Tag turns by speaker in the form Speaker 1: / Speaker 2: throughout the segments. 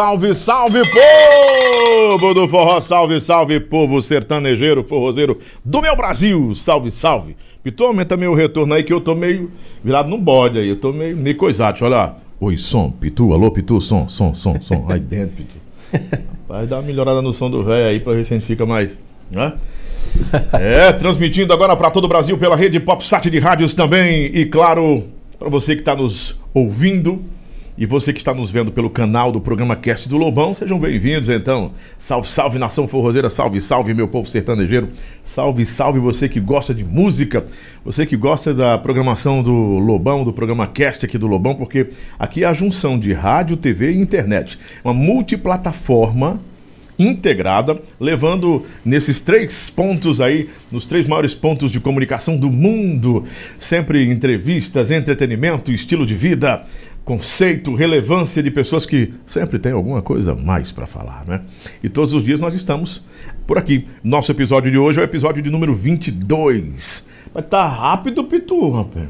Speaker 1: Salve, salve, povo do forró, salve, salve, povo sertanejeiro, forrozeiro do meu Brasil, salve, salve. Pitu, aumenta meu retorno aí que eu tô meio virado no bode aí, eu tô meio, meio coisado, olha lá. Oi, som, Pitu, alô, Pitu, som, som, som, som, aí dentro, Pitu. Vai dar uma melhorada no som do velho aí pra ver se a gente fica mais, né? É, transmitindo agora para todo o Brasil pela rede PopSat de rádios também e claro, para você que está nos ouvindo e você que está nos vendo pelo canal do programa Cast do Lobão, sejam bem-vindos então. Salve, salve nação forrozeira, salve, salve meu povo sertanejeiro, salve, salve você que gosta de música, você que gosta da programação do Lobão, do programa Cast aqui do Lobão, porque aqui é a junção de rádio, TV e internet. Uma multiplataforma integrada, levando nesses três pontos aí, nos três maiores pontos de comunicação do mundo, sempre entrevistas, entretenimento, estilo de vida, conceito, relevância de pessoas que sempre têm alguma coisa mais para falar, né? E todos os dias nós estamos por aqui. Nosso episódio de hoje é o episódio de número 22. Vai estar tá rápido, Pitu, rapaz.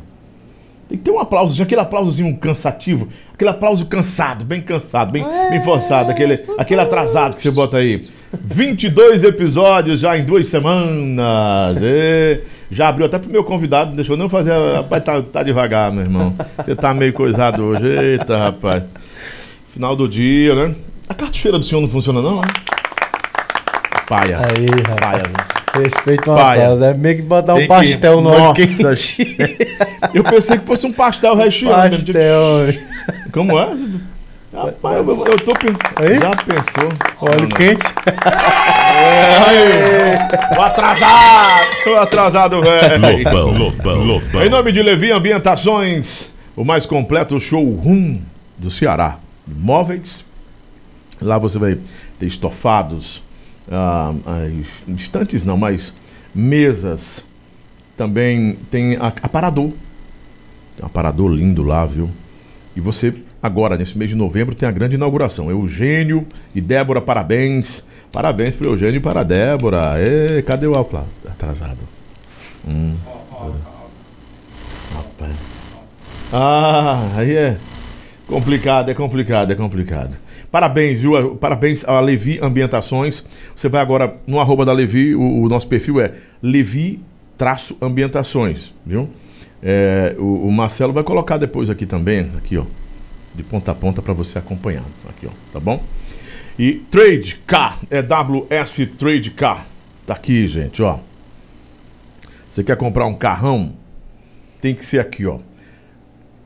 Speaker 1: Tem que ter um aplausozinho, aquele aplausozinho cansativo, aquele aplauso cansado, bem cansado, bem, bem forçado, aquele, aquele atrasado que você bota aí. 22 episódios já em duas semanas. E já abriu até pro meu convidado, deixou não fazer. Rapaz, tá, tá devagar, meu irmão. Você tá meio coisado hoje. Eita, rapaz. Final do dia, né? A cartucheira do senhor não funciona, não? Paia.
Speaker 2: Aí, rapaz.
Speaker 1: Paia.
Speaker 2: Respeito uma
Speaker 1: Paia.
Speaker 2: casa. É meio que botar um
Speaker 1: Tem que-
Speaker 2: pastel no óleo
Speaker 1: Nossa. Eu pensei que fosse um pastel recheado. mesmo, tipo,
Speaker 2: Pastel.
Speaker 1: Como é? Rapaz, eu, eu tô pensando.
Speaker 2: Aí?
Speaker 1: Já pensou? Não.
Speaker 2: quente.
Speaker 1: Aí, Tô atrasado! Tô atrasado, velho!
Speaker 3: Lobão, Lobão, Lobão.
Speaker 1: Em nome de Levi Ambientações, o mais completo showroom do Ceará. Móveis. Lá você vai ter estofados, ah, estantes não, mas mesas. Também tem a- aparador. Tem um aparador lindo lá, viu? E você, agora, nesse mês de novembro, tem a grande inauguração. Eugênio e Débora, parabéns. Parabéns para Eugênio e para a Débora. Ê, cadê o aplauso? Atrasado. Hum. Rapaz. Ah, aí é complicado, é complicado, é complicado. Parabéns, viu? Parabéns a Levi Ambientações. Você vai agora no arroba da Levi, o, o nosso perfil é Levi traço ambientações, viu? É, o, o Marcelo vai colocar depois aqui também, aqui ó, de ponta a ponta para você acompanhar, aqui ó, tá bom? E Trade Car, é WS Trade Car, tá aqui gente, ó. Você quer comprar um carrão? Tem que ser aqui, ó.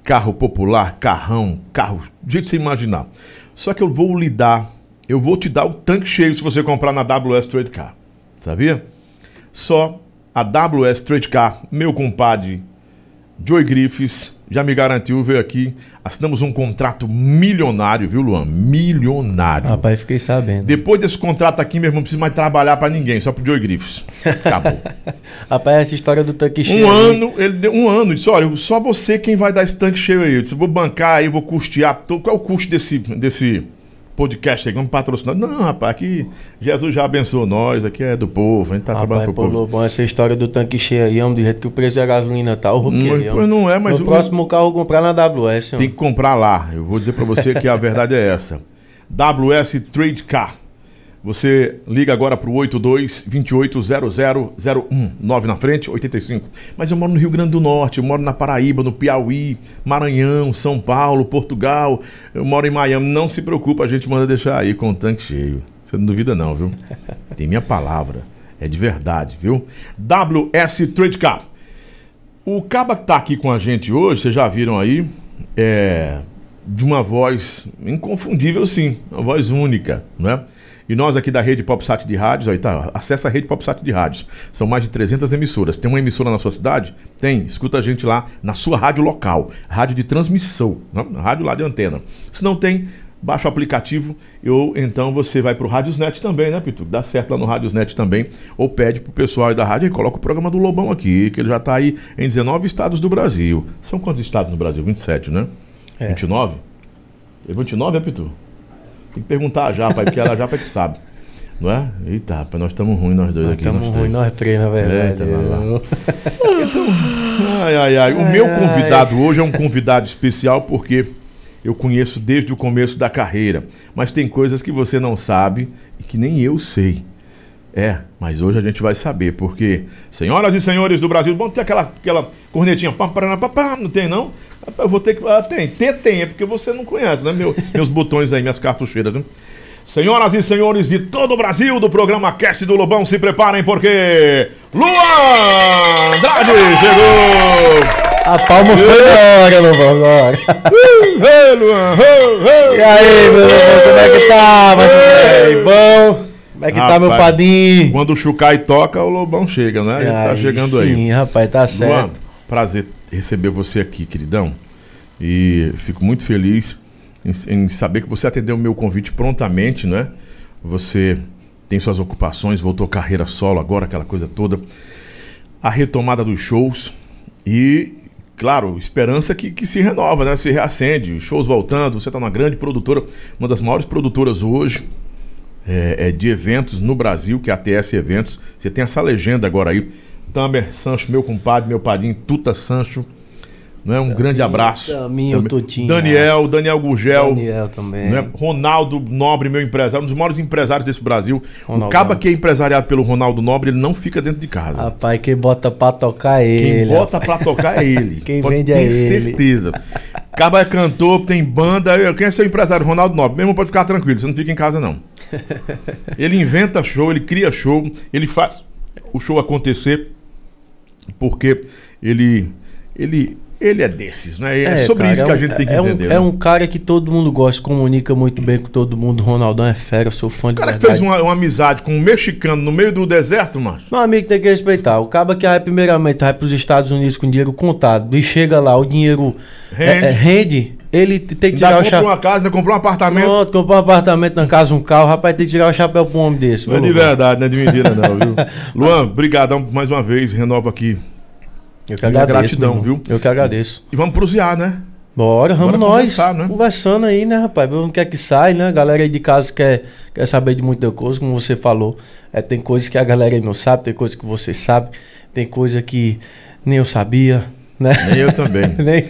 Speaker 1: Carro popular, carrão, carro, do jeito que você imaginar. Só que eu vou lhe dar, eu vou te dar o tanque cheio se você comprar na WS Trade Car. Sabia? Só a WS Trade Car, meu compadre Joey Griffiths, já me garantiu, veio aqui. Assinamos um contrato milionário, viu, Luan? Milionário.
Speaker 2: Rapaz, fiquei sabendo.
Speaker 1: Depois desse contrato aqui, meu irmão, não precisa mais trabalhar pra ninguém, só pro Joey Griffiths. Acabou.
Speaker 2: Rapaz, essa história do tanque cheio.
Speaker 1: Um
Speaker 2: aí,
Speaker 1: ano, ele deu um ano, disse: olha, só você quem vai dar esse tanque cheio aí. Eu disse, vou bancar aí, vou custear. Qual é o custo desse, desse podcast aí? Vamos patrocinar? Não, rapaz, aqui Jesus já abençoou nós, aqui é do povo, a gente tá
Speaker 2: Rapaz,
Speaker 1: trabalhando
Speaker 2: pô,
Speaker 1: pro povo.
Speaker 2: Lobão, essa história do tanque cheio aí, homem, do jeito que o preço da gasolina tá, o roqueiro.
Speaker 1: pois não é, mas
Speaker 2: o
Speaker 1: o-
Speaker 2: próximo carro eu vou comprar na
Speaker 1: Tem
Speaker 2: homem.
Speaker 1: que comprar lá. Eu vou dizer pra você que a verdade é essa. WS Trade Car. Você liga agora pro 82 28 0001 9 na frente, 85. Mas eu moro no Rio Grande do Norte, eu moro na Paraíba, no Piauí, Maranhão, São Paulo, Portugal. Eu moro em Miami. Não se preocupa, a gente manda deixar aí com o tanque cheio. Você não duvida não, viu? Tem minha palavra. É de verdade, viu? WS Trade Car. O Caba que tá aqui com a gente hoje, vocês já viram aí, é de uma voz inconfundível, sim, uma voz única, né? E nós aqui da rede PopSat de rádios, aí tá, acessa a rede PopSat de rádios. São mais de 300 emissoras. Tem uma emissora na sua cidade? Tem. Escuta a gente lá na sua rádio local, rádio de transmissão, né? rádio lá de antena. Se não tem, baixa o aplicativo ou então você vai pro Radiosnet também, né, Pitu? Dá certo lá no Radiosnet também. Ou pede pro pessoal aí da rádio e coloca o programa do Lobão aqui, que ele já tá aí em 19 estados do Brasil. São quantos estados no Brasil? 27, né?
Speaker 2: É.
Speaker 1: 29? É 29, é, Pitu? Tem que perguntar a Japa, porque ela Japa é que sabe. Não é? Eita, rapaz, nós estamos ruins nós dois aqui.
Speaker 2: Estamos
Speaker 1: nós
Speaker 2: ruins, nós três, na verdade.
Speaker 1: Eita, vai lá. Ai, ai, ai. O meu convidado hoje é um convidado especial porque eu conheço desde o começo da carreira, mas tem coisas que você não sabe e que nem eu sei. É, mas hoje a gente vai saber, porque, senhoras e senhores do Brasil, vamos ter aquela, aquela cornetinha, pam, pam, pam, pam, não tem não? Eu vou ter que. Ah, tem, ter tem, é porque você não conhece, né? Meu, meus botões aí, minhas cartucheiras, né? Senhoras e senhores de todo o Brasil, do programa Cast do Lobão, se preparem porque. Luan Andrade chegou!
Speaker 2: A palma foi agora, Lobão.
Speaker 1: Ei, Luan! ei, ei.
Speaker 2: E aí, meu Lobão, como é que tá, mas bom? Como é que tá, meu
Speaker 1: Rapaz,
Speaker 2: padrinho?
Speaker 1: Quando o Chucai toca, o Lobão chega, né? Ele tá chegando aí.
Speaker 2: Sim, rapaz, tá
Speaker 1: Luan,
Speaker 2: certo.
Speaker 1: prazer receber você aqui, queridão. E fico muito feliz em, em saber que você atendeu o meu convite prontamente, né? Você tem suas ocupações, voltou carreira solo agora, aquela coisa toda. A retomada dos shows e, claro, esperança que, que se renova, né? Se reacende, shows voltando. Você está numa grande produtora, uma das maiores produtoras hoje é, é, de eventos no Brasil, que é a TS Eventos. Você tem essa legenda agora aí. Tamer Sancho, meu compadre, meu padrinho, Tuta Sancho. Né? Um grande abraço.
Speaker 2: Taminho. Tutinha.
Speaker 1: Daniel, Daniel Gurgel.
Speaker 2: Daniel também.
Speaker 1: né? Ronaldo Nobre, meu empresário, um dos maiores empresários desse Brasil. O
Speaker 2: Ronaldão.
Speaker 1: caba que é empresariado pelo Ronaldo Nobre, ele não fica dentro de casa.
Speaker 2: Rapaz, quem bota pra tocar é
Speaker 1: Quem
Speaker 2: ele.
Speaker 1: bota pra tocar é ele.
Speaker 2: Quem
Speaker 1: Pode
Speaker 2: vende é ele.
Speaker 1: certeza. Caba é cantor, tem banda. Quem é seu empresário? Ronaldo Nobre. Mesmo pode ficar tranquilo, você não fica em casa, não. Ele inventa show, ele cria show, ele faz o show acontecer porque ele. ele ele é desses, né? É, sobre
Speaker 2: cara,
Speaker 1: isso
Speaker 2: é
Speaker 1: que a
Speaker 2: um-
Speaker 1: gente tem que
Speaker 2: é um-
Speaker 1: entender.
Speaker 2: É
Speaker 1: né?
Speaker 2: um cara que todo mundo gosta, comunica muito bem com todo mundo. Ronaldão é fera, eu sou fã
Speaker 1: O
Speaker 2: de
Speaker 1: cara que fez uma, uma amizade com um mexicano no meio do deserto, macho.
Speaker 2: Meu amigo tem que respeitar. O caba que vai primeiramente vai para os Estados Unidos com dinheiro contado e chega lá, o dinheiro
Speaker 1: Rende.
Speaker 2: é- é, rende ele tem que tirar o
Speaker 1: comprou
Speaker 2: chapéu.
Speaker 1: uma casa, comprou um apartamento.
Speaker 2: Pronto, comprou um apartamento na casa, um carro, rapaz, tem que tirar o chapéu pra um homem desse.
Speaker 1: Não é de verdade, não é de mentira, não, viu? Luan, brigadão mais uma vez, renova aqui.
Speaker 2: Eu que agradeço.
Speaker 1: gratidão, viu?
Speaker 2: Eu que agradeço.
Speaker 1: E vamos prosear, né?
Speaker 2: Bora, vamos nós.
Speaker 1: né?
Speaker 2: Conversando aí, né, rapaz? Não quer que sai, né? A galera aí de casa quer, quer saber de muita coisa, como você falou. É, tem coisas que a galera aí não sabe, tem coisas que você sabe, tem coisa que nem eu sabia, né?
Speaker 1: Nem eu também.
Speaker 2: Nem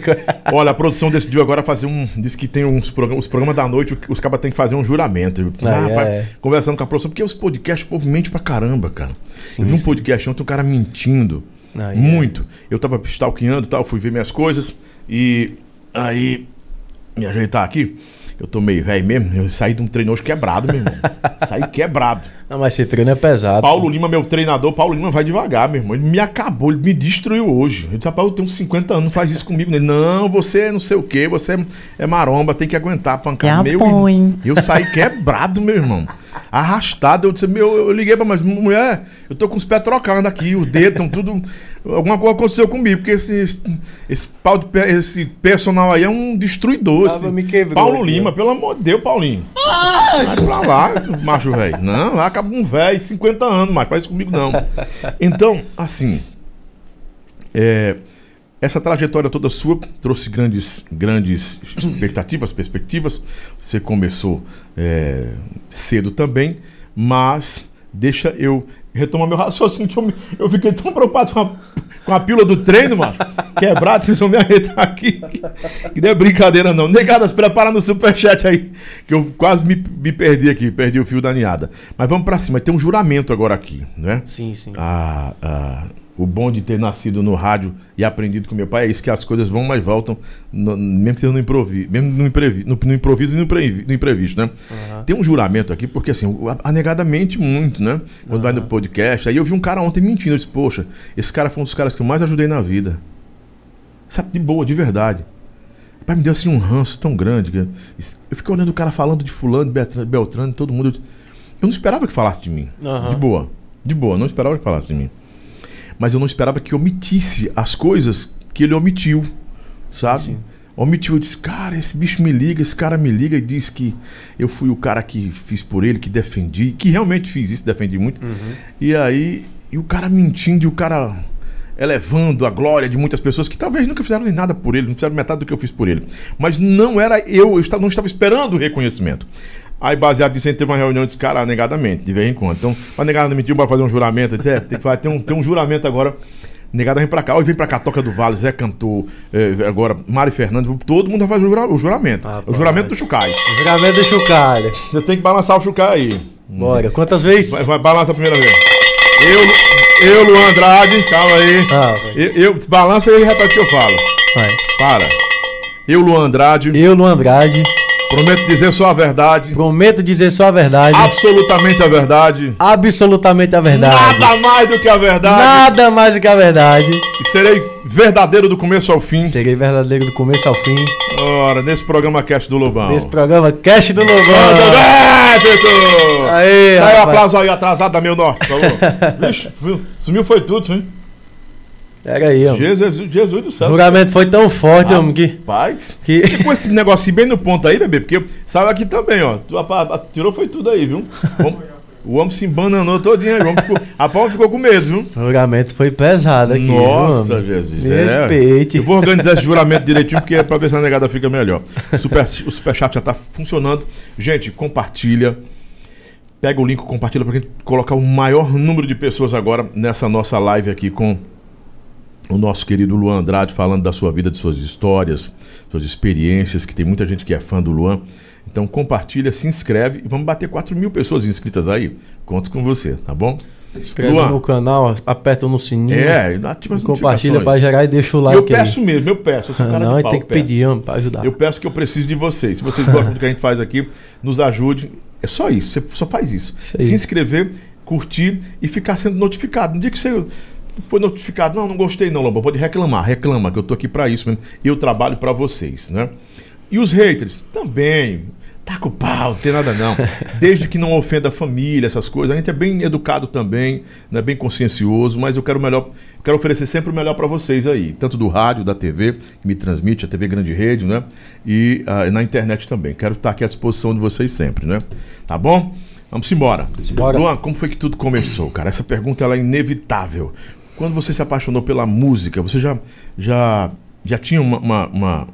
Speaker 1: Olha, a produção decidiu agora fazer um. Diz que tem uns programas, os programas da noite, os cabas têm que fazer um juramento.
Speaker 2: Ah,
Speaker 1: ah, rapaz,
Speaker 2: é.
Speaker 1: Conversando com a produção, porque os podcasts, o povo mente pra caramba, cara. eu vi um
Speaker 2: sim.
Speaker 1: podcast ontem, um cara mentindo.
Speaker 2: Aí,
Speaker 1: muito. Eu tava stalkeando e tal, fui ver minhas coisas e aí me ajeitar aqui. Eu tô meio velho mesmo, eu saí de um treino hoje quebrado, meu irmão. saí quebrado.
Speaker 2: Não, mas esse treino é pesado.
Speaker 1: Paulo Lima, meu treinador, Paulo Lima vai devagar, meu irmão. Ele me acabou, ele me destruiu hoje. Ele disse, rapaz, eu tenho uns 50 anos, não faz isso comigo. Ele, não, você é não sei o quê, você é, é maromba, tem que aguentar a pancada.
Speaker 3: Te
Speaker 1: meu,
Speaker 3: apoio.
Speaker 1: eu saí quebrado, meu irmão. Arrastado. Eu disse, meu, eu liguei pra mas mulher, eu tô com os pés trocando aqui, os dedos estão tudo. Alguma coisa aconteceu comigo, porque esse, esse, pau de esse personal aí é um destruidor.
Speaker 2: Tava
Speaker 1: esse
Speaker 2: me quebrou
Speaker 1: Paulo
Speaker 2: aqui,
Speaker 1: Lima,
Speaker 2: ó.
Speaker 1: pelo amor de Deus, Paulinho. Vai pra lá, macho velho. Não, lá acaba um velho, 50 anos, mas faz isso comigo não. Então, assim, é, essa trajetória toda sua trouxe grandes, grandes expectativas, perspectivas. Você começou é, cedo também, mas deixa eu retomar meu raciocínio, que eu, me- eu fiquei tão preocupado com a, com a pílula do treino, mano. Quebrado, vocês vão me arretar aqui. Que não é brincadeira, não. Negadas, prepara no superchat aí, que eu quase me, me perdi aqui, perdi o fio da ninhada. Mas vamos pra cima, tem um juramento agora aqui, né?
Speaker 2: Sim, sim.
Speaker 1: a- a- o bom de ter nascido no rádio e aprendido com meu pai é isso que as coisas vão mas voltam, no- mesmo sendo no improviso, mesmo no, imprevi, no, no improviso e no, no imprevisto, né? Tem um juramento aqui, porque assim, o- a, a negada mente muito, né? Quando vai no podcast. Aí eu vi um cara ontem mentindo, eu disse, poxa, esse cara foi um dos caras que eu mais ajudei na vida. Sabe, de boa, de verdade. Pai, me deu assim um ranço tão grande. que Eu fiquei olhando o cara falando de fulano, de Beltrano, todo mundo. Eu não esperava que falasse de mim.
Speaker 2: Aham.
Speaker 1: De boa. De boa, não esperava que falasse de mim. Mas eu não esperava que omitisse as coisas que ele omitiu. Sabe?
Speaker 2: Sim.
Speaker 1: Omitiu, eu disse, cara, esse bicho me liga, esse cara me liga e diz que eu fui o cara que fiz por ele, que defendi, que realmente fiz isso, defendi muito. E aí, e o cara mentindo, e o cara elevando a glória de muitas pessoas que talvez nunca fizeram nem nada por ele, não fizeram metade do que eu fiz por ele. Mas não era eu, eu estava- não estava esperando o reconhecimento. Aí, baseado nisso, a gente teve uma reunião desse cara negadamente, de vez em quando. Então, a negada mentiu para fazer um juramento. eu disse, é, tem que fazer, tem um, tem um juramento agora Negada vem pra cá, ou vem pra cá, Toca do Vale, Zé Cantor, eh, agora Mari Fernandes, todo mundo vai fazer o, jura- o juramento.
Speaker 2: Ah,
Speaker 1: o juramento do Chucai.
Speaker 2: Juramento do Chucalha.
Speaker 1: Você tem que balançar o Chucai aí.
Speaker 2: Bora. Quantas vezes?
Speaker 1: Vai, vai balança a primeira vez. Eu, eu, Luan Andrade, calma aí.
Speaker 2: Ah, vai.
Speaker 1: Eu, eu- balança e repete o que eu falo.
Speaker 2: Vai.
Speaker 1: Para. Eu, Luan Andrade,
Speaker 2: Eu, Luan Andrade,
Speaker 1: prometo dizer só a verdade,
Speaker 2: prometo dizer só a verdade.
Speaker 1: absolutamente a verdade,
Speaker 2: Absolutamente a verdade.
Speaker 1: nada mais do que a verdade,
Speaker 2: Nada mais do que a verdade.
Speaker 1: e serei verdadeiro do começo ao fim.
Speaker 2: Serei verdadeiro do começo ao fim.
Speaker 1: Ora, nesse programa Cast do Lobão.
Speaker 2: Nesse programa Cash do Lobão.
Speaker 1: ver, Vitor!
Speaker 2: Aê,
Speaker 1: Sai o
Speaker 2: rapaz.
Speaker 1: aplauso aí atrasado da meu norte, por favor. Vixe, viu? sumiu foi tudo, hein?
Speaker 2: Pera aí, homem.
Speaker 1: Jesus, Jesus do
Speaker 2: O
Speaker 1: céu.
Speaker 2: juramento foi tão forte, homem, que...
Speaker 1: Rapaz.
Speaker 2: que...
Speaker 1: Com esse negocinho bem no ponto aí, bebê, porque saiu aqui também, ó. Tirou foi tudo aí, viu? O homem, o se embananou todinho. O ficou, a palma ficou com medo, viu?
Speaker 2: O juramento foi pesado aqui.
Speaker 1: Nossa,
Speaker 2: viu?
Speaker 1: Jesus.
Speaker 2: Me
Speaker 1: é.
Speaker 2: respeite.
Speaker 1: Eu vou organizar esse juramento direitinho, porque é pra ver se a negada fica melhor. O, super, o superchat já tá funcionando. Gente, compartilha. Pega o link, compartilha pra gente colocar o maior número de pessoas agora nessa nossa live aqui com o nosso querido Luan Andrade falando da sua vida, de suas histórias, suas experiências, que tem muita gente que é fã do Luan. Então compartilha, se inscreve e vamos bater 4 mil pessoas inscritas aí. Conto com você, tá bom?
Speaker 2: Inscreve
Speaker 1: Luan.
Speaker 2: no canal, aperta no sininho.
Speaker 1: É, ativa as
Speaker 2: compartilha
Speaker 1: notificações.
Speaker 2: gerar e deixa o like
Speaker 1: eu peço
Speaker 2: aí.
Speaker 1: mesmo, eu peço. Eu
Speaker 2: Não,
Speaker 1: pau,
Speaker 2: tem que pedir, pra ajudar.
Speaker 1: Eu peço que eu preciso de vocês. Se vocês gostam do que a gente faz aqui, nos ajude. É só isso. Você só faz isso.
Speaker 2: Isso.
Speaker 1: Se inscrever, curtir e ficar sendo notificado. No dia que você foi notificado, não, não gostei não, Lomba, pode reclamar. Reclama, que eu tô aqui pra isso mesmo. Eu trabalho pra vocês, né? E os haters também. Tá com pau, não tem nada não. Desde que não ofenda a família, essas coisas. A gente é bem educado também, né? bem consciencioso, mas eu quero o melhor, quero oferecer sempre o melhor para vocês aí, tanto do rádio, da TV, que me transmite, a TV Grande Rede, né? E ah, na internet também. Quero estar aqui à disposição de vocês sempre, né? Tá bom? Vamos embora.
Speaker 2: Bora.
Speaker 1: Luan, como foi que tudo começou, cara? Essa pergunta ela é inevitável. Quando você se apaixonou pela música, você já já já tinha uma, uma, uma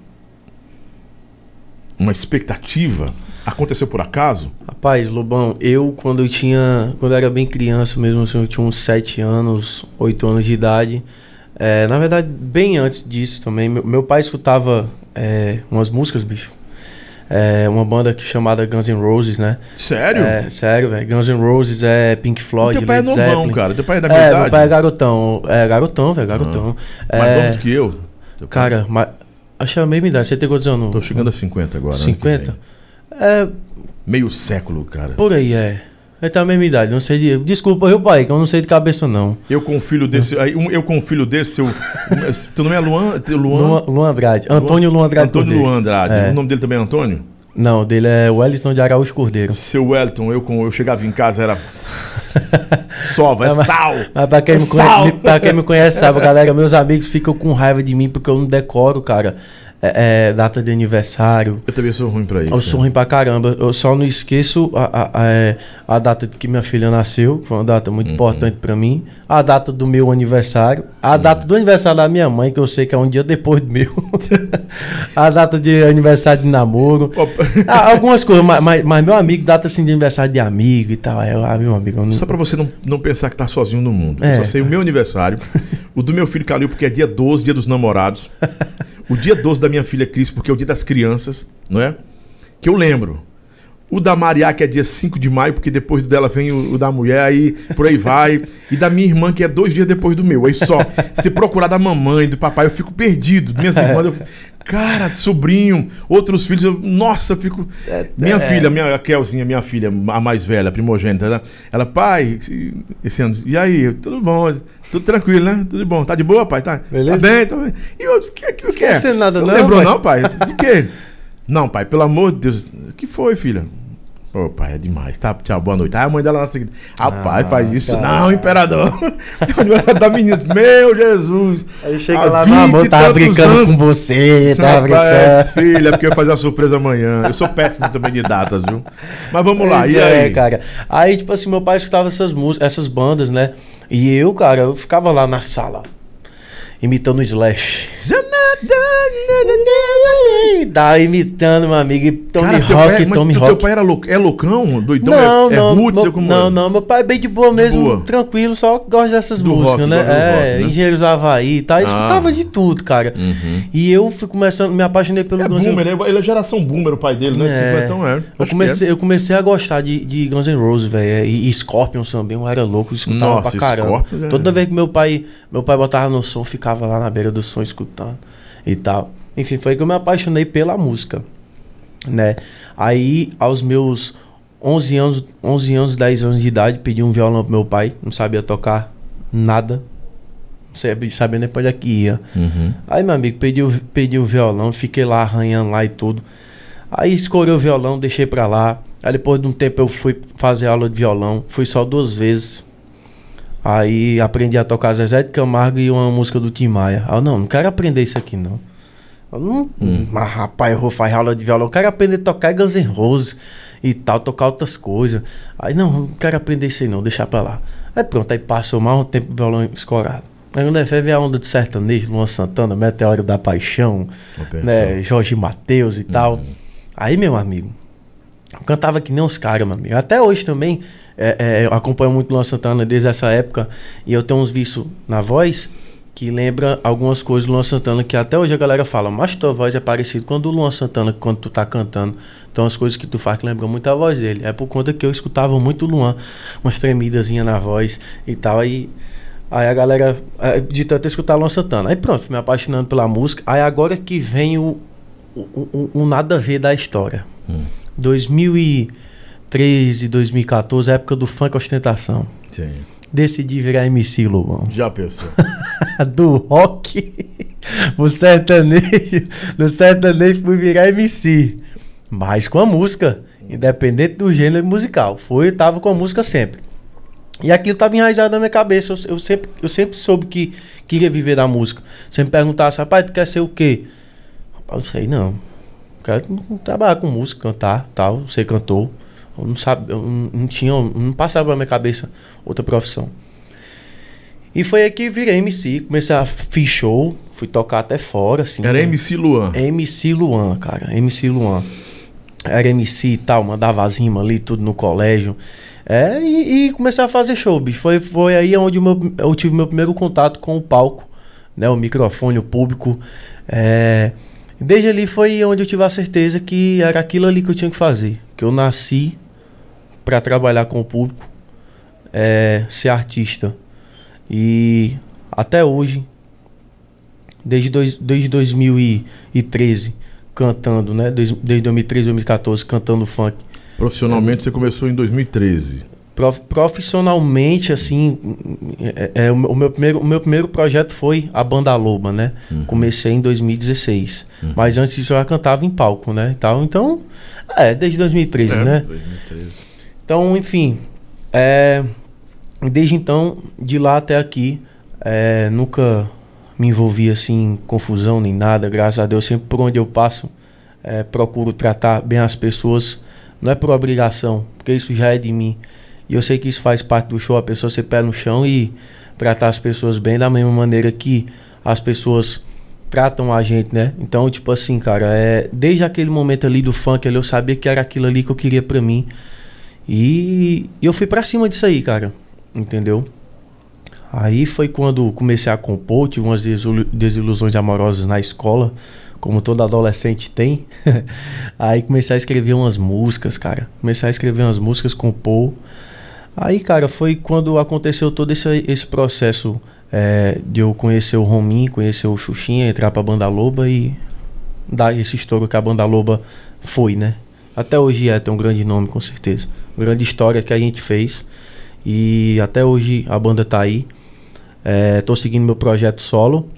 Speaker 1: uma expectativa? Aconteceu por acaso?
Speaker 2: Rapaz, Lobão, eu quando eu tinha. Quando eu era bem criança mesmo, assim, eu tinha uns 7 anos, 8 anos de idade. é, na verdade, bem antes disso também, meu, meu pai escutava é, umas músicas, bicho. É, uma banda que chamada Guns N' Roses, né?
Speaker 1: Sério?
Speaker 2: É, sério, velho. Guns N' Roses é Pink Floyd,
Speaker 1: Teu pai é
Speaker 2: Led
Speaker 1: novão,
Speaker 2: Zeppelin.
Speaker 1: cara. Teu pai é da minha
Speaker 2: É,
Speaker 1: idade.
Speaker 2: meu pai é garotão. É garotão, velho, garotão.
Speaker 1: Mais
Speaker 2: É,
Speaker 1: novo do que eu.
Speaker 2: Cara, mas, acho que é a mesma idade. Você tem quantos anos?
Speaker 1: Tô chegando a 50 agora. ano que
Speaker 2: 50?
Speaker 1: vem.
Speaker 2: É,
Speaker 1: Meio século, cara.
Speaker 2: por aí, é. Ele tá a mesma idade, não sei de... Desculpa, viu, pai, que eu não sei de cabeça, não.
Speaker 1: Eu com um filho desse. aí, um- eu com um filho desse, seu. teu nome é Luan? Luan?
Speaker 2: Luan, Luan Andrade. Antônio Luan Andrade
Speaker 1: Antônio. Luan Andrade.
Speaker 2: É.
Speaker 1: O nome dele também é Antônio?
Speaker 2: Não, dele é Wellington de Araújo Cordeiro.
Speaker 1: Seu Wellington, eu, com, eu chegava em casa, era. Sova, é
Speaker 2: mas-
Speaker 1: sal!
Speaker 2: Mas pra quem, me
Speaker 1: Sal.
Speaker 2: conhece, pra quem me conhece, sabe, galera, meus amigos ficam com raiva de mim porque eu não decoro, cara, é, é, data de aniversário.
Speaker 1: Eu também sou ruim pra isso.
Speaker 2: Eu sou
Speaker 1: né?
Speaker 2: ruim pra caramba. Eu só não esqueço a, a, a, é, a data de que minha filha nasceu, que foi uma data
Speaker 1: Uhum.
Speaker 2: muito importante pra mim. A data do meu aniversário. A data do aniversário da minha mãe, que eu sei que é um dia depois do meu. a data de aniversário de namoro. Ah, algumas coisas, mas, mas, mas meu amigo, data assim de aniversário de amigo e tal. É, ah, meu amigo, eu não...
Speaker 1: Só pra você não, não pensar que tá sozinho no mundo.
Speaker 2: É.
Speaker 1: Eu só sei o meu aniversário, o do meu filho Calil, porque é dia 12, dia dos namorados. O dia 12 da minha filha Cris, porque é o dia das crianças, não é? Que eu lembro. O da Maria, que é dia 5 de maio, porque depois dela vem o, o da mulher, aí por aí vai. E da minha irmã, que é dois dias depois do meu. Aí só, se procurar da mamãe, do papai, eu fico perdido. Minhas irmãs, eu cara, sobrinho, outros filhos, eu, nossa, eu fico. Minha
Speaker 2: é.
Speaker 1: filha, minha a Kelzinha, minha filha, a mais velha, a primogênita, ela, ela, pai, esse, ano, e aí, tudo bom? Tudo tranquilo, né? Tudo bom. Tá de boa, pai? Tá,
Speaker 2: Beleza?
Speaker 1: tá bem, tá bem. E eu disse, o que, que, que é?
Speaker 2: Nada não,
Speaker 1: lembrou não, pai? De quê? Não, pai, pelo amor de Deus. O que foi, filha? Ô, pai, é demais. Tá, tchau, boa noite. Ah, a mãe dela lá seguinte. Rapaz,
Speaker 2: Ah,
Speaker 1: faz isso
Speaker 2: cara.
Speaker 1: não, imperador. É o aniversário da menina. Meu Jesus.
Speaker 2: Aí chega lá,
Speaker 1: 20
Speaker 2: não, amor,
Speaker 1: e
Speaker 2: tava brincando
Speaker 1: anos.
Speaker 2: com você, tava
Speaker 1: Rapaz,
Speaker 2: brincando.
Speaker 1: filha, porque eu ia fazer a surpresa amanhã. Eu sou péssimo também de datas, viu? Mas vamos lá,
Speaker 2: Pois
Speaker 1: e
Speaker 2: é,
Speaker 1: aí?
Speaker 2: cara. Aí, tipo assim, meu pai escutava essas músicas, essas bandas, né? E eu, cara, eu ficava lá na sala. Imitando o Slash. Tá imitando, meu amigo. E Tommy
Speaker 1: Cara, teu
Speaker 2: Rock,
Speaker 1: pai, mas
Speaker 2: Tommy
Speaker 1: teu
Speaker 2: Rock.
Speaker 1: pai era lou- é loucão? Doidão?
Speaker 2: Não,
Speaker 1: é,
Speaker 2: não,
Speaker 1: é roots?
Speaker 2: meu,
Speaker 1: é como
Speaker 2: não,
Speaker 1: é?
Speaker 2: não, meu pai é bem de boa mesmo,
Speaker 1: boa.
Speaker 2: tranquilo, só gosta dessas
Speaker 1: Do
Speaker 2: músicas,
Speaker 1: rock,
Speaker 2: né?
Speaker 1: gosta do
Speaker 2: É,
Speaker 1: rock, né?
Speaker 2: Engenheiros do Havaí e tal,
Speaker 1: Ah.
Speaker 2: escutava de tudo, cara.
Speaker 1: Uhum.
Speaker 2: E eu fui começando, me apaixonei pelo
Speaker 1: É
Speaker 2: Guns N'
Speaker 1: boomer, ele é- ele é geração boomer, o pai dele, né?
Speaker 2: É.
Speaker 1: Então é.
Speaker 2: Eu comecei, eu comecei a gostar de, de Guns N' Roses, velho. E, e Scorpions também, eu era louco, eu escutava
Speaker 1: Nossa,
Speaker 2: pra caramba.
Speaker 1: Scorpions é-
Speaker 2: Toda vez que meu pai, meu pai botava no som, eu ficava lá na beira do som escutando e tal. Enfim, foi que eu me apaixonei pela música, né? Aí, aos meus 11 anos, 11 anos, 10 anos de idade, pedi um violão pro meu pai, não sabia tocar nada. Não sabia, nem pra onde é que ia.
Speaker 1: Uhum.
Speaker 2: Aí, meu amigo, pedi o, pedi o violão, fiquei lá arranhando lá e tudo. Aí escolhi o violão, deixei pra lá. Aí depois de um tempo eu fui fazer aula de violão. Fui só duas vezes. Aí aprendi a tocar Zezé de Camargo e uma música do Tim Maia. Eu, não, não quero aprender isso aqui não. Eu não mas rapaz, eu vou fazer aula de violão. Eu quero aprender a tocar Guns N' Roses e tal, tocar outras coisas. Aí não, não quero aprender isso aí não, deixar pra lá. Aí pronto, aí passou mais um tempo o violão escorado. Aí quando foi ver a onda do sertanejo, Luan Santana, Meteoro da Paixão, né, Jorge Mateus e tal. Aí, meu amigo, eu cantava que nem os caras, meu amigo. Até hoje também, é, é, eu acompanho muito Luan Santana desde essa época. E eu tenho uns vícios na voz que lembra algumas coisas do Luan Santana que até hoje a galera fala, mas tua voz é parecida com a do Luan Santana quando tu tá cantando. Então as coisas que tu faz que lembram muito a voz dele. É por conta que eu escutava muito o Luan, umas tremidazinhas na voz e tal. Aí, aí a galera, é, de tanto escutar Luan Santana. Aí pronto, me apaixonando pela música. Aí agora que vem o, o, o- o nada a ver da história.
Speaker 1: Hum.
Speaker 2: 2013, 2014, época do funk ostentação.
Speaker 1: Sim.
Speaker 2: Decidi virar MC, Lobão.
Speaker 1: Já pensou?
Speaker 2: do rock pro sertanejo. Do sertanejo fui virar MC. Mas com a música. Independente do gênero musical. Foi, tava com a música sempre. E aquilo tava enraizado na minha cabeça. Eu, eu sempre, eu sempre soube que queria viver da música. Sempre perguntava, rapaz, tu quer ser o quê? Rapaz, não sei não. Quero trabalhar com música, cantar, tal, ser cantor. Eu não sabe, eu não, não tinha, não passava na minha cabeça outra profissão. E foi aí que virei MC, comecei a fiz show, fui tocar até fora, assim.
Speaker 1: Era
Speaker 2: né?
Speaker 1: MC Luan.
Speaker 2: MC Luan, cara. MC Luan. Era MC e tal, mandava as rimas ali, tudo no colégio. É, e, e comecei a fazer show, bicho. Foi, foi aí onde meu- eu tive meu primeiro contato com o palco, né? O microfone, o público. É, desde ali foi onde eu tive a certeza que era aquilo ali que eu tinha que fazer. Que eu nasci para trabalhar com o público, é, ser artista. E até hoje, desde, dois, desde 2013, cantando, né? Desde, desde 2013, 2014, cantando funk.
Speaker 1: Profissionalmente você começou em 2013.
Speaker 2: Prof- profissionalmente, assim, é, é, o, meu- primeiro, o meu primeiro projeto foi a Banda Loba, né? Comecei em 2016. Mas antes disso eu já cantava em palco, né? tal. Então, é, desde 2013,
Speaker 1: É,
Speaker 2: né?
Speaker 1: 2013.
Speaker 2: Então, enfim, é, desde então, de lá até aqui, é, nunca me envolvi assim em confusão nem nada, graças a Deus, sempre por onde eu passo, é, procuro tratar bem as pessoas, não é por obrigação, porque isso já é de mim. E eu sei que isso faz parte do show, a pessoa ser pé no chão e tratar as pessoas bem da mesma maneira que as pessoas tratam a gente, né? Então, tipo assim, cara, é, desde aquele momento ali do funk, ali, eu sabia que era aquilo ali que eu queria pra mim. E, e eu fui pra cima disso aí, cara. Entendeu? Aí foi quando comecei a compor, tive umas desilu- desilusões amorosas na escola, como todo adolescente tem. aí comecei a escrever umas músicas, cara. Comecei a escrever umas músicas, compor. Aí, cara, foi quando aconteceu todo esse, esse processo é, de eu conhecer o Rominho, conhecer o Xuxinha, entrar pra Banda Loba e dar esse estouro que a Banda Loba foi, né? Até hoje é, tem um grande nome, com certeza. Grande história que a gente fez. E até hoje a banda tá aí. É, tô seguindo meu projeto solo.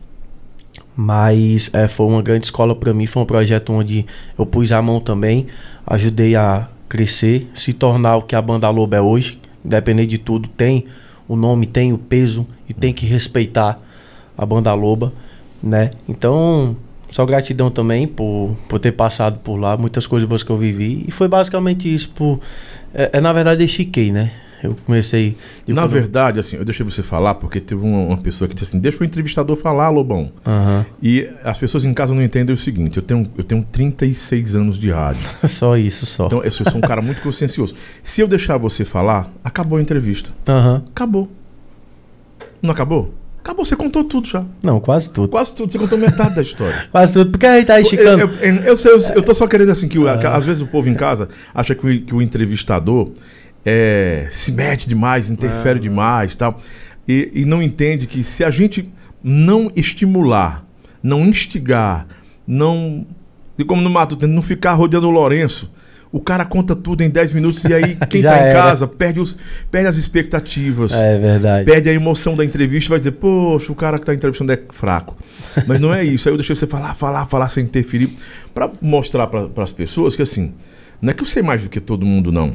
Speaker 2: Mas é, foi uma grande escola para mim. Foi um projeto onde eu pus a mão também. Ajudei a crescer, se tornar o que a banda Lobo é hoje. Independente de tudo, tem o nome, tem o peso e tem que respeitar a banda Loba, né? Então, só gratidão também por, por ter passado por lá, muitas coisas boas que eu vivi. E foi basicamente isso. Por, é, é, na verdade, eu chiquei, né? Eu comecei.
Speaker 1: Na
Speaker 2: quando-
Speaker 1: verdade, assim, eu deixei você falar porque teve uma, uma pessoa que disse assim: deixa o entrevistador falar, Lobão.
Speaker 2: Aham.
Speaker 1: E as pessoas em casa não entendem o seguinte: eu tenho, eu tenho 36 anos de rádio.
Speaker 2: Só isso, só.
Speaker 1: Então, eu sou um cara muito consciencioso. Se eu deixar você falar, acabou a entrevista.
Speaker 2: Aham.
Speaker 1: Acabou. Não acabou? Acabou, você contou tudo já.
Speaker 2: Não, quase tudo.
Speaker 1: Quase tudo, você contou metade da história.
Speaker 2: Quase tudo. Porque a gente tá esticando.
Speaker 1: eu, eu, eu sei, eu, eu tô só querendo assim que o- às vezes o povo em casa acha que o, que o entrevistador é, se mete demais, interfere demais tal. E, e não entende que se a gente não estimular, não instigar, não. E como no Mato, não ficar rodeando o Lourenço. O cara conta tudo em 10 minutos e aí quem tá em
Speaker 2: era.
Speaker 1: casa perde, os, perde as expectativas
Speaker 2: É verdade.
Speaker 1: perde a emoção da entrevista e vai dizer, poxa, o cara que tá entrevistando é fraco. Mas não é isso. Aí eu deixei você falar, falar, falar sem interferir, Pra mostrar para as pessoas que assim, não é que eu sei mais do que todo mundo, não.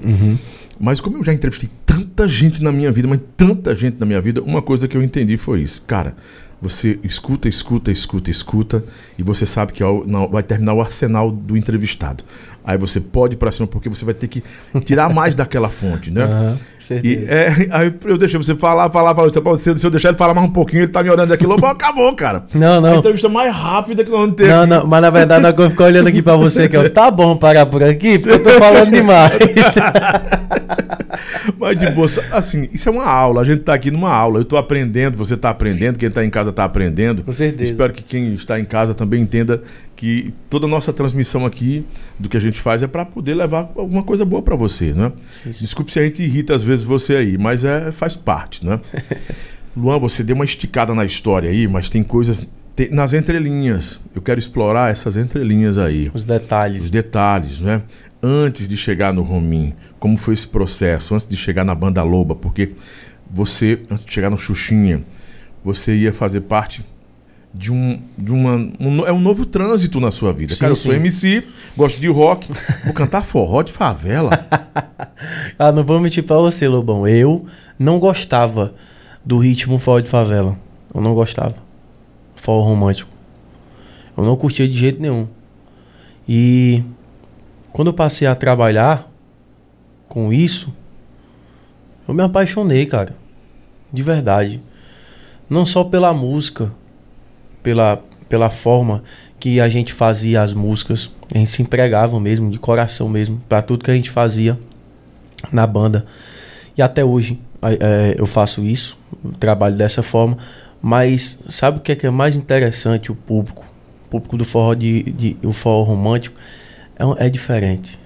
Speaker 1: Mas como eu já entrevistei tanta gente na minha vida, mas tanta gente na minha vida, uma coisa que eu entendi foi isso. Cara, você escuta, escuta, escuta, escuta, e você sabe que vai terminar o arsenal do entrevistado. Aí você pode ir pra cima, porque você vai ter que tirar mais daquela fonte, né? E,
Speaker 2: certeza.
Speaker 1: é, aí eu deixei você falar, falar, falar. Se eu deixar ele falar mais um pouquinho, ele tá me olhando aqui. Lobo, acabou, cara.
Speaker 2: Não,
Speaker 1: A
Speaker 2: não.
Speaker 1: entrevista mais rápida que nós vamos ter.
Speaker 2: Não, não, mas na verdade agora eu fico olhando aqui pra você que eu, tá bom parar por aqui, porque eu tô falando demais.
Speaker 1: Mas de boa, assim, isso é uma aula. A gente tá aqui numa aula. Eu tô aprendendo, você tá aprendendo, quem tá em casa tá aprendendo.
Speaker 2: Com certeza.
Speaker 1: Espero que quem está em casa também entenda que toda a nossa transmissão aqui do que a gente faz é para poder levar alguma coisa boa para você, né? Desculpe se a gente irrita às vezes você aí, mas é faz parte, né? Luan, você deu uma esticada na história aí, mas tem coisas tem- nas entrelinhas. Eu quero explorar essas entrelinhas aí.
Speaker 2: Os
Speaker 1: os
Speaker 2: detalhes.
Speaker 1: detalhes, né? Antes de chegar no Romim, como foi esse processo? Antes de chegar na Banda Loba, porque você, antes de chegar no Xuxinha, você ia fazer parte de um, de uma, um, é um novo trânsito na sua vida.
Speaker 2: Sim,
Speaker 1: Cara, eu sou
Speaker 2: sim.
Speaker 1: MC, gosto de rock, vou cantar forró de favela.
Speaker 2: Ah, não vou mentir pra você, Lobão. Eu não gostava do ritmo forró de favela. Eu não gostava. Forró romântico. Eu não curtia de jeito nenhum. E quando eu passei a trabalhar com isso, eu me apaixonei, cara. De verdade. Não só pela música, pela, pela forma que a gente fazia as músicas. A gente se empregava mesmo, de coração mesmo, pra tudo que a gente fazia na banda. E até hoje é, eu faço isso, eu trabalho dessa forma. Mas sabe o que é, que é mais interessante? O público. O público do forró, de, de, o forró romântico é, é diferente.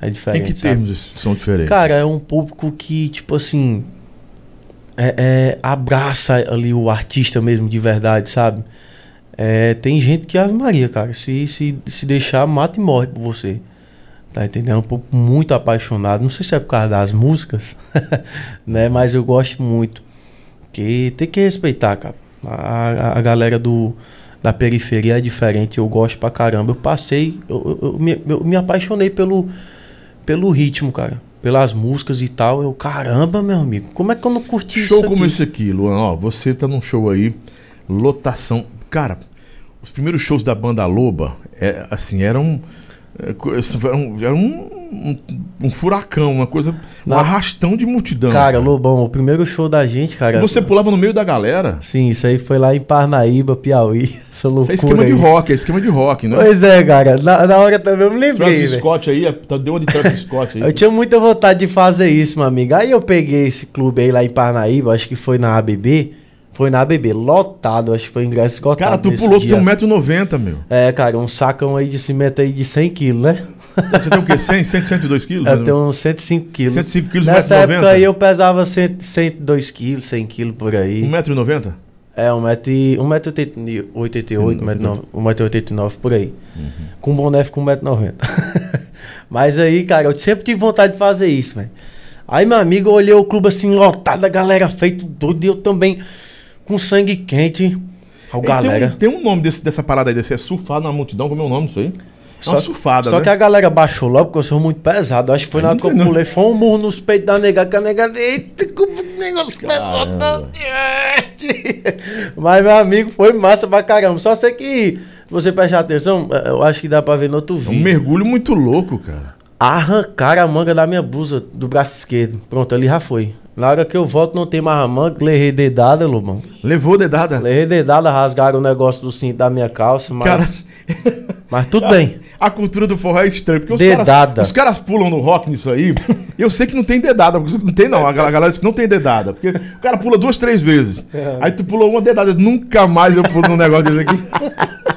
Speaker 2: É
Speaker 1: em
Speaker 2: diferente.
Speaker 1: que
Speaker 2: sabe?
Speaker 1: termos são diferentes?
Speaker 2: Cara, é um público que, tipo assim, é, é, abraça ali o artista mesmo, de verdade, sabe? É, tem gente que, Ave Maria, cara, se, se, se deixar, mata e morre por você. Tá entendendo? É um público muito apaixonado. Não sei se é por causa das músicas, né? Mas eu gosto muito. Porque tem que respeitar, cara. A, a, a galera do, da periferia é diferente. Eu gosto pra caramba. Eu passei, eu, eu- eu me, eu me apaixonei pelo, pelo ritmo, cara. Pelas músicas e tal. Eu, caramba, meu amigo, como é que eu não curti
Speaker 1: Show
Speaker 2: isso?
Speaker 1: como
Speaker 2: aqui?
Speaker 1: esse aqui, Luan, ó, você tá num show aí, lotação. Cara, os primeiros shows da banda Loba, é, assim, eram. É, era um, um, um furacão, uma coisa. Um
Speaker 2: Não.
Speaker 1: arrastão de multidão.
Speaker 2: Cara, Lobão, o primeiro show da gente, cara.
Speaker 1: Você pulava no meio da galera.
Speaker 2: Sim, isso aí foi lá em Parnaíba, Piauí. Essa
Speaker 1: Isso
Speaker 2: loucura.
Speaker 1: é esquema de
Speaker 2: aí.
Speaker 1: rock, é esquema de rock, né?
Speaker 2: Pois é, cara. Na, na hora também eu me lembrei.
Speaker 1: Travis. Scott aí, tá, deu uma de Travis Scott aí.
Speaker 2: Eu tinha muita vontade de fazer isso, meu amigo. Aí eu peguei esse clube aí lá em Parnaíba, acho que foi na ABB. Foi na ABB, lotado, acho que foi ingresso esgotado.
Speaker 1: Cara, tu pulou, tu
Speaker 2: dia.
Speaker 1: tem 1,90m, meu.
Speaker 2: É, cara, um sacão aí de cimento aí de 100 quilos, né?
Speaker 1: Você tem o quê? 100, 100, 102 quilos?
Speaker 2: Eu
Speaker 1: né?
Speaker 2: tenho uns 105 quilos.
Speaker 1: 105 quilos,
Speaker 2: Nessa
Speaker 1: 1,90m?
Speaker 2: época aí eu pesava 100, 102 quilos, 100 quilos por aí.
Speaker 1: 1,90m?
Speaker 2: É, 1,88m, 1,89m por aí. Com boné fica 1,90m. Mas aí, cara, eu sempre tive vontade de fazer isso, velho. Aí, meu amigo, eu olhei o clube assim, lotado, a galera feito doido, e eu também com sangue quente. A
Speaker 1: Ei,
Speaker 2: galera.
Speaker 1: Tem um, tem um nome desse- dessa parada aí, desse é surfar na multidão, como é o nome disso aí? É uma
Speaker 2: Só-
Speaker 1: surfada,
Speaker 2: Só
Speaker 1: né?
Speaker 2: que a galera baixou logo, porque eu sou muito pesado. Acho que foi na hora que eu pulei, foi um murro nos peitos da nega, que a nega. Eita, como o negócio pesou tanto. Mas, meu amigo, foi massa pra caramba. Só sei que, se você prestar atenção, eh, eu acho que dá pra ver no outro
Speaker 1: É um
Speaker 2: vídeo.
Speaker 1: mergulho muito louco, cara.
Speaker 2: Arrancaram a manga da minha blusa do braço esquerdo. Pronto, ali já foi. Na hora que eu volto, não tem mais a manga. Levei dedada, Lobão.
Speaker 1: Levou dedada?
Speaker 2: Levei dedada, rasgaram o negócio do cinto da minha calça. Mas,
Speaker 1: Cara,
Speaker 2: mas tudo bem.
Speaker 1: a cultura do forró é estranha. Porque os
Speaker 2: Dedada.
Speaker 1: caras, os caras pulam no rock nisso aí. Eu sei que não tem dedada. Porque não tem, não. A gal- a galera diz que não tem dedada. Porque o cara pula duas, três vezes. Aí tu pulou uma dedada. Nunca mais eu pulo num negócio desse aqui.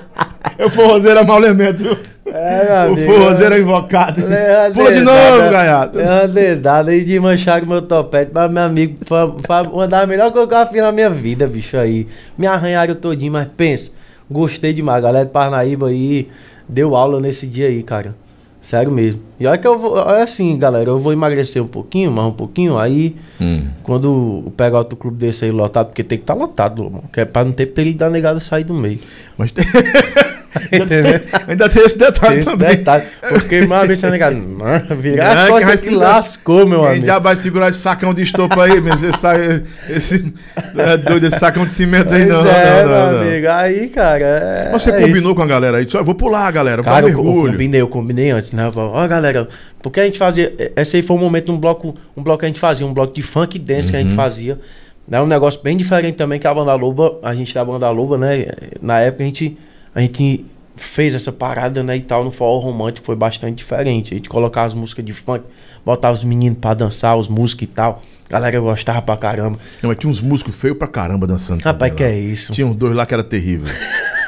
Speaker 1: Eu forrozeiro é mau elemento, viu?
Speaker 2: É, meu
Speaker 1: O
Speaker 2: amigo,
Speaker 1: forrozeiro é invocado.
Speaker 2: Leva
Speaker 1: Pula de novo, gaiato.
Speaker 2: Leva dedada aí de manchar meu topete. Mas, meu amigo, foi, foi uma das melhores coisas que eu fiz na minha vida, bicho, aí. Me arranharam todinho, mas pensa, gostei demais. A galera de Parnaíba aí deu aula nesse dia aí, cara. Sério mesmo. E olha que eu vou, olha assim, galera, eu vou emagrecer um pouquinho, mais um pouquinho, aí
Speaker 1: Hum.
Speaker 2: quando pegar outro clube desse aí lotado, porque tem que estar lotado, irmão, que é pra não ter perigo da negada sair do meio.
Speaker 1: Mas tem...
Speaker 2: Entendeu?
Speaker 1: ainda tem esse detalhe
Speaker 2: Tem esse
Speaker 1: também.
Speaker 2: detalhe. Porque uma vez você negado, mano, virar as
Speaker 1: É, que vai
Speaker 2: costas aqui
Speaker 1: segurar-
Speaker 2: lascou, meu amigo.
Speaker 1: já vai segurar esse sacão de estopa aí, meu? Esse, esse é doido, esse sacão de cimento aí, não,
Speaker 2: é,
Speaker 1: não,
Speaker 2: meu
Speaker 1: não, não.
Speaker 2: amigo. Aí, cara. É,
Speaker 1: Mas Você
Speaker 2: é
Speaker 1: combinou
Speaker 2: isso.
Speaker 1: com a galera aí? Disse, "Ó, vou pular, galera,
Speaker 2: Cara, eu, eu
Speaker 1: mergulho.
Speaker 2: combinei, eu combinei antes, né? Ó, galera, porque a gente fazia. Esse aí foi um momento, um bloco, um bloco que a gente fazia, um bloco de funk dance que a gente
Speaker 1: Uhum.
Speaker 2: fazia. É um negócio bem diferente também que a banda Loba, a gente da banda Loba, né? Na época a gente, a gente fez essa parada, né, e tal, no forró romântico, foi bastante diferente. A gente colocava as músicas de funk, botava os meninos pra dançar, os músicos e tal. A galera gostava pra caramba.
Speaker 1: Não, mas tinha uns músicos feios pra caramba dançando.
Speaker 2: Rapaz, que
Speaker 1: lá.
Speaker 2: é isso?
Speaker 1: Tinha uns dois lá que era terrível.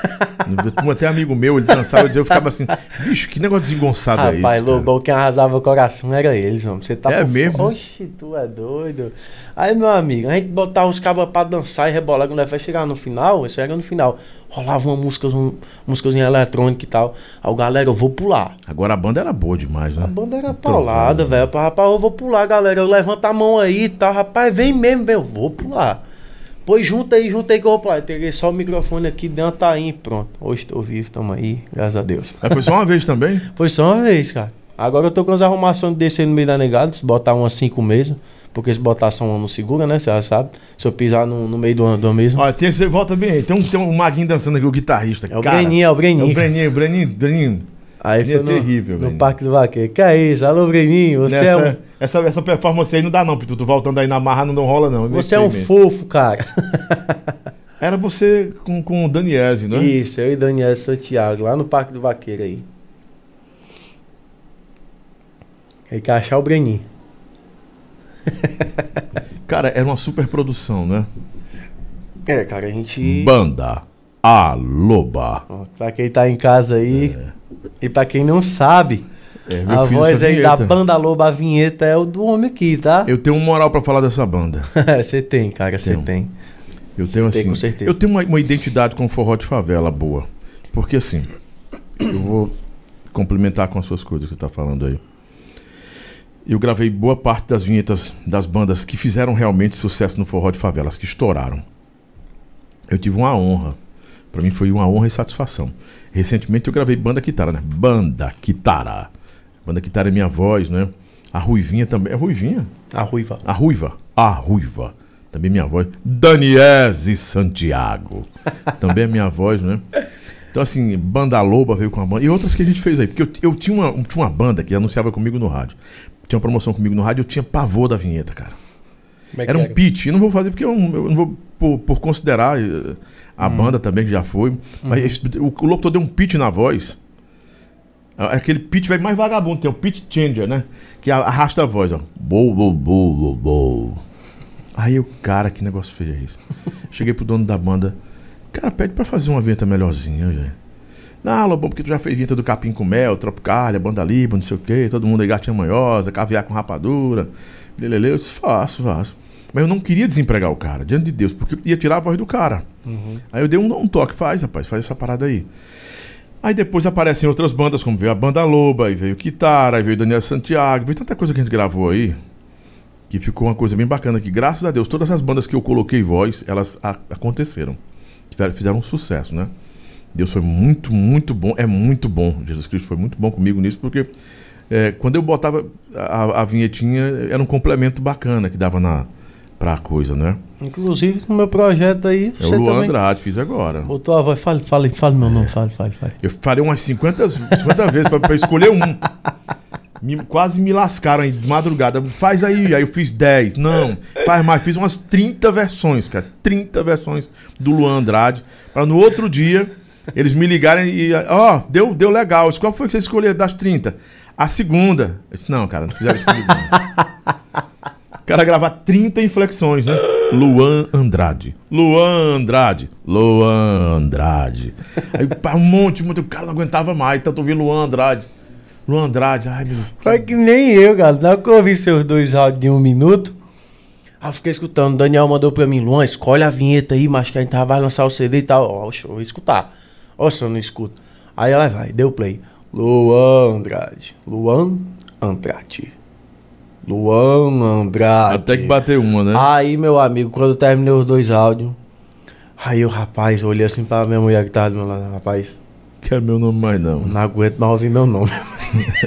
Speaker 1: Até amigo meu, ele dançava, eu, dizia, eu ficava assim, bicho, que negócio desengonçado é?
Speaker 2: Rapaz,
Speaker 1: cara?"
Speaker 2: Lobão, quem arrasava o coração era eles, mano. Você tá
Speaker 1: É mesmo?
Speaker 2: Oxi, tu é doido. Aí, meu amigo, a gente botava os cabos pra dançar e rebolar. Quando vai chegar no final, isso era no final. Rolava uma música, um, músicazinha eletrônica e tal. Aí o galera, eu vou pular.
Speaker 1: Agora a banda era boa demais, né?
Speaker 2: A banda era paulada, velho. Rapaz, eu vou pular, galera. Eu levanto a mão aí e tal. Rapaz, vem mesmo, velho. Eu vou pular. Pois junta aí, junta aí que eu vou pular. Eu peguei só o microfone aqui, dei uma tainha e pronto. Hoje tô vivo, tamo aí, graças a Deus.
Speaker 1: Mas foi só uma vez também?
Speaker 2: Foi só uma vez, cara. Agora eu tô com as arrumações de descer no meio da negada, se botar umas cinco mesas. Porque se botar só uma não segura, né? Você já sabe. Se eu pisar no, no meio do, do mesmo.
Speaker 1: Olha, tem esse, volta bem aí. Tem um, tem um maguinho dançando aqui, o guitarrista.
Speaker 2: É o
Speaker 1: cara.
Speaker 2: Breninho, é o
Speaker 1: É
Speaker 2: Breninho.
Speaker 1: o Breninho, o Breninho, Breninho.
Speaker 2: Aí
Speaker 1: Breninho
Speaker 2: foi
Speaker 1: é
Speaker 2: no,
Speaker 1: terrível,
Speaker 2: no. Parque do Vaqueiro. Que é isso? Alô, Breninho, você é
Speaker 1: Nessa,
Speaker 2: um,
Speaker 1: essa, essa performance aí não dá não, Pitu. Tu voltando aí na marra não, não rola não.
Speaker 2: você é um
Speaker 1: Meio-
Speaker 2: fofo, cara.
Speaker 1: Era você com, com o Daniese, né?
Speaker 2: Isso, eu e Daniel Santiago, lá no Parque do Vaqueiro aí. Tem que achar o Breninho.
Speaker 1: Cara, era uma super produção, né?
Speaker 2: É, cara, a gente.
Speaker 1: Banda A Loba.
Speaker 2: Ó, Pra quem tá em casa aí. E pra quem não sabe,
Speaker 1: É,
Speaker 2: a voz aí da banda Loba, a vinheta é o do homem aqui, tá?
Speaker 1: Eu tenho um moral pra falar dessa banda.
Speaker 2: Você tem, cara, você tem.
Speaker 1: Eu tenho
Speaker 2: tem,
Speaker 1: assim.
Speaker 2: com certeza.
Speaker 1: Eu tenho uma, uma identidade com forró de favela boa. Porque assim, eu vou complementar com as suas coisas que você tá falando aí. Eu gravei boa parte das vinhetas das bandas que fizeram realmente sucesso no forró de favelas, que estouraram. Eu tive uma honra. Pra mim foi uma honra e satisfação. Recentemente eu gravei Banda Quitara, né? Banda Quitara. Banda Quitara é minha voz, né? A Ruivinha também. É Ruivinha?
Speaker 2: A ruiva.
Speaker 1: A Ruiva. A Ruiva. Também minha voz. Daniese Santiago. Também é minha voz, né? Então, assim, Banda Loba veio com a banda. E outras que a gente fez aí. Porque eu, eu tinha, uma, tinha uma banda que anunciava comigo no rádio. Tinha uma promoção comigo no rádio, eu tinha pavor da vinheta, cara.
Speaker 2: Como é
Speaker 1: Era um pitch. Eu não vou fazer porque eu, eu não vou, por, por considerar eh, a banda também, que já foi. Mas esse- o, o locutor deu um pitch na voz. Ah, Aquele pitch vai mais vagabundo, tem o pitch changer, né? Que arrasta a voz, ó. Bo, bo, bo, bo, bo. Aí eu, cara, que negócio feio é esse? Cheguei pro dono da banda. Cara, pede pra fazer uma vinheta melhorzinha, velho. Não, Lobão, porque tu já fez vinheta do Capim com Mel, Tropicália, Banda Liba, não sei o quê, todo mundo aí gatinha manhosa, caviar com rapadura. Lelele, eu disse, faço, faço. Mas eu não queria desempregar o cara, diante de Deus, porque eu ia tirar a voz do cara.
Speaker 2: Uhum.
Speaker 1: Aí eu dei um, um toque, faz, rapaz, faz essa parada aí. Aí depois aparecem outras bandas, como veio a Banda Loba, aí veio Kitara, aí veio Daniel Santiago, veio tanta coisa que a gente gravou aí, que ficou uma coisa bem bacana, que graças a Deus, todas as bandas que eu coloquei voz, elas aconteceram. Tiveram- Fizeram um sucesso, né? Deus foi muito, muito bom, é muito bom. Jesus Cristo foi muito bom comigo nisso, porque é, quando eu botava a, a vinhetinha, era um complemento bacana que dava na, pra coisa, né?
Speaker 2: Inclusive, no meu projeto aí,
Speaker 1: É o
Speaker 2: você
Speaker 1: Luan
Speaker 2: também
Speaker 1: Andrade, fiz agora.
Speaker 2: botou a voz. Fale, fale, fale meu nome, fale, fale, fale.
Speaker 1: Eu falei umas 50, 50 vezes pra, pra escolher um. Me- quase me lascaram aí de madrugada. Faz aí. Aí eu fiz 10. Não, faz mais. Fiz umas 30 versões, cara. 30 versões do Luan Andrade. Pra no outro dia eles me ligarem e. Ó, deu, deu legal. Qual foi que você escolheu das 30? A segunda. Eu disse, não, cara, não fizeram isso comigo. não. O cara gravar 30 inflexões, né? Luan Andrade. Luan Andrade. Luan Andrade. Aí pá, um monte, um monte. O cara não aguentava mais, tanto ouvir Luan Andrade. Luan Andrade, ai meu.
Speaker 2: Foi que nem eu, cara. Na hora que eu ouvi seus dois áudios de um minuto, eu fiquei escutando. Daniel mandou pra mim, Luan, escolhe a vinheta aí, mas que a gente vai lançar o CD e tal. Ó, deixa eu escutar. Ó, se eu não escuto. Aí ela vai, deu play. Luan Andrade. Luan Andrade. Luan Andrade.
Speaker 1: Até que bateu uma, né?
Speaker 2: Aí, meu amigo, quando eu terminei os dois áudios, aí o rapaz, eu olhei assim pra minha mulher que tava do meu lado, rapaz,
Speaker 1: Quer meu nome mais não.
Speaker 2: não aguento mais ouvir meu nome.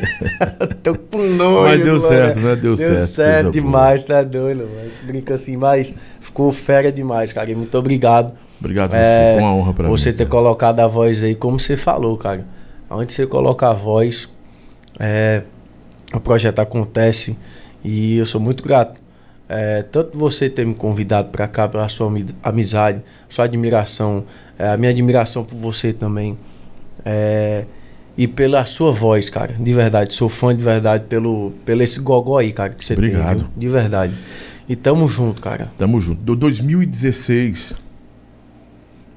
Speaker 2: Tô com nojo.
Speaker 1: Mas deu
Speaker 2: mano.
Speaker 1: certo, né? Deu
Speaker 2: Deu
Speaker 1: certo,
Speaker 2: certo, demais, tá doido, mano. Brinca assim, mas ficou fera demais, cara. E muito obrigado.
Speaker 1: Obrigado
Speaker 2: É,
Speaker 1: você, foi uma honra pra
Speaker 2: você
Speaker 1: mim.
Speaker 2: ter colocado a voz aí, como você falou, cara. Onde você coloca a voz, é, o projeto acontece e eu sou muito grato. É, tanto você ter me convidado para cá, pela sua ami- amizade, sua admiração, é, a minha admiração por você também. é, e pela sua voz, cara. De verdade, sou fã de verdade pelo, pelo esse gogó aí, cara, que você tem,
Speaker 1: Obrigado.
Speaker 2: viu? De verdade. E tamo junto, cara.
Speaker 1: Tamo junto. Do 2016.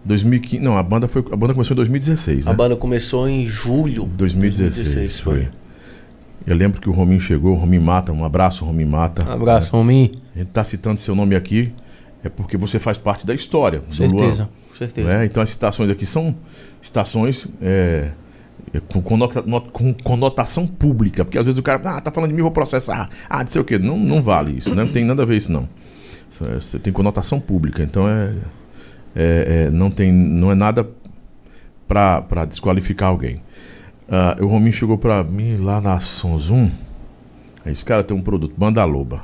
Speaker 1: 2015. Não, a banda, foi, a banda começou em 2016, né?
Speaker 2: A banda começou em julho
Speaker 1: 2016, foi. Eu lembro que o Rominho chegou, o Rominho Mata, um abraço, Rominho Mata.
Speaker 2: Um abraço, homem.
Speaker 1: A gente tá citando seu nome aqui, é porque você faz parte da história do
Speaker 2: Certeza,
Speaker 1: Luan.
Speaker 2: certeza.
Speaker 1: né? Então as citações aqui são citações é, é, com, com conotação pública, porque às vezes o cara, ah, tá falando de mim, vou processar. Ah, não sei o quê. Não, não vale isso, né? Não tem nada a ver isso, não. Você tem conotação pública, então é, é- é, não, tem, não é nada para desqualificar alguém. Ah, o Rominho chegou para mim lá na Sonzum. Aí esse cara tem um produto, Banda Loba.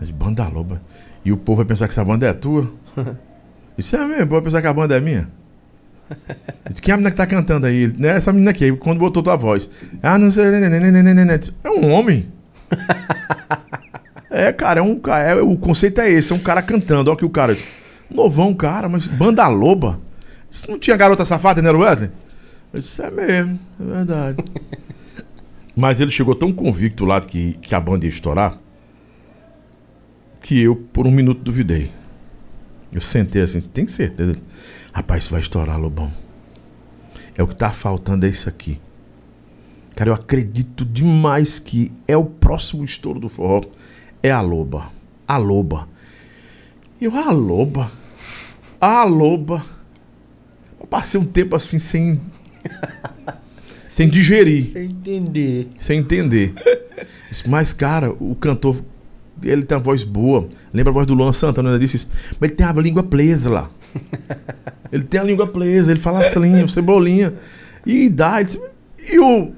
Speaker 1: Disse, Banda Loba. E o povo vai pensar que essa banda é tua. Isso é mesmo, vai pensar que a banda é minha. Disse, Quem é a menina que tá cantando aí? Né, essa menina aqui, aí quando botou tua voz. Ah, não sei. né, né, né, É um homem. é, cara, é um cara. é- o conceito é esse, é um cara cantando. Olha que o cara. Novão, cara, mas banda loba. Isso não tinha garota safada, né, Wesley? Eu disse, é mesmo, é verdade. mas ele chegou tão convicto lá que, que a banda ia estourar que eu, por um minuto, duvidei. Eu sentei assim, tem certeza? Rapaz, isso vai estourar, Lobão. É o que tá faltando, é isso aqui. Cara, eu acredito demais que é o próximo estouro do forró. É a loba. A loba. Eu, a loba. A loba. Eu passei um tempo assim sem. sem digerir
Speaker 2: Entender.
Speaker 1: sem entender. Mas, cara, o cantor, ele tem uma voz boa. Lembra a voz do Luan Santana, ele disse isso. Mas ele tem a língua presa lá. Ele tem a língua presa, ele fala assim, cebolinha. E dá. ele disse, E o,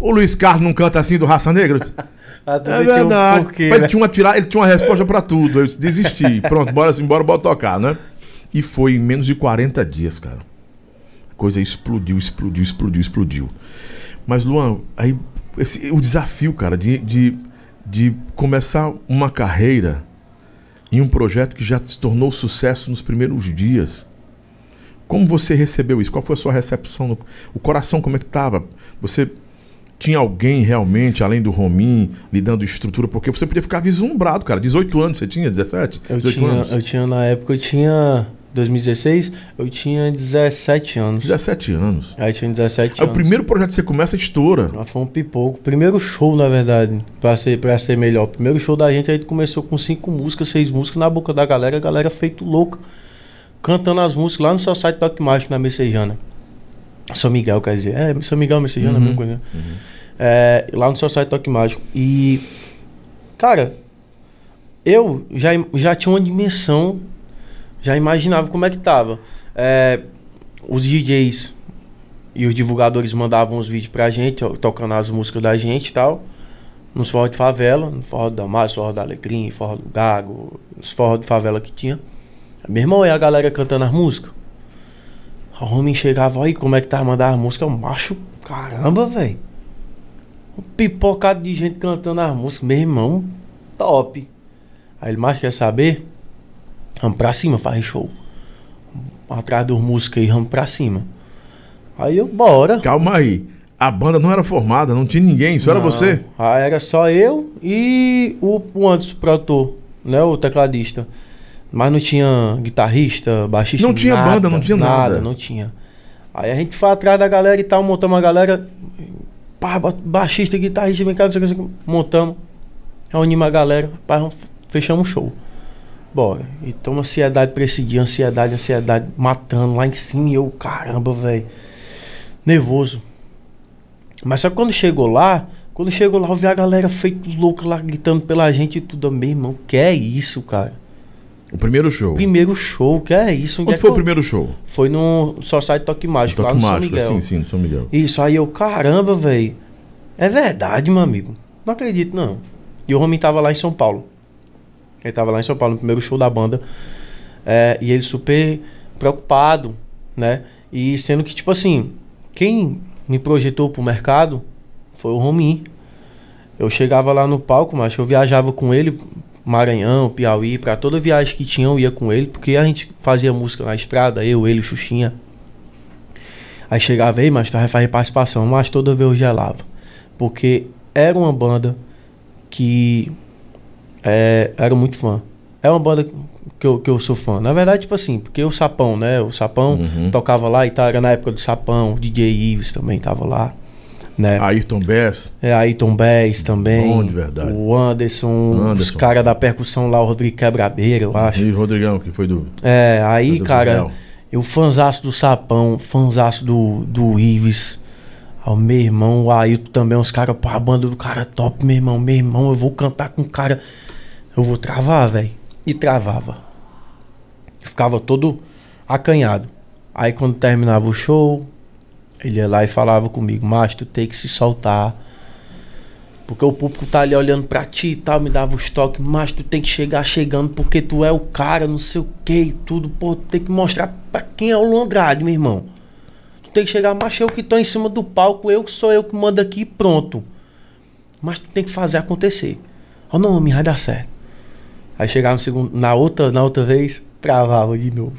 Speaker 1: o Luiz Carlos não canta assim do Raça Negra?
Speaker 2: Ah,
Speaker 1: É
Speaker 2: também tinha um
Speaker 1: verdade.
Speaker 2: porquê,
Speaker 1: Mas
Speaker 2: né?
Speaker 1: ele, tinha uma tira... ele tinha uma resposta pra tudo. Eu disse, desisti. Pronto, bora assim, bora, bora tocar, né? E foi em menos de 40 dias, cara. Coisa explodiu, explodiu, explodiu, explodiu. Mas, Luan, aí esse, o desafio, cara, de, de, de começar uma carreira em um projeto que já se tornou sucesso nos primeiros dias. Como você recebeu isso? Qual foi a sua recepção? no- O coração, como é que tava? Você tinha alguém realmente, além do Romin, lhe dando estrutura? Porque você podia ficar vislumbrado, cara. 18 anos você tinha? 17?
Speaker 2: Eu
Speaker 1: 18
Speaker 2: tinha,
Speaker 1: anos?
Speaker 2: eu tinha, na época, eu tinha. 2016, eu tinha 17 anos.
Speaker 1: 17 anos.
Speaker 2: Aí tinha 17
Speaker 1: Aí o
Speaker 2: anos.
Speaker 1: primeiro projeto que você começa estoura.
Speaker 2: Ah, foi um pipoco. Primeiro show, na verdade, pra ser, pra ser melhor. O primeiro show da gente, a gente começou com cinco músicas, seis músicas na boca da galera, a galera feito louca. Cantando as músicas lá no seu site Toque Mágico, na Messejana. São Miguel, quer dizer. É, São Miguel, Messejana,
Speaker 1: Uhum.
Speaker 2: a mesma coisa. É, lá no seu site Toque Mágico. E, cara, eu já, já tinha uma dimensão, já imaginava como é que tava. É, os DJs e os divulgadores mandavam os vídeos pra gente, tocando as músicas da gente e tal. Nos forró de favela, no forró do Damásio, forró da Alecrim, forró do Gago, nos forró de favela que tinha. Meu irmão, e a galera cantando as músicas. O homem chegava aí, como é que tá mandar as músicas? Eu, macho, caramba, velho. Um pipocado de gente cantando as músicas. Meu irmão, top. Aí ele, mais quer saber? Vamos pra cima, faz show. Atrás dos músicos aí, vamos pra cima. Aí eu, bora.
Speaker 1: Calma aí. A banda não era formada, não tinha ninguém, só era
Speaker 2: Não.
Speaker 1: você?
Speaker 2: Ah, era só eu e o, o Anderson produtor, né? O tecladista. Mas não tinha guitarrista, baixista.
Speaker 1: Não tinha
Speaker 2: nada,
Speaker 1: banda, não tinha nada.
Speaker 2: Não tinha. Aí a gente foi atrás da galera e tal, montamos a galera. Pá, ba- baixista, guitarrista, vem cá, não sei o que, montamos. Reunimos a galera, pá, fechamos o show. Bora. E toma ansiedade pra esse dia, ansiedade, ansiedade, matando lá em cima. E eu, caramba, velho. Nervoso. Mas só que quando chegou lá, quando chegou lá, eu vi a galera feito louca lá gritando pela gente e tudo. Meu irmão, que é isso, cara?
Speaker 1: O primeiro show.
Speaker 2: Primeiro show, que é isso? Onde
Speaker 1: Onde
Speaker 2: é
Speaker 1: foi o
Speaker 2: eu-
Speaker 1: primeiro show?
Speaker 2: Foi no Só Sai Toque Mágico, lá
Speaker 1: Toque
Speaker 2: no São
Speaker 1: Mágico,
Speaker 2: Miguel.
Speaker 1: sim, sim, São Miguel.
Speaker 2: Isso, aí eu, caramba, velho. É verdade, meu amigo. Não acredito, não. E o Romin tava lá em São Paulo. Ele tava lá em São Paulo, no primeiro show da banda. É, e ele super preocupado, né? E sendo que, tipo assim, quem me projetou pro mercado foi o Romin. Eu chegava lá no palco, mas eu viajava com ele, Maranhão, Piauí, pra toda viagem que tinha eu ia com ele, porque a gente fazia música na estrada, eu, ele, Xuxinha. Aí chegava aí, mas tu vai fazer participação, mas toda vez eu gelava. Porque era uma banda que é, era muito fã. É uma banda que eu, que eu sou fã. Na verdade, tipo assim, porque o Sapão, né? O Sapão
Speaker 1: Uhum.
Speaker 2: tocava lá e tal, era na época do Sapão, o DJ Ives também tava lá. Né?
Speaker 1: Ayrton Bass.
Speaker 2: É, Ayrton Bass também.
Speaker 1: Bom de verdade.
Speaker 2: O Anderson, os
Speaker 1: Anderson.
Speaker 2: caras da percussão lá, o Rodrigo Quebradeira, eu acho.
Speaker 1: E Rodrigão, que foi do.
Speaker 2: É, aí,
Speaker 1: do
Speaker 2: cara,
Speaker 1: Gabriel.
Speaker 2: eu fanzaço do Sapão, fanzaço do, do Ives. Ao meu irmão, o Ailton também, os caras, pô, a banda do cara é top, meu irmão, meu irmão, eu vou cantar com o cara. Eu vou travar, velho. E travava. Ficava todo acanhado. Aí quando terminava o show, ele ia lá e falava comigo, mas tu tem que se soltar. Porque o público tá ali olhando pra ti e tal, me dava os toques, mas tu tem que chegar chegando porque tu é o cara, não sei o que e tudo. Pô, tu tem que mostrar pra quem é o Luan Andrade, meu irmão. Tu tem que chegar, mas eu que tô em cima do palco, eu que sou eu que mando aqui pronto. Mas tu tem que fazer acontecer. Oh não, me vai dar certo. Aí chegava no segundo, na outra, na outra vez, travava de novo.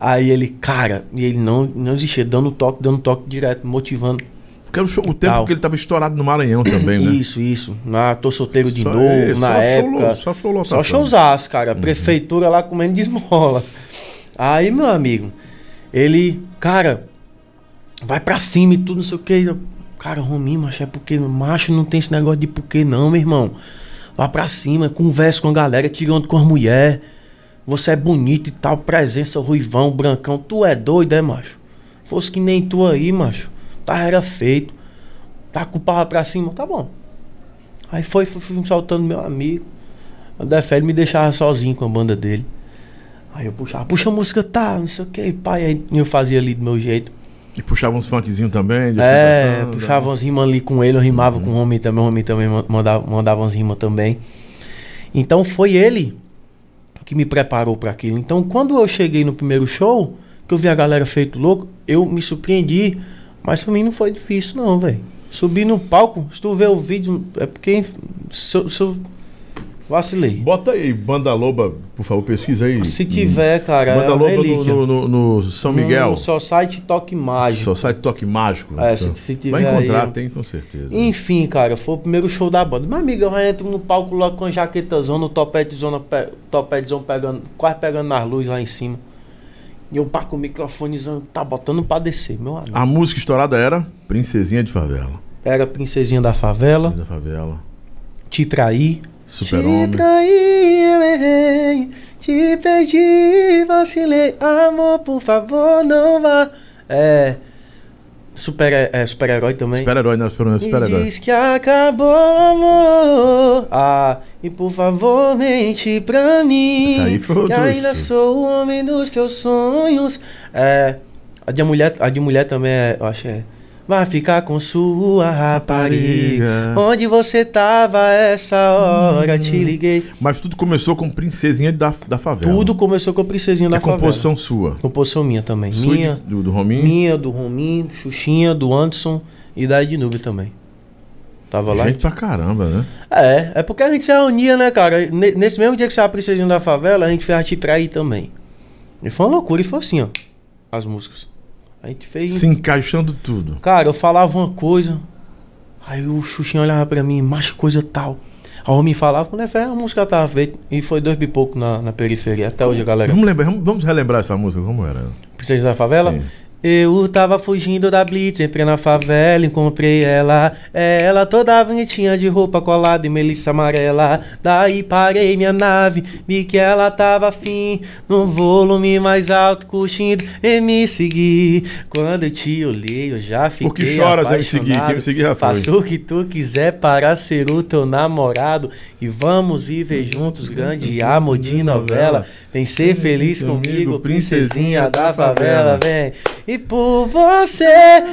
Speaker 2: Aí ele, cara, e ele não, não existia, dando toque, dando toque direto, motivando.
Speaker 1: Porque o, show- o tempo que ele tava estourado no Maranhão também, né?
Speaker 2: Isso, isso. Na Tô Solteiro de
Speaker 1: Só-
Speaker 2: novo,
Speaker 1: é,
Speaker 2: na
Speaker 1: só show
Speaker 2: época.
Speaker 1: lo- só show lotação.
Speaker 2: Só showzaço, cara. Prefeitura lá comendo de esmola. Aí, meu amigo, ele, cara, vai pra cima e tudo, não sei o que. Cara, Rominho, macho, é porque macho não tem esse negócio de porquê não, meu irmão. Vá pra cima, conversa com a galera, tirando com as mulheres. Você é bonito e tal, presença, ruivão, brancão. Tu é doido, é, macho? Fosse que nem tu aí, macho. Tá, era feito. Tá com o pau pra cima, tá bom. Aí foi, fui, fui soltando meu amigo. O Defé me deixava sozinho com a banda dele. Aí eu puxava, puxa a música, tá, não sei o que, pai. Aí eu fazia ali do meu jeito.
Speaker 1: E puxava uns funkzinhos também.
Speaker 2: É, puxava
Speaker 1: né?
Speaker 2: umas rimas ali com ele, eu rimava com o Romy também, o Romy também ma- mandava, mandava umas rimas também. Então foi ele que me preparou para aquilo. Então quando eu cheguei no primeiro show, que eu vi a galera feito louco, eu me surpreendi, mas pra mim não foi difícil não, velho. Subir no palco, se tu ver o vídeo, é porque se eu, se eu vacilei.
Speaker 1: Bota aí, Banda Loba, por favor, pesquisa aí.
Speaker 2: Se tiver, cara,
Speaker 1: Banda
Speaker 2: é
Speaker 1: Loba no, no- no- São Miguel.
Speaker 2: No só site Toque Mágico.
Speaker 1: Só sai toque mágico.
Speaker 2: É,
Speaker 1: então.
Speaker 2: se- se tiver
Speaker 1: Vai encontrar,
Speaker 2: aí,
Speaker 1: tem com certeza.
Speaker 2: Enfim, cara, foi o primeiro show da banda. Meu amigo, eu entro no palco logo com a jaquetazona, o topetezona, pe, topetezão pegando, quase pegando nas luzes lá em cima. E eu pá com o microfonezão, tá botando pra descer, meu amigo.
Speaker 1: A música estourada era Princesinha de Favela.
Speaker 2: Era princesinha da favela,
Speaker 1: Da favela.
Speaker 2: te traí.
Speaker 1: Super-Homem.
Speaker 2: Te traí, eu errei, te perdi, vacilei. Amor, por favor, não vá. É. Super, é, super-herói também.
Speaker 1: Super-herói, né? Super-herói.
Speaker 2: E
Speaker 1: Super-herói.
Speaker 2: diz que acabou o amor. Ah, e por favor, mente pra mim.
Speaker 1: Essa aí foi
Speaker 2: que
Speaker 1: outro
Speaker 2: ainda sou o homem dos teus sonhos. É. A de mulher, a de mulher também é, eu acho que é. Vai ficar com sua rapariga. Onde você tava essa hora? Te liguei.
Speaker 1: Mas tudo começou com Princesinha da, da Favela.
Speaker 2: Tudo começou com princesinha da
Speaker 1: é
Speaker 2: favela.
Speaker 1: composição sua.
Speaker 2: Composição minha também.
Speaker 1: Sua
Speaker 2: minha,
Speaker 1: de- do, do Rominho.
Speaker 2: minha, do Rominho, do Xuxinha, do Anderson e da Ednube também. Tava lá.
Speaker 1: Gente pra caramba, né?
Speaker 2: É, é porque a gente se reunia, né, cara? Ne- Nesse mesmo dia que saiu a Princesinha da Favela, a gente fez a Te Trair também. E foi uma loucura, e foi assim, ó. As músicas. A gente fez.
Speaker 1: Se encaixando tudo.
Speaker 2: Cara, eu falava uma coisa. Aí o Xuxinha olhava pra mim, macho, coisa tal. Aí o homem falava, né, a música tava feita. E foi dois pipocos na, na periferia. Até hoje a galera.
Speaker 1: Vamos, lembrar, vamos, vamos relembrar essa música, como era?
Speaker 2: Princesa da Favela?
Speaker 1: Sim.
Speaker 2: Eu tava fugindo da Blitz, entrei na favela, encontrei ela. É ela toda bonitinha de roupa colada e melissa amarela. Daí parei minha nave, vi que ela tava afim. No volume mais alto, curtindo e me segui. Quando eu te olhei, eu já fiquei.
Speaker 1: Por que choras me seguir? Quem me seguir já foi.
Speaker 2: Faça o que tu quiser para ser o teu namorado. E vamos viver juntos, grande amor de novela. Vem ser feliz comigo, princesinha da favela, vem. E por você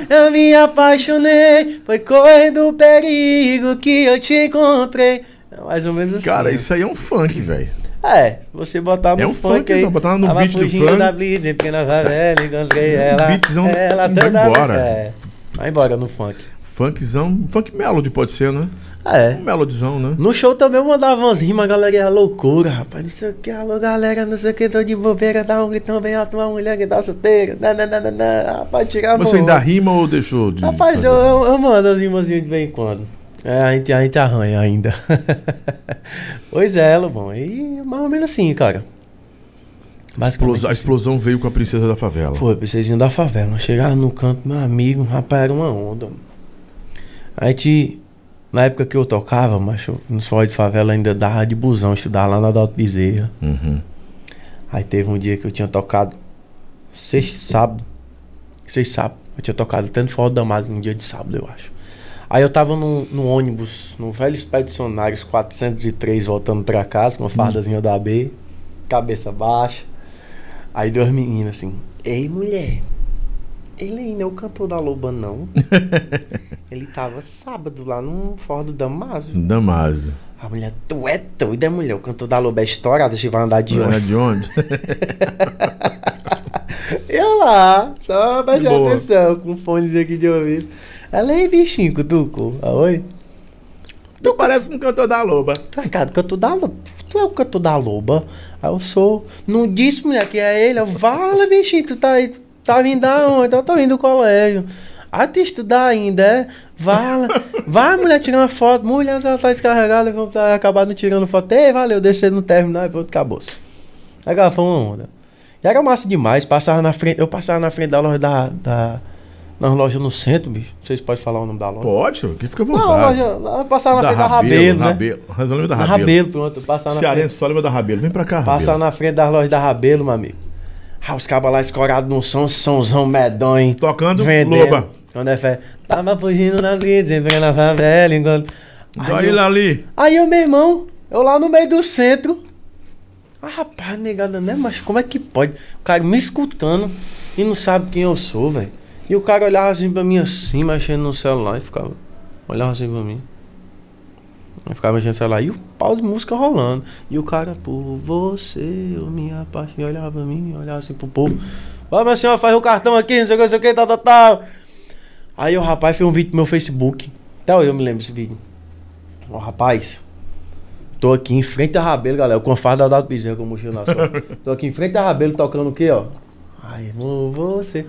Speaker 2: eu me apaixonei. Foi correndo o perigo que eu te encontrei. É mais ou menos assim.
Speaker 1: Cara,
Speaker 2: né?
Speaker 1: isso aí é um funk, velho.
Speaker 2: É, você botar no
Speaker 1: É um
Speaker 2: funk
Speaker 1: funkzão,
Speaker 2: aí.
Speaker 1: botar no beat do funk.
Speaker 2: da blitz, entrei na favela, encontrei ela.
Speaker 1: beatzão,
Speaker 2: ela
Speaker 1: vai embora.
Speaker 2: É, vai embora no funk.
Speaker 1: Funkzão, funk melody pode ser, né?
Speaker 2: É.
Speaker 1: Um melodyzão, né?
Speaker 2: No show também eu mandava umas rimas, a galera ia loucura, rapaz. Não sei o que, alô galera, não sei o que, tô de bobeira, dá um gritão bem alto, uma mulher que tá solteira. Não. Rapaz, tirava.
Speaker 1: Você ainda rima ou deixou de.
Speaker 2: Rapaz, eu, eu, eu mando as rimazinhas de vez em quando. É, a gente, a gente arranha ainda. pois é, Lobão. E mais ou menos assim, cara. Basicamente
Speaker 1: Explosa- A
Speaker 2: assim.
Speaker 1: explosão veio com a princesa da favela.
Speaker 2: Foi, precisinho da favela. Chegava no canto, meu amigo, rapaz, era uma onda. mano. A gente, na época que eu tocava, macho, nos forró de favela ainda dava de busão, estudava lá na Adalto Bezerra.
Speaker 1: Uhum.
Speaker 2: Aí teve um dia que eu tinha tocado, sexta, sábado, sexta, sábado, eu tinha tocado no forró da Damasco, um dia de sábado, eu acho. Aí eu tava no, no ônibus, no velho Expedicionários 403, voltando pra casa, com uma fardazinha da AB, cabeça baixa. Aí duas meninas assim, ei mulher, ele ainda é o cantor da Loba não. ele tava sábado lá no forró do Damasco.
Speaker 1: Damásio.
Speaker 2: A mulher, tu é doida, mulher, o cantor da Loba é estourado, a gente vai andar de
Speaker 1: É
Speaker 2: ônibus.
Speaker 1: de onde?
Speaker 2: Eu lá, só prestar atenção, com fones aqui de ouvido. Ela é bichinho, cutuco. Ah, oi?
Speaker 1: tu parece com um cantor da loba.
Speaker 2: Tu é cara, cantor da loba. Tu é o cantor da loba? Aí eu sou. Não disse, mulher, que é ele. Eu, Vala, bichinho, tu tá aí. tu Tá vindo da onde? Eu tô vindo do colégio. Ah, tu estudar ainda, é? Vala. Vai, mulher, tirar uma foto. Mulher, ela tá descarregada, vamos tá acabado tirando foto. Ei, valeu, descer no terminal e pronto, acabou. Aí ela foi uma onda. E era massa demais. Passava na frente. Eu passava na frente da loja da. da nas lojas no centro, bicho. Vocês podem falar o nome da loja?
Speaker 1: Pode, que fica à
Speaker 2: Não,
Speaker 1: vontade.
Speaker 2: loja, lá, passava na frente da Rabelo, né?
Speaker 1: Rabelo. Mas eu lembro da Rabelo.
Speaker 2: Rabelo, pronto. Passava na frente.
Speaker 1: Cearense só lembra da Rabelo. Vem pra cá,
Speaker 2: Passar
Speaker 1: Rabelo.
Speaker 2: na frente das lojas da Rabelo, meu amigo. Ah, os cabas lá escorados num som, somzão medonho.
Speaker 1: Tocando
Speaker 2: vendendo.
Speaker 1: Loba.
Speaker 2: Quando é fé. Tava fugindo na blitz, entrei na favela, enquanto...
Speaker 1: Aí,
Speaker 2: eu,
Speaker 1: ali.
Speaker 2: aí eu, meu irmão, eu lá no meio do centro. Ah, rapaz, negada, né? Mas como é que pode? O cara me escutando e não sabe quem eu sou, velho. E o cara olhava assim pra mim assim, mexendo no celular e ficava... Olhava assim pra mim. Eu ficava mexendo no celular e o pau de música rolando. E o cara, por você, eu me apaixonei. Olhava pra mim, olhava assim pro povo. Ó, minha senhora, faz o cartão aqui, não sei o que, não sei o que, tal, tal, tal. Aí o rapaz fez um vídeo no meu Facebook. Até eu me lembro desse vídeo. Ó, rapaz, tô aqui em frente a Rabelo, galera, com a farda da Bezerra, com o mochila na sua. tô aqui em frente a Rabelo tocando o quê, ó? Ai, irmão, você.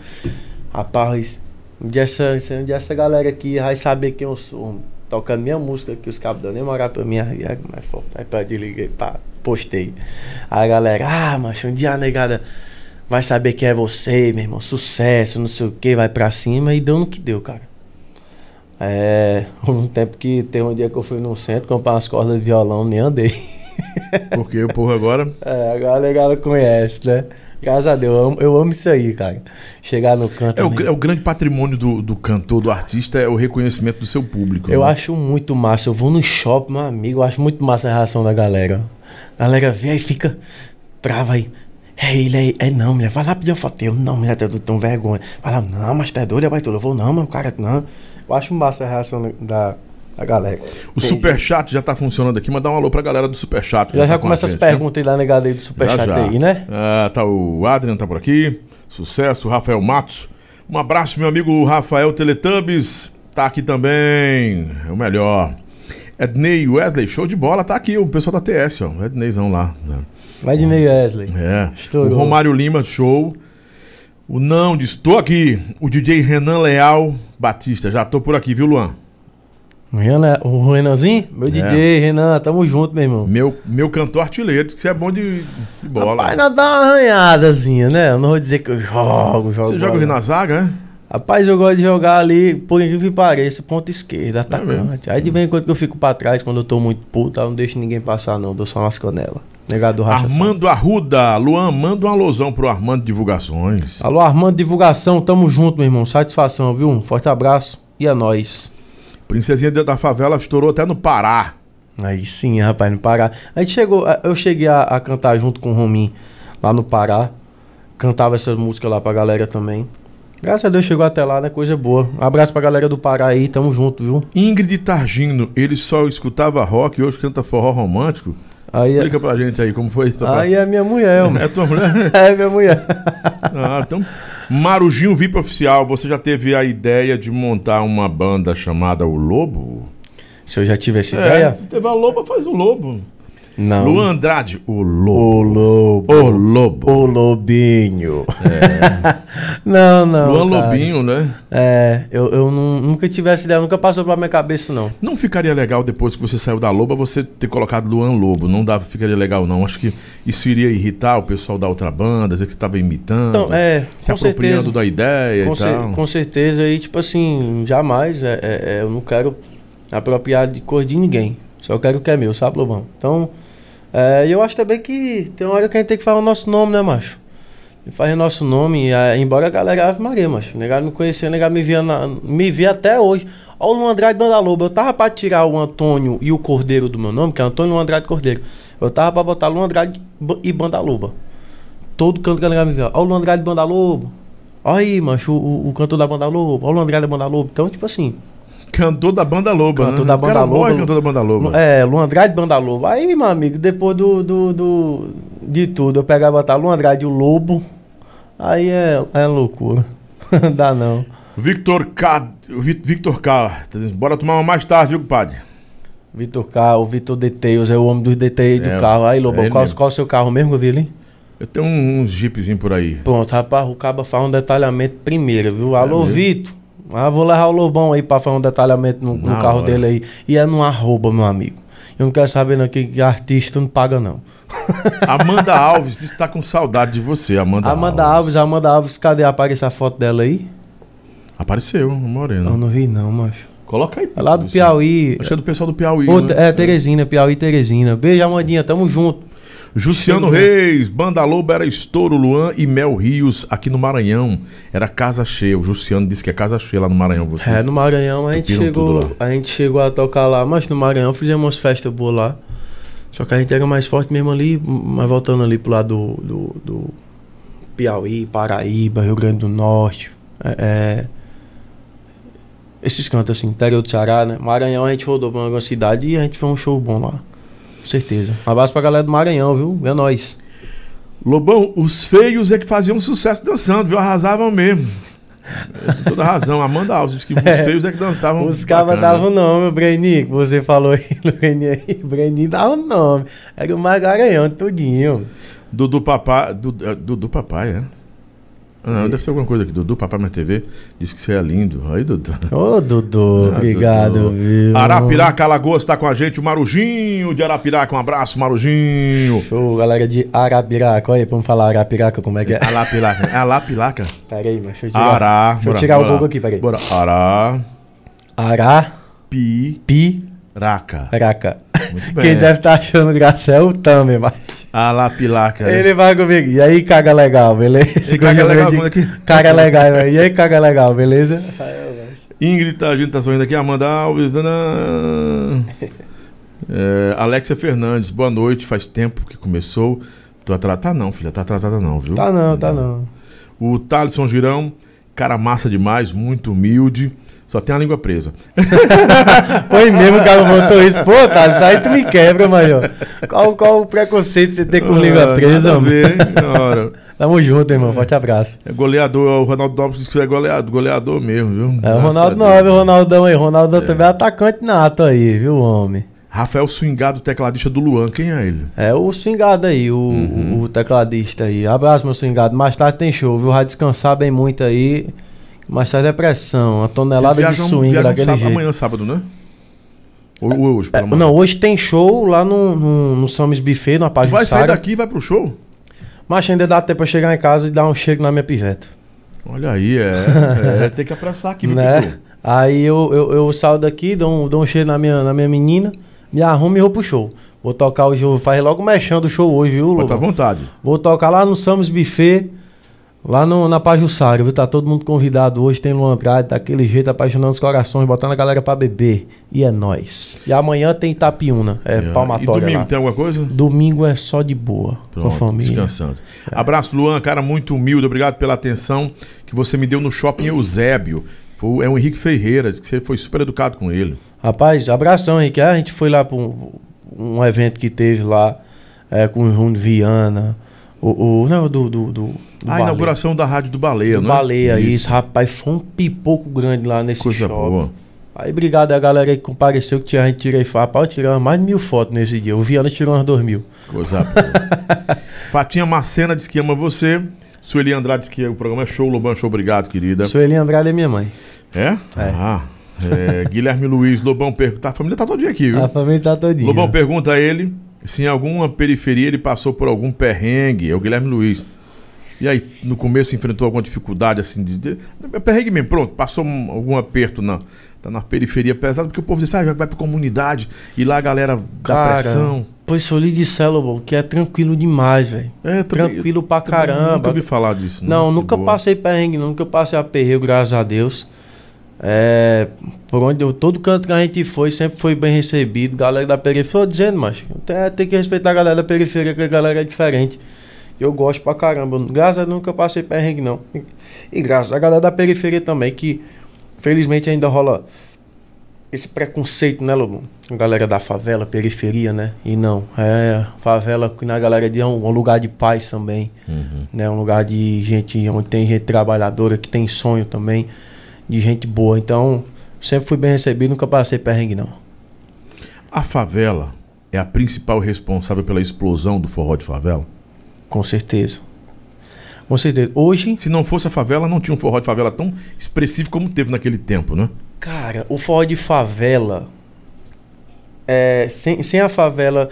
Speaker 2: Rapaz, dia essa, essa galera aqui vai saber quem eu sou. homem. Tocando minha música aqui, os cabos nem moral pra mim. Aí, aí, mais forte. Aí pra desliguei, pá, postei. Aí a galera, ah, macho, um dia a negada vai saber quem é você, meu irmão. Sucesso, não sei o que, vai pra cima. E deu no que deu, cara. É, houve um tempo que teve um dia que eu fui no centro comprar umas cordas de violão, nem andei.
Speaker 1: Porque o povo agora.
Speaker 2: É, agora a negada conhece, né? Graças a Deus, eu amo, eu amo isso aí, cara. Chegar no canto.
Speaker 1: É o, é o grande patrimônio do, do cantor, do artista, é o reconhecimento do seu público.
Speaker 2: Eu
Speaker 1: né?
Speaker 2: acho muito massa. Eu vou no shopping, meu amigo. Eu acho muito massa a reação da galera. A galera vê aí fica brava aí. É ele, é, é não, mulher. Vai lá pedir uma foto. Eu, não, mulher, eu tenho vergonha. Vai lá, não, mas tá doido, vai tudo. Eu vou, não, mas o cara, não. Eu acho massa a reação da, da galera.
Speaker 1: O Superchat já tá funcionando aqui. Mandar um alô pra galera do Superchat.
Speaker 2: Já já
Speaker 1: tá com a
Speaker 2: começa as
Speaker 1: né?
Speaker 2: perguntas aí negada aí do
Speaker 1: Já,
Speaker 2: Superchat
Speaker 1: já.
Speaker 2: aí, né?
Speaker 1: Ah, tá o Adrian tá por aqui. Sucesso, Rafael Matos. Um abraço, meu amigo Rafael Teletubbies. tá aqui também. É o melhor. Ednei Wesley, show de bola, tá aqui o pessoal da TS, ó. Edneizão lá. Né?
Speaker 2: Ednei Wesley.
Speaker 1: É. Estourou. O Romário Lima, show. O Não diz, tô aqui. O DJ Renan Leal Batista, já tô por aqui, viu, Luan?
Speaker 2: Renan, o Renanzinho? Meu é. DJ, Renan, tamo junto, meu irmão.
Speaker 1: Meu, meu cantor artilheiro, que você é bom de, de bola.
Speaker 2: Rapaz, não dá uma arranhadazinha, né? Eu não vou dizer que eu jogo, jogo.
Speaker 1: Você joga na zaga, né?
Speaker 2: Rapaz, eu gosto de jogar ali, por incrível que pareça, ponta esquerda, é atacante. É Aí de vez em quando que eu fico pra trás, quando eu tô muito puto, eu não deixo ninguém passar, não. Dou só umas canelas. Negado
Speaker 1: racha Armando Arruda. Luan, manda uma alusão pro Armando Divulgações.
Speaker 2: Alô, Armando Divulgação, tamo junto, meu irmão. Satisfação, viu? Um forte abraço e é nóis.
Speaker 1: Princesinha da favela estourou até no Pará.
Speaker 2: Aí sim, rapaz, no Pará. A gente chegou, eu cheguei a, a cantar junto com o Romim lá no Pará. Cantava essa música lá pra galera também. Graças a Deus chegou até lá, né? Coisa boa. Um abraço pra galera do Pará aí, tamo junto, viu?
Speaker 1: Ingrid Targino, ele só escutava rock e hoje canta forró romântico. Aí é- Explica é... pra gente aí como foi isso.
Speaker 2: Aí é minha mulher, mano.
Speaker 1: É tua mulher?
Speaker 2: é minha mulher.
Speaker 1: ah, então Marujinho VIP Oficial, você já teve a ideia de montar uma banda chamada O Lobo?
Speaker 2: Se eu já tive essa é, ideia?
Speaker 1: Se teve a Loba, faz o Lobo.
Speaker 2: Não.
Speaker 1: Luan Andrade, o Lobo.
Speaker 2: O Lobo.
Speaker 1: O Lobo.
Speaker 2: O Lobinho. É. não, não.
Speaker 1: Luan cara. Lobinho, né?
Speaker 2: É, eu, eu não, nunca tive essa ideia, nunca passou pela minha cabeça, não.
Speaker 1: Não ficaria legal depois que você saiu da Loba você ter colocado Luan Lobo. Não dá, ficaria legal, não. Acho que isso iria irritar o pessoal da outra banda, dizer que você estava imitando.
Speaker 2: Então, é.
Speaker 1: Se apropriando certeza. da ideia
Speaker 2: com
Speaker 1: e tal.
Speaker 2: Com certeza. E, tipo assim, jamais. É, é, é, eu não quero apropriar de cor de ninguém. Só quero o que é meu, sabe, Lobão? Então. É, e eu acho também que tem uma hora que a gente tem que falar o nosso nome, né, macho? E fazer nosso nome, é, embora a galera Ave Maria, macho. Negar me conhecia, negar me via, na, me via até hoje. Olha o Luan Andrade Banda Lobo. Eu tava pra tirar o Antônio e o Cordeiro do meu nome, que é Antônio Luan Andrade Cordeiro. Eu tava pra botar Luan Andrade e Banda Loba. Todo canto que a galera me via. Olha o Luan Andrade Banda Lobo. Olha aí, macho, o, o cantor da Banda Lobo. Olha o Luan Andrade da Banda Lobo. Então, tipo assim,
Speaker 1: Cantor da Banda Loba.
Speaker 2: Cantor né? da Banda Loba.
Speaker 1: cantor da Banda Loba.
Speaker 2: É, Luan Andrade Banda Loba. Aí, meu amigo, depois do, do, do de tudo, eu pegava botar Luan Andrade o Lobo. Aí é, é loucura. Dá não.
Speaker 1: Victor K. Victor K. Bora tomar uma mais tarde, viu, compadre?
Speaker 2: Vitor K, o Vitor Details, é o homem dos é, do carro. Aí, Lobão, é qual, qual é o seu carro mesmo que eu
Speaker 1: tenho uns jeepzinho por aí.
Speaker 2: Pronto, rapaz, o Caba faz um detalhamento primeiro, viu? Alô, é Vitor. Ah, vou levar o Lobão aí pra fazer um detalhamento no, no carro hora. dele aí. E é no arroba, meu amigo. Eu não quero saber não, que, que artista não paga, não.
Speaker 1: Amanda Alves disse que tá com saudade de você, Amanda,
Speaker 2: Amanda Alves. Alves. Amanda Alves, cadê? Apareceu a foto dela aí?
Speaker 1: Apareceu, morena.
Speaker 2: Eu não vi não, macho.
Speaker 1: Coloca aí.
Speaker 2: É lá do Piauí.
Speaker 1: Acho que é do pessoal do Piauí.
Speaker 2: né? É, Teresina, Piauí Teresina. Beijo, Amandinha, tamo junto.
Speaker 1: Juciano Reis, Banda Lobo era Estouro Luan e Mel Rios aqui no Maranhão. Era casa cheia. O Juciano disse que é casa cheia lá no Maranhão.
Speaker 2: Vocês é, no Maranhão a gente, chegou, a gente chegou a tocar lá, mas no Maranhão fizemos umas festas boas lá. Só que a gente era mais forte mesmo ali, mas voltando ali pro lado do, do, do Piauí, Paraíba, Rio Grande do Norte. É, é, esses cantos assim, interior do Ceará, né? Maranhão a gente rodou pra uma cidade e a gente fez um show bom lá. Com certeza. Um abraço pra galera do Maranhão, viu? É nóis.
Speaker 1: Lobão, os feios é que faziam sucesso dançando, viu? Arrasavam mesmo. É, toda razão. Amanda Alves que os é. feios é que dançavam.
Speaker 2: Os cabas davam o nome, Breni, que você falou aí, Breni aí. Breni dava o nome. Era o Magaranhão, tudinho.
Speaker 1: Dudu Papai. Dudu, Dudu Papai, é? Não, deve ser alguma coisa aqui. Dudu, Papai Minha TV, disse que você é lindo. Aí, Dudu.
Speaker 2: Ô, Dudu, ah, obrigado, Dudu. viu?
Speaker 1: Arapiraca, Alagoas, está com a gente. O Marujinho de Arapiraca, um abraço, Marujinho.
Speaker 2: Show, galera de Arapiraca. Olha aí, vamos falar Arapiraca, como é que é?
Speaker 1: Arapiraca. É Arapiraca?
Speaker 2: Pera aí, mas deixa eu tirar, Ará, deixa eu tirar bora, o Google aqui, pera aí.
Speaker 1: Bora. Ará.
Speaker 2: Ará.
Speaker 1: Pi.
Speaker 2: Pi.
Speaker 1: Raca.
Speaker 2: Raca. Muito bem. Quem deve estar tá achando graça é o Tami, mas...
Speaker 1: A lá pilaca.
Speaker 2: Ele vai comigo. E aí, caga legal, beleza? E
Speaker 1: caga legal, de... aqui?
Speaker 2: Caga legal, velho. E aí, caga legal, beleza?
Speaker 1: Ingrid, tá, a gente tá sorrindo aqui. Amanda Alves. É, Alexia Fernandes, boa noite. Faz tempo que começou. Tô atrasada. Tá não, filha. Tá atrasada não, viu?
Speaker 2: Tá não, tá não.
Speaker 1: O Thaleson Girão, cara massa demais, muito humilde. Só tem a língua presa.
Speaker 2: Foi mesmo que ela botou isso. Pô, Thales, isso aí tu me quebra, maior. Qual, qual o preconceito você tem com língua
Speaker 1: Ah,
Speaker 2: presa,
Speaker 1: nada a
Speaker 2: mano? Tamo junto, irmão. Forte abraço.
Speaker 1: É goleador, o Ronaldo Dobbs disse que é goleador, goleador mesmo, viu?
Speaker 2: É, o Ronaldo viu, o Ronaldão aí. Ronaldão também é atacante nato aí, viu, homem?
Speaker 1: Rafael Swingado, tecladista do Luan, quem é ele?
Speaker 2: É o swingado aí, o,
Speaker 1: Uhum.
Speaker 2: o- o tecladista aí. Abraço, meu swingado. Mais tarde tem show, viu? Vai descansar bem muito aí. Mais tarde é pressão. Uma tonelada
Speaker 1: Eles
Speaker 2: de
Speaker 1: viajam-
Speaker 2: swing
Speaker 1: viajam
Speaker 2: daquele
Speaker 1: sábado-
Speaker 2: jeito.
Speaker 1: Amanhã, sábado, né? Ou, ou hoje,
Speaker 2: É,
Speaker 1: pela manhã?
Speaker 2: não, hoje tem show lá no, no, no Sam's Buffet, na página
Speaker 1: vai sair
Speaker 2: Saga.
Speaker 1: daqui e vai pro show?
Speaker 2: Mas ainda dá tempo pra chegar em casa e dar um cheiro na minha piveta.
Speaker 1: Olha aí, é. é tem que apressar aqui,
Speaker 2: né? Aí eu, eu, eu saio daqui, dou um, dou um cheiro na minha, na minha menina, me arrumo e vou pro show. Vou tocar o show, faz logo mexendo o show hoje, viu,
Speaker 1: Pode estar à vontade.
Speaker 2: Vou tocar lá no Sam's Buffet, lá no, na Pajussara, viu? Tá todo mundo convidado hoje, tem Luan Andrade, daquele jeito, apaixonando os corações, botando a galera pra beber. E é nóis. E amanhã tem Itapiúna, é,
Speaker 1: É,
Speaker 2: palmatória
Speaker 1: E domingo
Speaker 2: lá.
Speaker 1: tem alguma coisa?
Speaker 2: Domingo é só de boa, com a
Speaker 1: Pronto,
Speaker 2: família.
Speaker 1: descansando. Abraço, Luan, cara muito humilde. Obrigado pela atenção que você me deu no shopping Eusébio. Foi, é o Henrique Ferreira, que você foi super educado com ele.
Speaker 2: Rapaz, abração, Henrique. A gente foi lá para um, um evento que teve lá é, com o Júnior Viana. O, o, não, do, do, do
Speaker 1: a
Speaker 2: Baleia.
Speaker 1: inauguração da Rádio do Baleia,
Speaker 2: Do
Speaker 1: né?
Speaker 2: Baleia, isso. rapaz. Foi um pipoco grande lá nesse
Speaker 1: Coisa
Speaker 2: shopping.
Speaker 1: boa.
Speaker 2: Aí, obrigado a galera que compareceu, que a gente tirei. Rapaz, umas mais de mil fotos nesse dia. O Viana tirou umas dois mil.
Speaker 1: Coisa boa. Fatinha Macena diz que ama você. Sueli Andrade diz que o programa é show. Lobão show, obrigado, querida.
Speaker 2: Sueli Andrade é minha mãe.
Speaker 1: É? Ah. é, Guilherme Luiz, Lobão pergunta. A família tá todinha aqui, viu?
Speaker 2: A família tá todinha.
Speaker 1: Lobão pergunta a ele se em alguma periferia ele passou por algum perrengue. É o Guilherme Luiz. E aí, no começo enfrentou alguma dificuldade assim de. de é perrengue mesmo, pronto, passou um- algum aperto na, tá na periferia pesada, porque o povo diz, ah, vai pra comunidade e lá a galera dá
Speaker 2: Cara,
Speaker 1: pressão.
Speaker 2: Pois Soli de Lobão, que é tranquilo demais, velho.
Speaker 1: É, também-
Speaker 2: Tranquilo pra caramba.
Speaker 1: Nunca ouvi falar disso.
Speaker 2: Não, nunca passei perrengue, nunca passei aperreio, graças a Deus. É, por onde eu, todo canto que a gente foi, sempre foi bem recebido. Galera da periferia, tô dizendo, mas tem, tem que respeitar a galera da periferia, que a galera é diferente. Eu gosto pra caramba. Graças a Deus nunca passei perrengue, não. E, graças a galera da periferia também, que felizmente ainda rola esse preconceito, né, Lobo? A galera da favela, periferia, né? E não, é favela que na galera de é um, um lugar de paz também
Speaker 1: Uhum.
Speaker 2: né? Um lugar de gente onde tem gente trabalhadora que tem sonho também, de gente boa. Então, sempre fui bem recebido, nunca passei perrengue não.
Speaker 1: A favela é a principal responsável pela explosão do forró de favela?
Speaker 2: Com certeza. Com certeza. Hoje,
Speaker 1: Se não fosse a favela, não tinha um forró de favela tão expressivo como teve naquele tempo, né?
Speaker 2: cara, o forró de favela é, sem, sem a favela,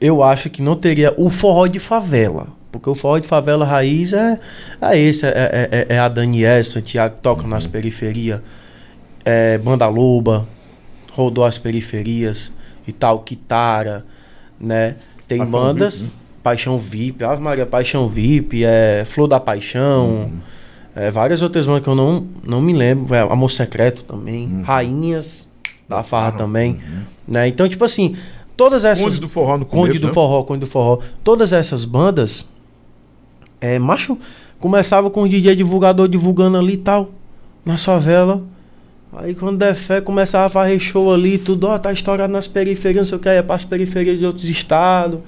Speaker 2: eu acho que não teria o forró de favela. Porque o forró de favela raiz é, é esse, é, é, é- é a Daniel, Santiago, que toca nas periferias, é Banda Loba, rodou as periferias e tal, Kitara, né? Tem bandas,
Speaker 1: né?
Speaker 2: Paixão VIP, Ave Maria, Paixão VIP, é Flor da Paixão, é, várias outras bandas que eu não, não me lembro, é, Amor Secreto também,
Speaker 1: Uhum.
Speaker 2: Rainhas da Farra
Speaker 1: Ah,
Speaker 2: também,
Speaker 1: uhum.
Speaker 2: né? Então, tipo assim, todas essas...
Speaker 1: Conde do forró no começo,
Speaker 2: Conde do
Speaker 1: né?
Speaker 2: Forró, Conde do Forró. Todas essas bandas, é, macho, começava com o DJ divulgador divulgando ali e tal, na favela. Aí quando der fé, começava a fazer show ali, tudo, ó, tá estourado nas periferias, não sei o que, ia pras periferias de outros estados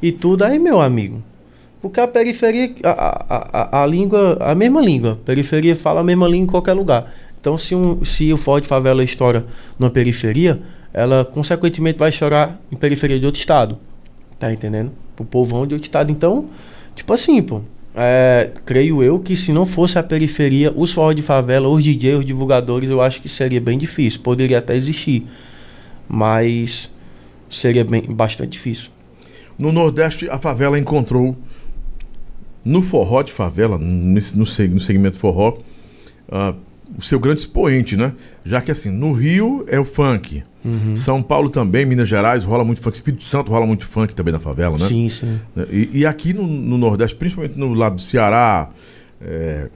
Speaker 2: e tudo. Aí, meu amigo, porque a periferia, a, a, a, a língua, a mesma língua, periferia fala a mesma língua em qualquer lugar. Então, se, um, se o Forró de Favela estoura numa periferia, ela consequentemente vai estourar em periferia de outro estado. Tá entendendo? Pro povão de outro estado. Então, tipo assim, pô. é, creio eu que se não fosse a periferia, os forró de favela, os DJs, os divulgadores, eu acho que seria bem difícil. Poderia até existir. Mas seria bem, bastante difícil.
Speaker 1: No Nordeste, a favela encontrou no forró de favela, no, seg- no segmento forró, ah, o seu grande expoente, né? Já que assim, no Rio é o funk.
Speaker 2: Uhum.
Speaker 1: São Paulo também, Minas Gerais, rola muito funk. Espírito Santo rola muito funk também na favela, né?
Speaker 2: Sim, sim.
Speaker 1: E, e aqui no, no Nordeste, principalmente no lado do Ceará, é,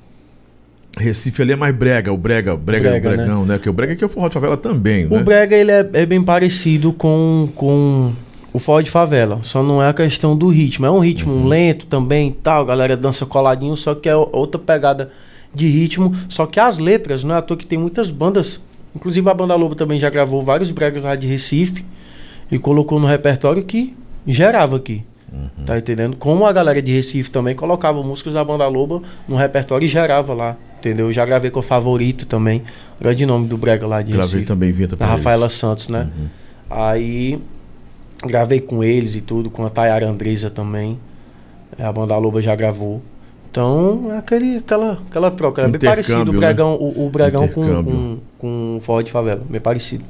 Speaker 1: Recife ali é mais brega, o brega, brega,
Speaker 2: Brega,
Speaker 1: o bregão, né? Porque o brega aqui é o forró de favela também, né?
Speaker 2: O brega ele é, é bem parecido com, com o forró de favela. Só não é a questão do ritmo. É um ritmo
Speaker 1: Uhum.
Speaker 2: lento também e tal. A galera dança coladinho, só que é outra pegada de ritmo. Só que as letras, não é à toa que tem muitas bandas. Inclusive a Banda Lobo também já gravou vários bregas lá de Recife e colocou no repertório que gerava aqui. Uhum. Tá entendendo? Como a galera de Recife também colocava músicas da Banda Loba no repertório e gerava lá. Entendeu? Eu já gravei com o Favorito também. Grande nome do Brega lá de
Speaker 1: Gravei
Speaker 2: Recife.
Speaker 1: também vinheta
Speaker 2: Da Rafaela Santos, né?
Speaker 1: Uhum.
Speaker 2: Aí gravei com eles e tudo, com a Tayara Andresa também. A Banda Loba já gravou. Então, é aquele, aquela, aquela troca. É bem parecido o
Speaker 1: né?
Speaker 2: Bregão, o, o Bregão com, com, com o Forró de Favela. Bem parecido.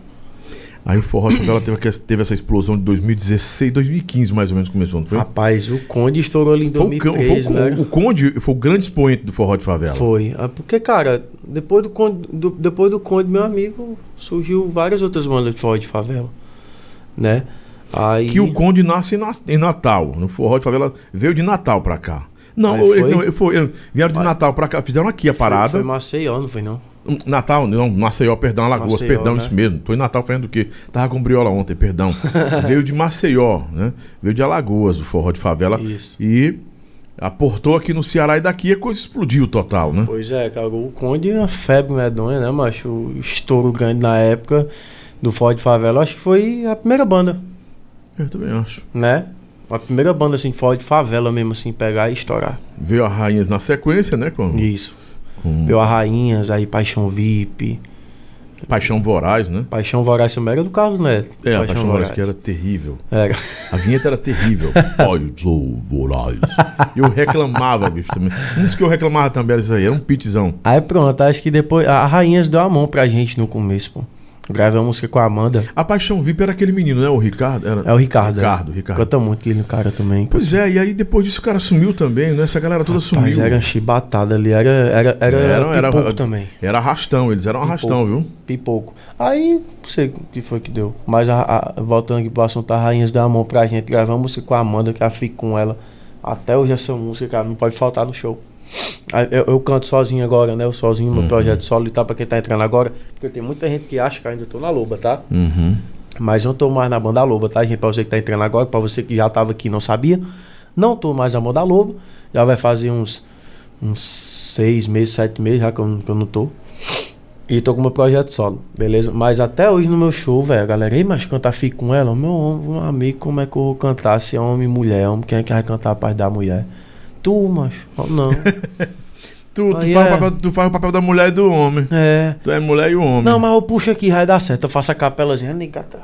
Speaker 1: Aí o Forró de Favela teve, teve essa explosão de 2016, 2015 mais ou menos começou, não foi?
Speaker 2: Rapaz, o Conde estourou ali em
Speaker 1: Foi o, cão-
Speaker 2: 2013,
Speaker 1: foi o-
Speaker 2: né?
Speaker 1: o Conde foi o grande expoente do Forró de Favela.
Speaker 2: Foi. Ah, Porque, cara, depois do, Conde, do, depois do Conde, meu amigo, surgiu várias outras bandas de forró de favela. Né? Aí.
Speaker 1: Que o Conde nasce em, Natal. No Forró de Favela veio de Natal pra cá. Não,
Speaker 2: Aí
Speaker 1: ele-
Speaker 2: foi?
Speaker 1: não, ele foi- ele- vieram de Natal pra cá, fizeram aqui a
Speaker 2: Foi,
Speaker 1: parada.
Speaker 2: foi Maceió, não foi não?
Speaker 1: Natal, não, Maceió, perdão, Alagoas,
Speaker 2: Maceió,
Speaker 1: perdão,
Speaker 2: né?
Speaker 1: isso mesmo. Tô em Natal fazendo o quê? Tava com briola ontem, perdão. Veio de Maceió, né? Veio de Alagoas, o forró de favela.
Speaker 2: Isso.
Speaker 1: E aportou aqui no Ceará e daqui a coisa explodiu total, né?
Speaker 2: Pois é, cara, o Conde é uma febre medonha, né, macho? O estouro grande na época do forró de favela, acho que foi a primeira banda,
Speaker 1: Eu também acho.
Speaker 2: né? A primeira banda, assim, forró de favela mesmo, assim, pegar e estourar.
Speaker 1: Veio a Rainhas na sequência, né? Com,
Speaker 2: Isso.
Speaker 1: com
Speaker 2: Viu a Rainhas, aí Paixão VIP.
Speaker 1: Paixão Voraz, né?
Speaker 2: Paixão Voraz também era do Carlos Neto.
Speaker 1: É, a Paixão Voraz, que era terrível.
Speaker 2: Era.
Speaker 1: A vinheta era terrível. Paixão Voraz. Eu reclamava, bicho, também. Um dos que eu reclamava também era isso aí, era um pitzão.
Speaker 2: Aí pronto, acho que depois. A Rainhas deu a mão pra gente no começo, pô. Gravei uma música com a Amanda.
Speaker 1: A Paixão VIP era aquele menino, né? O Ricardo. Era...
Speaker 2: É o Ricardo.
Speaker 1: Ricardo,
Speaker 2: né?
Speaker 1: Ricardo.
Speaker 2: Canta muito aquele cara também.
Speaker 1: Pois é, e aí depois disso o cara sumiu também, né? Essa galera toda
Speaker 2: Rapaz,
Speaker 1: sumiu.
Speaker 2: era chibatada ali, era, era, era,
Speaker 1: Era- era-
Speaker 2: pipoco também.
Speaker 1: Era arrastão, eles eram arrastão, viu?
Speaker 2: Pipoco. Aí, não sei o que foi que deu. Mas a- a- voltando aqui pro assunto, a Rainhas deu a mão pra gente. Gravamos música com a Amanda, que eu fico com ela. Até hoje essa música, cara, não pode faltar no show. Eu, eu canto sozinho agora, né? Eu sozinho, meu
Speaker 1: Uhum.
Speaker 2: projeto solo e tal, pra quem tá entrando agora. Porque tem muita gente que acha que ainda tô na loba, tá?
Speaker 1: Uhum.
Speaker 2: Mas não tô mais na banda Loba, tá, gente? Pra você que tá entrando agora, pra você que já tava aqui e não sabia. Não tô mais na banda Loba. Já vai fazer uns, uns seis meses, sete meses já que eu, que eu não tô. E tô com meu projeto solo, beleza? Mas até hoje no meu show, velho, a galera, ei, mas cantar fica com ela? Meu meu amigo, como é que eu vou cantar se é homem e mulher? Homem, quem é que vai cantar a paz da mulher? Tu, macho. Não.
Speaker 1: Tu, tu,
Speaker 2: Aí
Speaker 1: faz
Speaker 2: é.
Speaker 1: o papel, tu faz o papel da mulher e do homem.
Speaker 2: É.
Speaker 1: Tu é mulher e o homem.
Speaker 2: Não, mas eu puxo aqui, vai dar certo. Eu faço a capelazinha.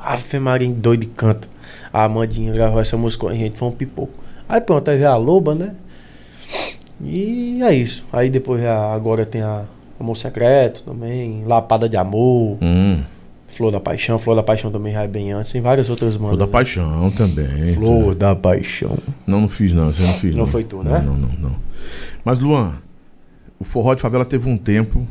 Speaker 2: Ave Maria, doido canta. A Amandinha gravou essa música com a gente, foi um pipoco. Aí pronto, aí veio a Loba, né? E é isso. Aí depois já- agora tem a Amor Secreto também, Lapada de Amor,
Speaker 1: Hum,
Speaker 2: Flor da Paixão. Flor da Paixão também já é bem antes. Tem várias outras
Speaker 1: Flor
Speaker 2: bandas.
Speaker 1: da
Speaker 2: né?
Speaker 1: Paixão também.
Speaker 2: Flor da Paixão.
Speaker 1: Não, não fiz não, você não fiz
Speaker 2: Não
Speaker 1: não.
Speaker 2: foi tu, né?
Speaker 1: Não, não, não, não. Mas, Luan, o forró de favela teve um tempo,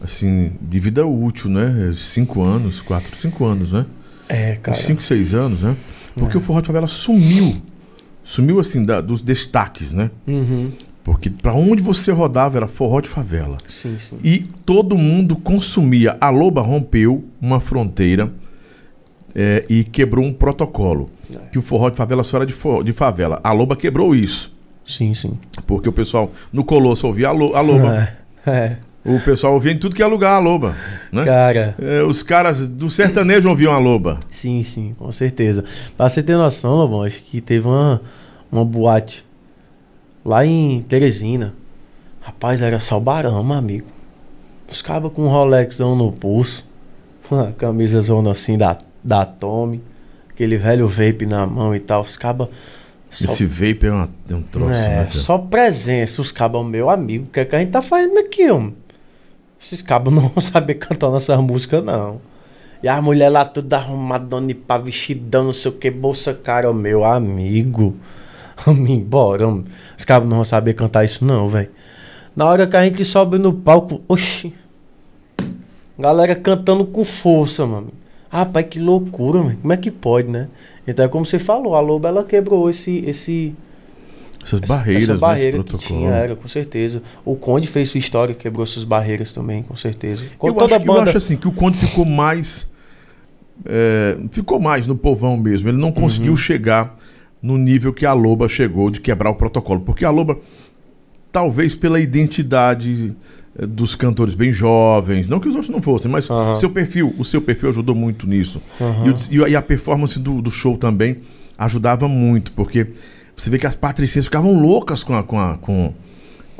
Speaker 1: assim, de vida útil, né? Cinco anos, quatro, cinco anos, né?
Speaker 2: É, cara.
Speaker 1: Uns cinco, seis anos, né? Porque
Speaker 2: É.
Speaker 1: o forró de favela sumiu. Sumiu, assim, da- dos destaques, né?
Speaker 2: Uhum.
Speaker 1: Porque pra onde você rodava era forró de favela.
Speaker 2: Sim, sim.
Speaker 1: E todo mundo consumia. A Loba rompeu uma fronteira é, e quebrou um protocolo.
Speaker 2: É.
Speaker 1: Que o forró de favela só era de, de favela. A Loba quebrou isso.
Speaker 2: Sim, sim.
Speaker 1: Porque o pessoal no Colosso ouvia a, lo, a Loba.
Speaker 2: É. é.
Speaker 1: O pessoal ouvia em tudo que é lugar a Loba. Né?
Speaker 2: Cara.
Speaker 1: É, os caras do sertanejo ouviam a Loba.
Speaker 2: Sim, sim, com certeza. Pra você ter noção, Lobão, acho que teve uma, uma boate lá em Teresina. Rapaz, era só barama, amigo. Os cabas com um Rolexão no pulso, uma camisa zona assim da, da Tommy, aquele velho vape na mão e tal. Os cabas. Só,
Speaker 1: Esse vape é, uma- é um troço,
Speaker 2: é,
Speaker 1: né? cara?
Speaker 2: só presença, os cabas, meu amigo. O que, é que a gente tá fazendo aqui, homem? Esses cabos não vão saber cantar nossas músicas, não. E as mulheres lá tudo arrumadona e pá, vestidão, não sei o que, bolsa cara, meu amigo. Vamos embora, homem. Os cabos não vão saber cantar isso, não, velho. Na hora que a gente sobe no palco, oxi. Galera cantando com força, mano. Rapaz, que loucura, mano. Como é que pode, né? Então é como você falou, a Loba ela quebrou esse, esse,
Speaker 1: Essas
Speaker 2: essa-
Speaker 1: barreiras,
Speaker 2: essa
Speaker 1: né?
Speaker 2: barreira
Speaker 1: esse
Speaker 2: que tinha, era, com certeza. O Conde fez sua história, quebrou suas barreiras também, com certeza. Com
Speaker 1: Eu
Speaker 2: toda
Speaker 1: acho, que- eu
Speaker 2: banda.
Speaker 1: acho assim que o Conde ficou mais. é, ficou mais no povão mesmo. Ele não
Speaker 2: Uhum.
Speaker 1: conseguiu chegar no nível que a Loba chegou de quebrar o protocolo. Porque a Loba talvez pela identidade eh, dos cantores bem jovens, não que os outros não fossem, mas
Speaker 2: Aham.
Speaker 1: seu perfil, o seu perfil ajudou muito nisso.
Speaker 2: Aham.
Speaker 1: E, o- a- e a performance do, do show também ajudava muito, porque você vê que as patricinhas ficavam loucas com a, com a, com,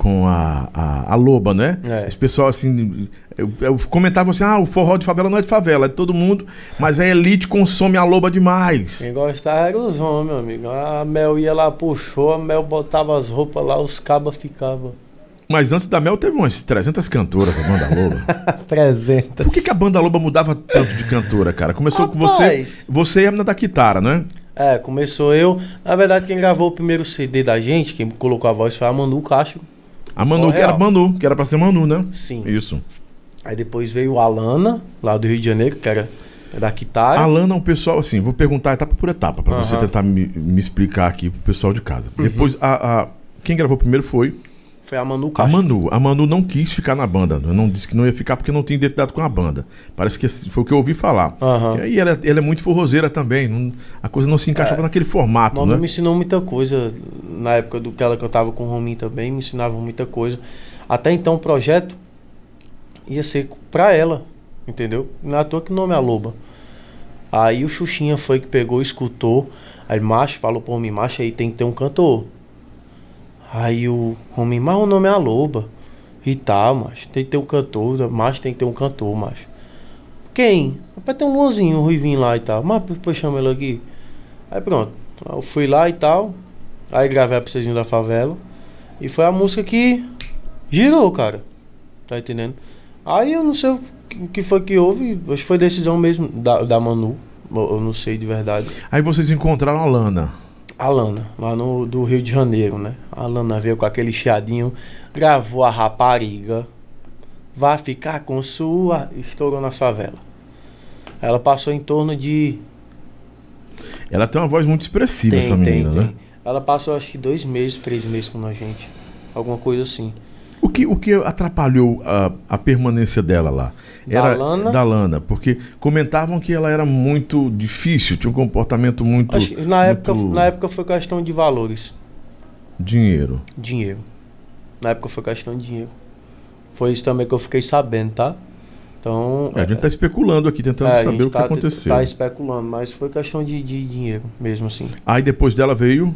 Speaker 1: com a, a, a loba, né?
Speaker 2: É.
Speaker 1: Esse pessoal assim. Eu, eu comentava assim: ah, o forró de favela não é de favela, é de todo mundo, mas a elite consome a loba demais.
Speaker 2: Quem gostava era os homens, meu amigo. A Mel ia lá, puxou, a Mel botava as roupas lá, os cabas ficavam.
Speaker 1: Mas antes da Mel teve umas 300 cantoras a banda Loba.
Speaker 2: 300.
Speaker 1: Por que, que a banda Loba mudava tanto de cantora, cara? Começou com você.
Speaker 2: Rapaz.
Speaker 1: Você e a menina da guitarra, né?
Speaker 2: É, começou eu. Na verdade, quem gravou o primeiro CD da gente, quem colocou a voz foi a Manu Castro.
Speaker 1: A Manu, que era. Manu, que era pra ser Manu, né?
Speaker 2: Sim.
Speaker 1: Isso.
Speaker 2: Aí depois veio a Alana, lá do Rio de Janeiro, que era da Kitara.
Speaker 1: A Lana, o pessoal, assim, vou perguntar etapa por etapa, pra você
Speaker 2: Aham.
Speaker 1: tentar me, me explicar aqui pro pessoal de casa. Depois, a, a- quem gravou primeiro foi
Speaker 2: Foi a Manu
Speaker 1: a
Speaker 2: Castro.
Speaker 1: Manu. A Manu não quis ficar na banda. Não disse que não ia ficar porque não tinha identidade com a banda. Parece que foi o que eu ouvi falar.
Speaker 2: Aham.
Speaker 1: E ela, ela é muito forrozeira também. não- a coisa não se encaixava naquele formato,
Speaker 2: Manu
Speaker 1: né?
Speaker 2: me ensinou muita coisa. Na época do que ela cantava com o Rominho também, me ensinava muita coisa. Até então o projeto ia ser pra ela, entendeu? Não é à toa que o nome é a Loba. Aí o Xuxinha foi que pegou, escutou. Aí macho falou pro homem, macho aí tem que ter um cantor. Aí o homem, mas o nome é a Loba. E tal, macho. Tem que ter um cantor, macho tem que ter um cantor, macho. Quem? Rapaz, tem um Luanzinho, um Ruivinho lá e tal. Mas depois chama ele aqui. Aí pronto. Eu fui lá e tal. Aí gravei a Precisinho da Favela. E foi a música que girou, cara. Tá entendendo? Aí eu não sei o que- foi que houve. Acho que foi decisão mesmo da, da Manu. Eu não sei de verdade.
Speaker 1: Aí vocês encontraram a Lana.
Speaker 2: A Lana, lá no do Rio de Janeiro, né? A Lana veio com aquele chiadinho, gravou a rapariga. Vai ficar com sua. Estourou na favela. Ela passou em torno de
Speaker 1: Ela tem uma voz muito expressiva, essa menina, né?
Speaker 2: Ela passou acho que dois meses, três meses com a gente. Alguma coisa assim.
Speaker 1: O que, o que atrapalhou a, a permanência dela lá?
Speaker 2: Da Lana?
Speaker 1: Da Lana, porque comentavam que ela era muito difícil, tinha um comportamento muito.
Speaker 2: Acho na, época,
Speaker 1: muito
Speaker 2: na época foi questão de valores.
Speaker 1: Dinheiro.
Speaker 2: Dinheiro. Na época foi questão de dinheiro. Foi isso também que eu fiquei sabendo, tá? Então.
Speaker 1: É, a gente tá especulando aqui, tentando
Speaker 2: é,
Speaker 1: saber o que
Speaker 2: tá-
Speaker 1: aconteceu.
Speaker 2: Tá especulando, mas foi questão de, de dinheiro mesmo assim.
Speaker 1: Aí depois dela veio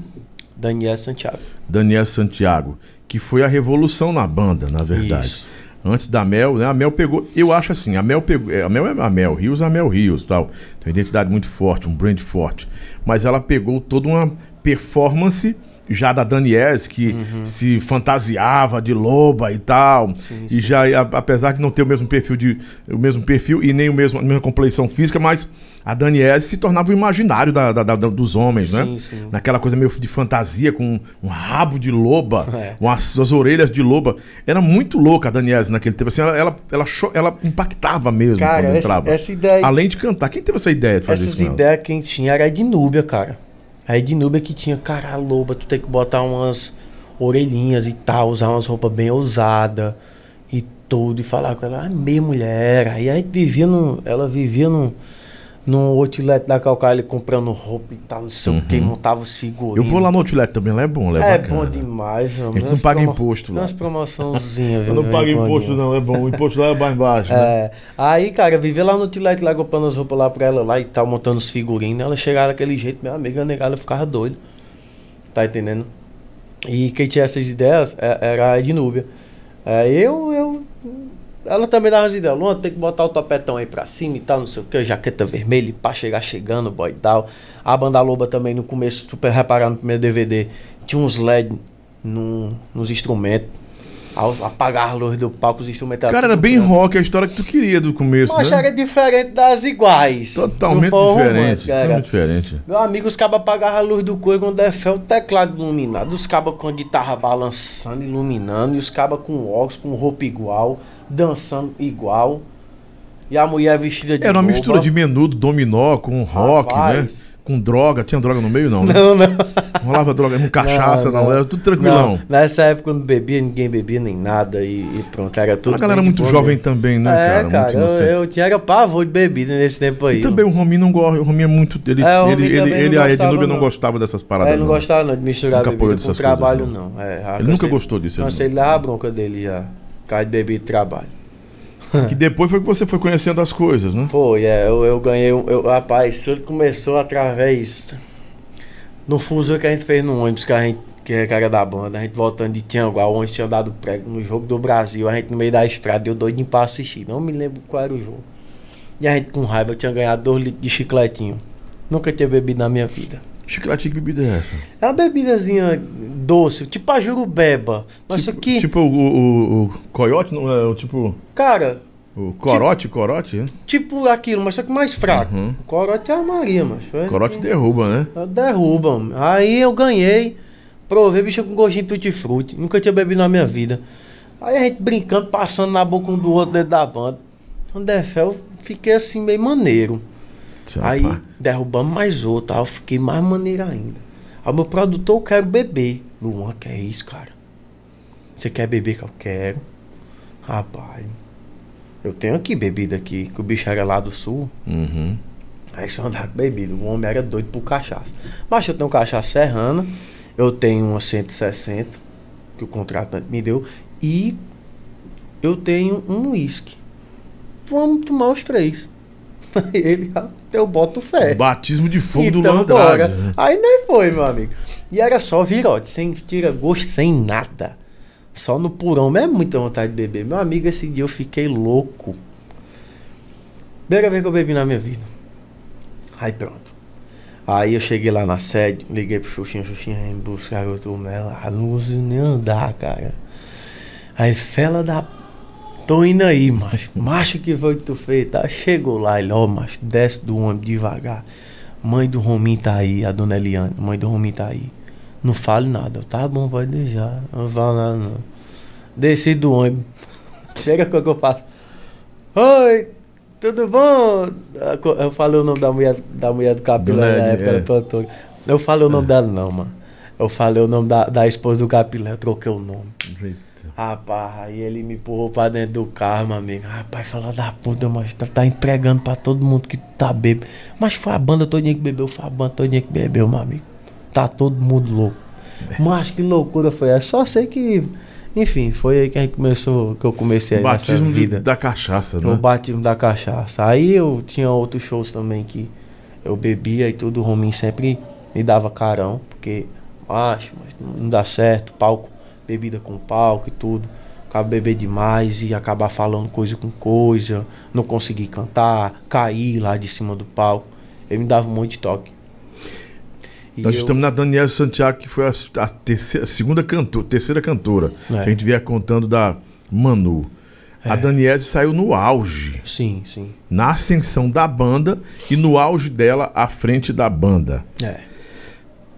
Speaker 2: Daniel Santiago.
Speaker 1: Daniel Santiago, que foi a revolução na banda, na verdade.
Speaker 2: Isso.
Speaker 1: Antes da Mel, né? A Mel pegou. Eu acho assim, a Mel pegou. é, A Mel é a Mel Rios, a Mel Rios tal. Tem uma identidade muito forte, um brand forte. Mas ela pegou toda uma performance já da Daniels, que se fantasiava de loba e tal.
Speaker 2: Uhum. Sim,
Speaker 1: e
Speaker 2: sim.
Speaker 1: já, apesar de não ter o mesmo perfil de. o mesmo perfil e nem o mesmo, a mesma compleição física, mas a Daniels se tornava o imaginário da- da- da- dos homens, né?
Speaker 2: Sim, sim.
Speaker 1: Naquela coisa meio de fantasia, com um rabo de loba,
Speaker 2: É.
Speaker 1: umas as orelhas de loba. Era muito louca a Daniela naquele tempo. Assim, ela, ela, ela, ela impactava mesmo
Speaker 2: Cara,
Speaker 1: quando
Speaker 2: essa,
Speaker 1: entrava.
Speaker 2: essa ideia.
Speaker 1: Além de cantar. Quem teve essa ideia de fazer
Speaker 2: Essas
Speaker 1: isso? com ela?
Speaker 2: ideias quem tinha era a Ednúbia, cara. A Ednúbia que tinha, cara, a loba, tu tem que botar umas orelhinhas e tal, usar umas roupas bem ousadas e tudo, e falar com ela, ah, meia mulher. Aí a gente vivia no. Ela vivia no. Num outlet da Calcaia comprando roupa e tal, não sei o que,
Speaker 1: Uhum.
Speaker 2: montava os
Speaker 1: Eu
Speaker 2: figurinos.
Speaker 1: vou lá no Outlet também, lá é bom, lá é,
Speaker 2: É
Speaker 1: bacana.
Speaker 2: bom demais, mano.
Speaker 1: A gente não paga imposto lá.
Speaker 2: Umas promoçãozinhas,
Speaker 1: Eu não pago imposto, não, é bom. O imposto lá é mais baixo. né?
Speaker 2: É. Aí, cara, vivia lá no Outlet lá comprando as roupas lá pra ela lá e tal, montando os figurinos. Ela chegava daquele jeito, meu amigo, a negada ficava doida. Tá entendendo? E quem tinha essas ideias é- era a Ednúbia. É, eu, eu. Ela também dava as ideias. Luan, tem que botar o topetão aí pra cima e tal, não sei o que, jaqueta vermelha, pá, chegar chegando, boy e tal. A banda Loba também no começo, super reparar no primeiro DVD, tinha uns LED no, nos instrumentos. Ao apagar a luz do palco, os instrumentos
Speaker 1: Cara, era bem rock, a história que tu queria do começo,
Speaker 2: Mas
Speaker 1: né?
Speaker 2: era diferente das iguais.
Speaker 1: Totalmente
Speaker 2: foi
Speaker 1: diferente.
Speaker 2: era.
Speaker 1: Totalmente diferente.
Speaker 2: Meu amigo, os cabas apagavam a luz do coelho quando é fé, o teclado iluminado. Os cabas com a guitarra balançando, iluminando. E os cabas com óculos, com roupa igual, dançando igual. E a mulher vestida de
Speaker 1: Era uma
Speaker 2: boba.
Speaker 1: mistura de menudo, dominó, com rock,
Speaker 2: Rapaz.
Speaker 1: né? Com droga. Tinha droga no meio, não, né?
Speaker 2: Não, não.
Speaker 1: Não rolava droga, não cachaça, não, Era tudo tranquilão.
Speaker 2: Não, Nessa época eu não bebia, ninguém bebia nem nada e, e pronto, era tudo.
Speaker 1: a galera muito
Speaker 2: boa
Speaker 1: jovem
Speaker 2: mesmo.
Speaker 1: também, né,
Speaker 2: é,
Speaker 1: cara?
Speaker 2: cara, eu, eu tinha era pavor de bebida nesse tempo aí.
Speaker 1: E também o Rominho não gosta. O Rominho é muito. Ele,
Speaker 2: É,
Speaker 1: ele, ele, ele,
Speaker 2: não
Speaker 1: a
Speaker 2: gostava,
Speaker 1: Ednúbia não
Speaker 2: não.
Speaker 1: gostava dessas
Speaker 2: É,
Speaker 1: paradas.
Speaker 2: ele não
Speaker 1: não.
Speaker 2: gostava não, de misturar
Speaker 1: Nunca
Speaker 2: bebida com trabalho,
Speaker 1: não.
Speaker 2: não. É,
Speaker 1: Ele nunca gostou disso, ele não.
Speaker 2: ele leva a bronca dele já. Cai de bebida e trabalho.
Speaker 1: Que depois foi que você foi conhecendo as coisas, né?
Speaker 2: Foi, é, eu, eu ganhei. Eu, rapaz, tudo começou através no fuso que a gente fez no ônibus que a gente. Que era da banda, a gente voltando de Tianguá, onde tinha dado prego no jogo do Brasil, a gente no meio da estrada, deu doidinho pra assistir. Não me lembro qual era o jogo. E a gente com raiva eu tinha ganhado dois litros de chicletinho. Nunca tinha bebido na minha vida.
Speaker 1: Chiclete, que bebida é essa?
Speaker 2: É uma bebidazinha doce, tipo a jurubeba. Mas isso aqui,
Speaker 1: Tipo o, o, o coiote, não é? O tipo.
Speaker 2: cara,
Speaker 1: O corote, corote? né?
Speaker 2: tipo aquilo, mas só que mais fraco.
Speaker 1: Uhum.
Speaker 2: O corote é a Maria, mas.
Speaker 1: Corote derruba, né?
Speaker 2: Derruba. homem. Aí eu ganhei, provei bicho com gostinho de tutti-frutti. Nunca tinha bebido na minha vida. Aí a gente brincando, passando na boca um do outro dentro da banda. Quando der fé, eu fiquei assim meio maneiro. Aí
Speaker 1: Rapaz.
Speaker 2: derrubamos mais outro, aí eu fiquei mais maneiro ainda. Aí meu produtor, eu quero beber. Luan, que é isso, cara? Você quer beber que eu quero? Rapaz, eu tenho aqui bebida aqui, que o bicho era lá do sul.
Speaker 1: Uhum.
Speaker 2: Aí só andava com bebida. O homem era doido por cachaça. Mas eu tenho cachaça serrana, eu tenho uma 160, que o contratante me deu, e eu tenho um uísque. Vamos tomar os três. Aí ele, ah, eu boto fé.
Speaker 1: Batismo de fogo do
Speaker 2: Então,
Speaker 1: Luan
Speaker 2: bora.
Speaker 1: Andrade. né?
Speaker 2: Aí nem foi, meu amigo. E era só virote, sem tira gosto, sem nada. Só no purão, mas é muita vontade de beber. Meu amigo, esse dia eu fiquei louco. Primeira vez que eu bebi na minha vida. Aí pronto. Aí eu cheguei lá na sede, liguei pro Xuxinha, Xuxinha vem buscar tô lá, não consigo nem andar, cara. Aí, fela da. Tô indo aí, macho. Macho que foi que tu fez, tá? Chegou lá, ele, ó, macho, desce do ônibus devagar. Mãe do Rominho tá aí, a dona Eliane, mãe do Rominho tá aí. Não fale nada. Eu, tá bom, pode deixar. Não fala nada, não. Desci do ônibus. Chega com o que eu faço. Oi, tudo bom? Eu falei o nome da mulher, da mulher do Capilé
Speaker 1: Dona
Speaker 2: na época,
Speaker 1: é.
Speaker 2: produtora. Eu falei o nome dela, não, mano. Eu falei o nome da, da esposa do Capilé, eu troquei o nome.
Speaker 1: Eita.
Speaker 2: Rapaz, aí ele me empurrou pra dentro do carro, meu amigo. Rapaz, fala da puta, mas tá, tá entregando pra todo mundo que tá bêbado. Mas foi a banda todinha que bebeu, foi a banda todinha que bebeu, meu amigo. Tá todo mundo louco. Mas que loucura foi essa? Só sei que, enfim, foi aí que a gente começou, que eu comecei aí
Speaker 1: Batismo
Speaker 2: vida.
Speaker 1: da cachaça,
Speaker 2: O
Speaker 1: né?
Speaker 2: batismo da cachaça. Aí eu tinha outros shows também que eu bebia e tudo. O Rominho sempre me dava carão, porque acho, mas não dá certo, palco, bebida com palco e tudo. Acaba beber demais e acabar falando coisa com coisa, não conseguir cantar, cair lá de cima do palco. Ele me dava um monte de toque. E
Speaker 1: Nós
Speaker 2: eu-
Speaker 1: estamos na Daniela Santiago, que foi a, a terceira, segunda cantora, terceira cantora.
Speaker 2: É.
Speaker 1: Se a gente vier contando da Manu. A Daniese saiu no auge,
Speaker 2: Sim, sim.
Speaker 1: na ascensão da banda e no auge dela à frente da banda.
Speaker 2: É.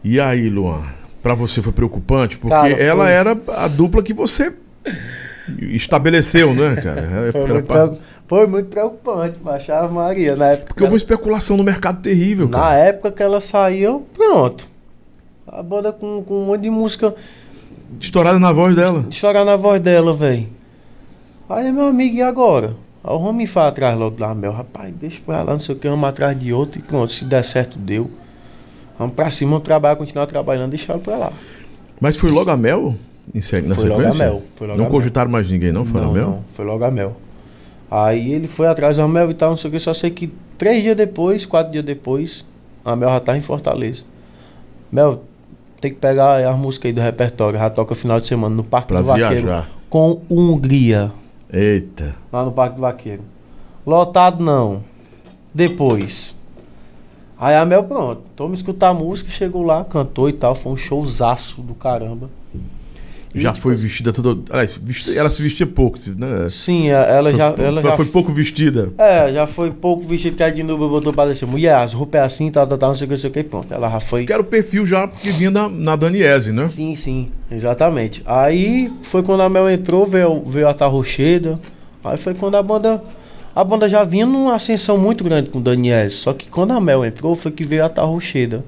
Speaker 1: E aí, Luan? Pra você foi preocupante? Porque
Speaker 2: Cara,
Speaker 1: ela
Speaker 2: foi.
Speaker 1: era a dupla que você estabeleceu, né, cara?
Speaker 2: Foi muito,
Speaker 1: pra-
Speaker 2: foi muito preocupante, baixava Maria. Na época
Speaker 1: Porque houve uma especulação no mercado terrível,
Speaker 2: Na
Speaker 1: cara.
Speaker 2: época que ela saiu, pronto. A banda com, com um monte de música
Speaker 1: Estourada na voz dela.
Speaker 2: estourar na voz dela, velho. Aí, meu amigo, e agora? Aí o homem foi atrás logo da Mel. Rapaz, deixa pra lá, não sei o que, vamos atrás de outro e pronto. Se der certo, deu. Vamos pra cima, vamos trabalhar, continuar trabalhando, deixar ela pra lá.
Speaker 1: Mas foi logo a Mel? Em se- na
Speaker 2: Foi logo a
Speaker 1: sequência?
Speaker 2: Mel. Logo
Speaker 1: Não
Speaker 2: a Mel.
Speaker 1: cogitaram mais ninguém, não? Foi a Mel?
Speaker 2: foi logo a Mel. Aí ele foi atrás da Mel e tal, não sei o que. Só sei que três dias depois, quatro dias depois, a Mel já tá em Fortaleza. Mel, tem que pegar as músicas aí do repertório. Já toca final de semana no Parque
Speaker 1: Pra
Speaker 2: do Vaqueiro.
Speaker 1: viajar.
Speaker 2: Com Hungria,
Speaker 1: Eita.
Speaker 2: lá no Parque do Vaqueiro. Lotado não. Depois. Aí a Mel, pronto. Toma escutar a música, chegou lá, cantou e tal. Foi um showzaço do caramba. E,
Speaker 1: Já
Speaker 2: tipo,
Speaker 1: foi vestida toda. Ela se vestia pouco, né?
Speaker 2: Sim, a- ela
Speaker 1: Foi
Speaker 2: já. Ela
Speaker 1: foi,
Speaker 2: já
Speaker 1: foi pouco vestida.
Speaker 2: É, já foi pouco vestido que a Dinuba botou pra descer. Mulher, as roupas é assim, tal, tal, tal, não sei o que, não sei o que, pronto. Ela já foi.
Speaker 1: Que era o perfil já que vinha na, na Daniese, né?
Speaker 2: Sim, sim, exatamente. Aí foi quando a Mel entrou, veio, veio a Tarrocheda. Aí foi quando a banda. A banda já vinha numa ascensão muito grande com o Daniel. Só que quando a Mel entrou, foi que veio a Tarrocheda.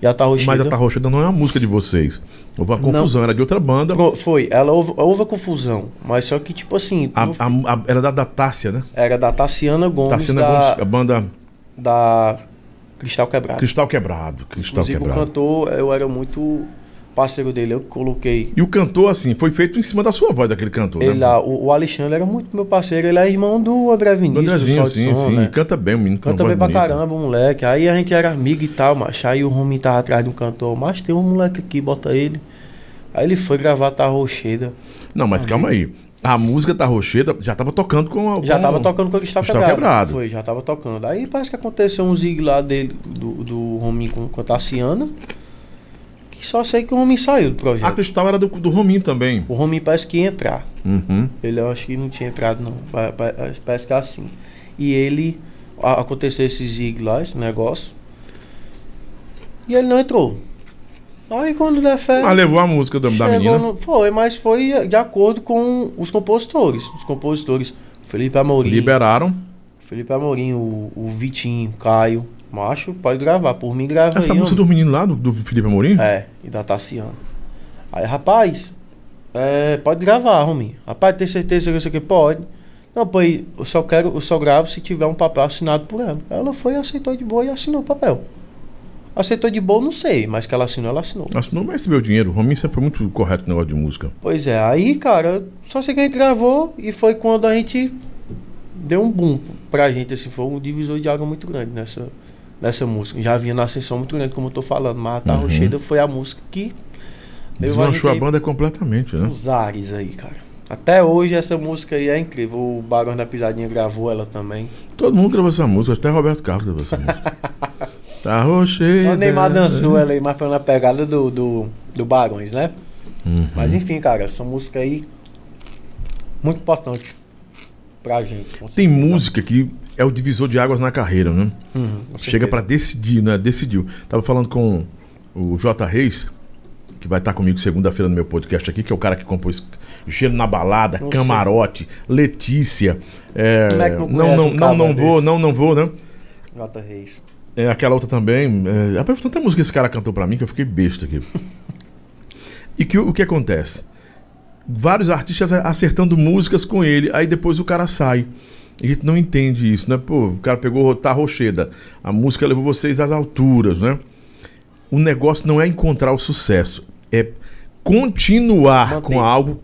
Speaker 2: E a Tarrocheda...
Speaker 1: Mas a Tarrocheda não é uma música de vocês. Houve uma confusão, era de outra banda.
Speaker 2: Pro- Foi, ela houve, houve a confusão. Mas só que, tipo assim.
Speaker 1: A, a- a- era da, da Tássia, né?
Speaker 2: Era da Tassiana Gomes,
Speaker 1: Tassiana
Speaker 2: da,
Speaker 1: Gomes, a banda
Speaker 2: da Cristal Quebrado.
Speaker 1: Cristal Quebrado. Cristal
Speaker 2: Inclusive, o
Speaker 1: Quebrado.
Speaker 2: cantor, eu era muito parceiro dele. Eu que coloquei
Speaker 1: E o cantor, assim, foi feito em cima da sua voz, daquele cantor,
Speaker 2: ele
Speaker 1: né?
Speaker 2: lá. O, o Alexandre era muito meu parceiro. Ele é irmão do André
Speaker 1: O
Speaker 2: Vinícius. do
Speaker 1: Andrezinho, sim,
Speaker 2: Som,
Speaker 1: sim.
Speaker 2: né?
Speaker 1: Canta bem, o menino.
Speaker 2: Canta bem pra
Speaker 1: bonita.
Speaker 2: caramba, moleque. Aí a gente era amigo e tal, macho. Aí o Rominho tava atrás de um cantor. Mas tem um moleque aqui, bota ele. Aí ele foi gravar Tá Rocheda.
Speaker 1: Não, mas calma aí. A música da Rocheda já tava tocando com a.
Speaker 2: Já
Speaker 1: com-
Speaker 2: tava tocando com o Cristal Quebrado.
Speaker 1: Quebrado.
Speaker 2: Foi, já tava tocando. Aí parece que aconteceu um zig lá dele, do, do Rominho com, com a Tassiana. Que só sei que o Rominho saiu do
Speaker 1: A
Speaker 2: projeto.
Speaker 1: Cristal era do, do Rominho também.
Speaker 2: O Rominho parece que ia entrar.
Speaker 1: Uhum.
Speaker 2: Ele eu acho que não tinha entrado, não. Pa- pa- Parece que é assim. E ele. a- Aconteceu esse zig lá, esse negócio. E ele não entrou. Aí quando der fé.
Speaker 1: Mas levou a música da, da menina.
Speaker 2: no- foi, mas foi de acordo com os compositores. Os compositores. Felipe Amorim.
Speaker 1: Liberaram.
Speaker 2: Felipe Amorim, o, o Vitinho, Caio. Macho, pode gravar. Por mim, grava
Speaker 1: Essa
Speaker 2: aí,
Speaker 1: música
Speaker 2: homem.
Speaker 1: do menino lá, do, do Felipe Amorim?
Speaker 2: É, e da Tassiana. Aí, rapaz, é, pode gravar, Rominho. Rapaz, tem certeza que isso aqui pode? Não, pô, eu só quero, eu só gravo se tiver um papel assinado por ela. Ela foi, aceitou de boa e assinou o papel. Aceitou de boa, não sei, mas que ela assinou, ela assinou.
Speaker 1: Assinou, mas recebeu dinheiro. O Rominho sempre foi muito correto com o negócio de música.
Speaker 2: Pois é, aí, cara, só sei que a gente gravou e foi quando a gente deu um boom pra gente, assim, foi um divisor de água muito grande nessa, nessa música. Já vinha na ascensão muito grande, como eu tô falando, mas a
Speaker 1: Uhum.
Speaker 2: Rocheda foi a música que levou
Speaker 1: Deslanchou a
Speaker 2: aí
Speaker 1: banda completamente, né?
Speaker 2: Os ares aí, cara. Até hoje essa música aí é incrível. O Barão da Pisadinha gravou ela também.
Speaker 1: Todo mundo gravou essa música, até Roberto Carlos gravou essa música. tá.
Speaker 2: O Neymar dançou ela aí, mas foi na pegada do, do, do Barões, né?
Speaker 1: Uhum.
Speaker 2: Mas enfim, cara, essa música aí muito importante pra gente.
Speaker 1: Tem música que é o divisor de águas na carreira, né?
Speaker 2: Uhum,
Speaker 1: Chega pra decidir, né? Decidiu. Tava falando com o J. Reis, que vai estar comigo segunda-feira no meu podcast aqui, que é o cara que compôs Gelo na Balada,
Speaker 2: Não
Speaker 1: Camarote, Letícia. é,
Speaker 2: Como é que não
Speaker 1: não, não, não, não vou,
Speaker 2: desse?
Speaker 1: não, não vou, né?
Speaker 2: Jota Reis.
Speaker 1: É, aquela outra também. É, rapaz, tanta música que esse cara cantou pra mim que eu fiquei besta aqui. e que, o que acontece? Vários artistas acertando músicas com ele, aí depois o cara sai. A gente não entende isso, né? Pô, o cara pegou Tá Rocheda, a música levou vocês às alturas, né? O negócio não é encontrar o sucesso, é continuar
Speaker 2: Manter.
Speaker 1: com algo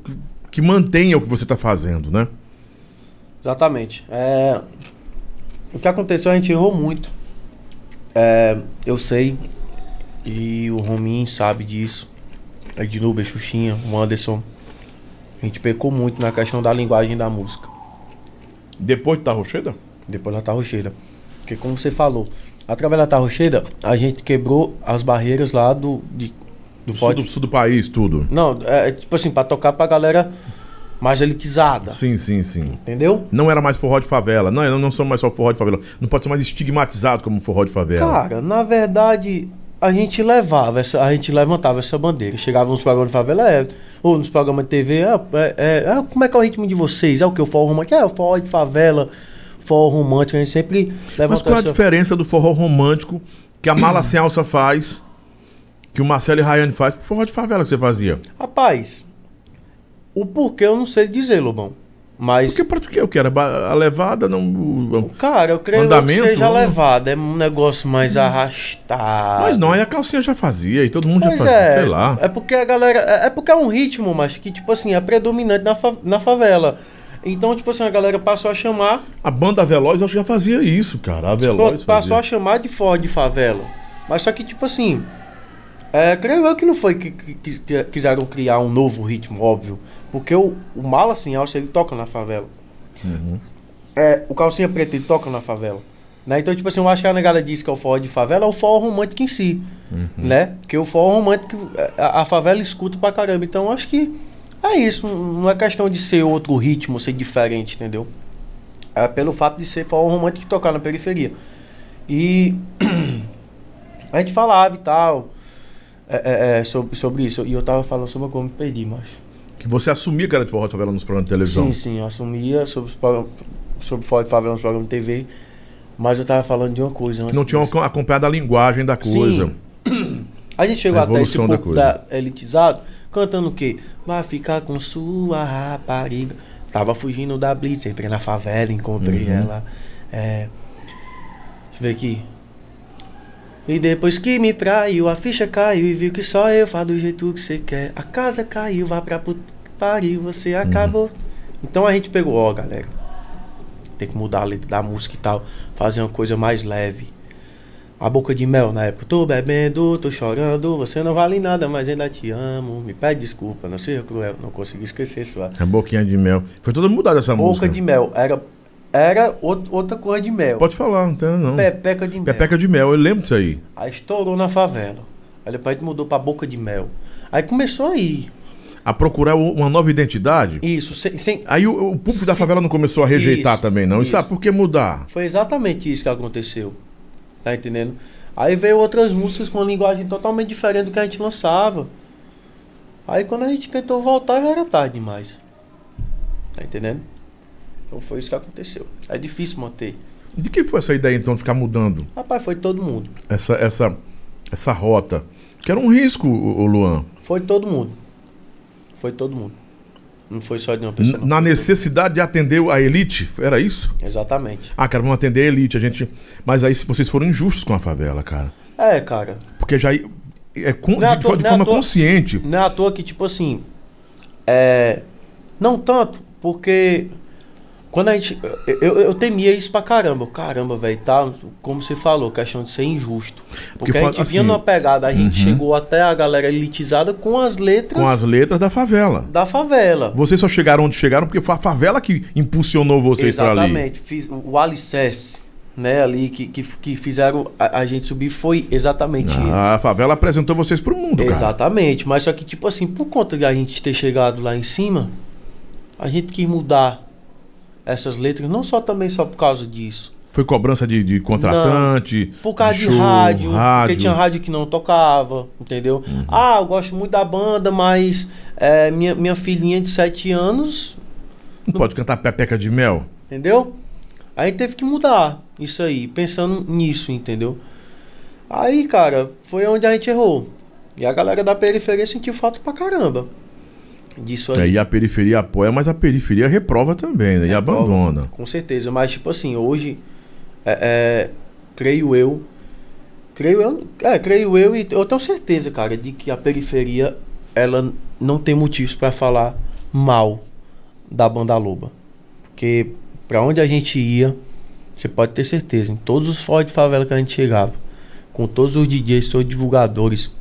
Speaker 1: que, mantenha o que você tá fazendo, né?
Speaker 2: Exatamente. É, o que aconteceu, a gente errou muito. É, eu sei, e o Rominho sabe disso. A Ednuber, Xuxinha, o Anderson. A gente pecou muito na questão da linguagem da música.
Speaker 1: Depois de Rocheda?
Speaker 2: Depois da Tarrocheira. Porque como você falou, através da Tarrocheira, a gente quebrou as barreiras lá do, de, do
Speaker 1: Do sul, do sul do país, tudo.
Speaker 2: Não, é tipo assim, pra tocar pra galera mais elitizada.
Speaker 1: Sim, sim, sim.
Speaker 2: Entendeu?
Speaker 1: Não era mais forró de favela. Não, não, não sou mais só forró de favela. Não pode ser mais estigmatizado como forró de favela.
Speaker 2: Cara, na verdade, a gente levava essa, a gente levantava essa bandeira. Chegava nos programas de favela, é, ou nos programas de TV, é, é, é, é, como é que é o ritmo de vocês? É o que? O forró romântico? É, o forró de favela, forró romântico, a gente sempre
Speaker 1: Mas
Speaker 2: levantou
Speaker 1: qual a
Speaker 2: essa...
Speaker 1: diferença do forró romântico que a Mala Sem Alça faz, que o Marcelo e Rayane faz, pro forró de favela que você fazia?
Speaker 2: Rapaz, o porquê eu não sei dizer, Lobão. Mas,
Speaker 1: Porque para que eu quero? A levada, não. o-
Speaker 2: cara, eu creio
Speaker 1: Andamento,
Speaker 2: que seja
Speaker 1: né?
Speaker 2: levado. É um negócio mais arrastado.
Speaker 1: Mas não, aí a calcinha já fazia, e todo mundo
Speaker 2: Pois
Speaker 1: já fazia,
Speaker 2: é,
Speaker 1: sei lá.
Speaker 2: é porque a galera. É, é porque é um ritmo, mas que, tipo assim, é predominante na, fa- na favela. Então, tipo assim, a galera passou a chamar.
Speaker 1: A banda Veloz eu que já fazia isso, cara. A Veloz.
Speaker 2: pronto, passou a
Speaker 1: fazia.
Speaker 2: chamar de forró de favela. Mas só que, tipo assim. É, creio eu que não foi que, que- que- que quiseram criar um novo ritmo, óbvio. Porque o, o Mala Sem Alça, ele toca na favela.
Speaker 1: Uhum.
Speaker 2: É, o Calcinha Preta, ele toca na favela. Né? Então, tipo assim, eu acho que a negada diz que é o forró de favela, é o forró romântico em si.
Speaker 1: Uhum.
Speaker 2: Né? Porque o forró romântico, a, a favela escuta pra caramba. Então, eu acho que é isso. Não é questão de ser outro ritmo, ser diferente, entendeu? É pelo fato de ser forró romântico e tocar na periferia. E a gente falava e tal é, é, é, sobre, sobre isso. E eu tava falando sobre como me perdi, mas.
Speaker 1: Você assumia que era de forró de favela nos programas de televisão.
Speaker 2: Sim, sim, eu assumia sobre os programas. sobre Forró de Favela nos programas de TV, mas eu tava falando de uma coisa. antes
Speaker 1: Não tinham
Speaker 2: disso.
Speaker 1: acompanhado a linguagem da coisa.
Speaker 2: A gente chegou
Speaker 1: A
Speaker 2: até esse
Speaker 1: da
Speaker 2: pouco da elitizado, cantando o quê? Vai ficar com sua rapariga. Tava fugindo da Blitz, entrei na favela, encontrei
Speaker 1: Uhum.
Speaker 2: ela. É, deixa eu ver aqui. E depois que me traiu, a ficha caiu e viu que só eu faço do jeito que você quer. A casa caiu, vá pra puta pariu, você
Speaker 1: Uhum.
Speaker 2: acabou. Então a gente pegou, ó, galera. Tem que mudar a letra da música e tal. Fazer uma coisa mais leve. A boca de mel na época. Tô bebendo, tô chorando. Você não vale nada, mas ainda te amo. Me pede desculpa, não seja cruel. Não consegui esquecer sua.
Speaker 1: A boquinha de mel. Foi toda mudada essa
Speaker 2: Boca
Speaker 1: música.
Speaker 2: de mel. Era, era out- outra cor de mel.
Speaker 1: Pode falar, não tem não.
Speaker 2: Pepeca de mel.
Speaker 1: Pepeca de mel, eu lembro disso aí.
Speaker 2: Aí estourou na favela. Aí depois a gente mudou pra boca de mel. Aí começou aí.
Speaker 1: A procurar uma nova identidade.
Speaker 2: Isso, sem, sem-
Speaker 1: Aí o, o público da
Speaker 2: Sim.
Speaker 1: favela não começou a rejeitar
Speaker 2: Isso,
Speaker 1: também, não. E sabe por que mudar?
Speaker 2: Foi exatamente isso que aconteceu. Tá entendendo? Aí veio outras músicas com uma linguagem totalmente diferente do que a gente lançava. Aí quando a gente tentou voltar já era tarde demais. Tá entendendo? Então foi isso que aconteceu. É difícil manter.
Speaker 1: De que foi essa ideia então de ficar mudando
Speaker 2: Rapaz, foi todo mundo.
Speaker 1: essa, essa, essa rota? Que era um risco, o, o Luan.
Speaker 2: Foi todo mundo. Foi todo mundo. Não foi só de uma pessoa.
Speaker 1: Na necessidade de atender a elite, era isso?
Speaker 2: Exatamente.
Speaker 1: Ah, cara, vamos atender a elite, a gente. Mas aí vocês foram injustos com a favela, cara.
Speaker 2: É, cara.
Speaker 1: Porque já é
Speaker 2: é
Speaker 1: de,
Speaker 2: toa-
Speaker 1: de
Speaker 2: é
Speaker 1: forma
Speaker 2: toa-
Speaker 1: consciente.
Speaker 2: Não é à toa que, tipo assim. É. Não tanto, porque. Quando a gente. Eu, eu, eu temia isso pra caramba. Caramba, velho, tá? Como você falou, questão de ser injusto. Porque,
Speaker 1: Porque
Speaker 2: a gente vinha
Speaker 1: assim,
Speaker 2: numa pegada, a gente
Speaker 1: uhum.
Speaker 2: chegou até a galera elitizada com as letras
Speaker 1: Com as letras da favela.
Speaker 2: da favela.
Speaker 1: Vocês só chegaram onde chegaram porque foi a favela que impulsionou vocês para ali.
Speaker 2: Exatamente. Fiz, o alicerce, né, ali, que, que, que fizeram a, a gente subir foi exatamente eles.
Speaker 1: Ah, a favela apresentou vocês pro mundo, cara.
Speaker 2: Exatamente, mas só que, tipo assim, por conta de a gente ter chegado lá em cima, a gente quis mudar essas letras, não só também só por causa disso.
Speaker 1: Foi cobrança de, de contratante.
Speaker 2: Por causa de,
Speaker 1: show,
Speaker 2: rádio,
Speaker 1: rádio.
Speaker 2: porque tinha rádio que não tocava, entendeu?
Speaker 1: Uhum.
Speaker 2: Ah, eu gosto muito da banda, mas é, minha, minha filhinha de 7 anos,
Speaker 1: Não pode cantar pepeca de mel.
Speaker 2: entendeu? Aí teve que mudar isso aí, pensando nisso, entendeu? Aí, cara, foi onde a gente errou. E a galera da periferia sentiu falta pra caramba. Disso aí.
Speaker 1: Aí a periferia apoia, mas a periferia reprova também, né? E
Speaker 2: Reprova,
Speaker 1: abandona.
Speaker 2: Com certeza, mas tipo assim, hoje, é, é, creio eu, creio eu, é, creio eu e eu tenho certeza, cara, de que a periferia, ela não tem motivos pra falar mal da banda Loba. Porque pra onde a gente ia, você pode ter certeza, em todos os forró de favela que a gente chegava, com todos os DJs, todos os divulgadores,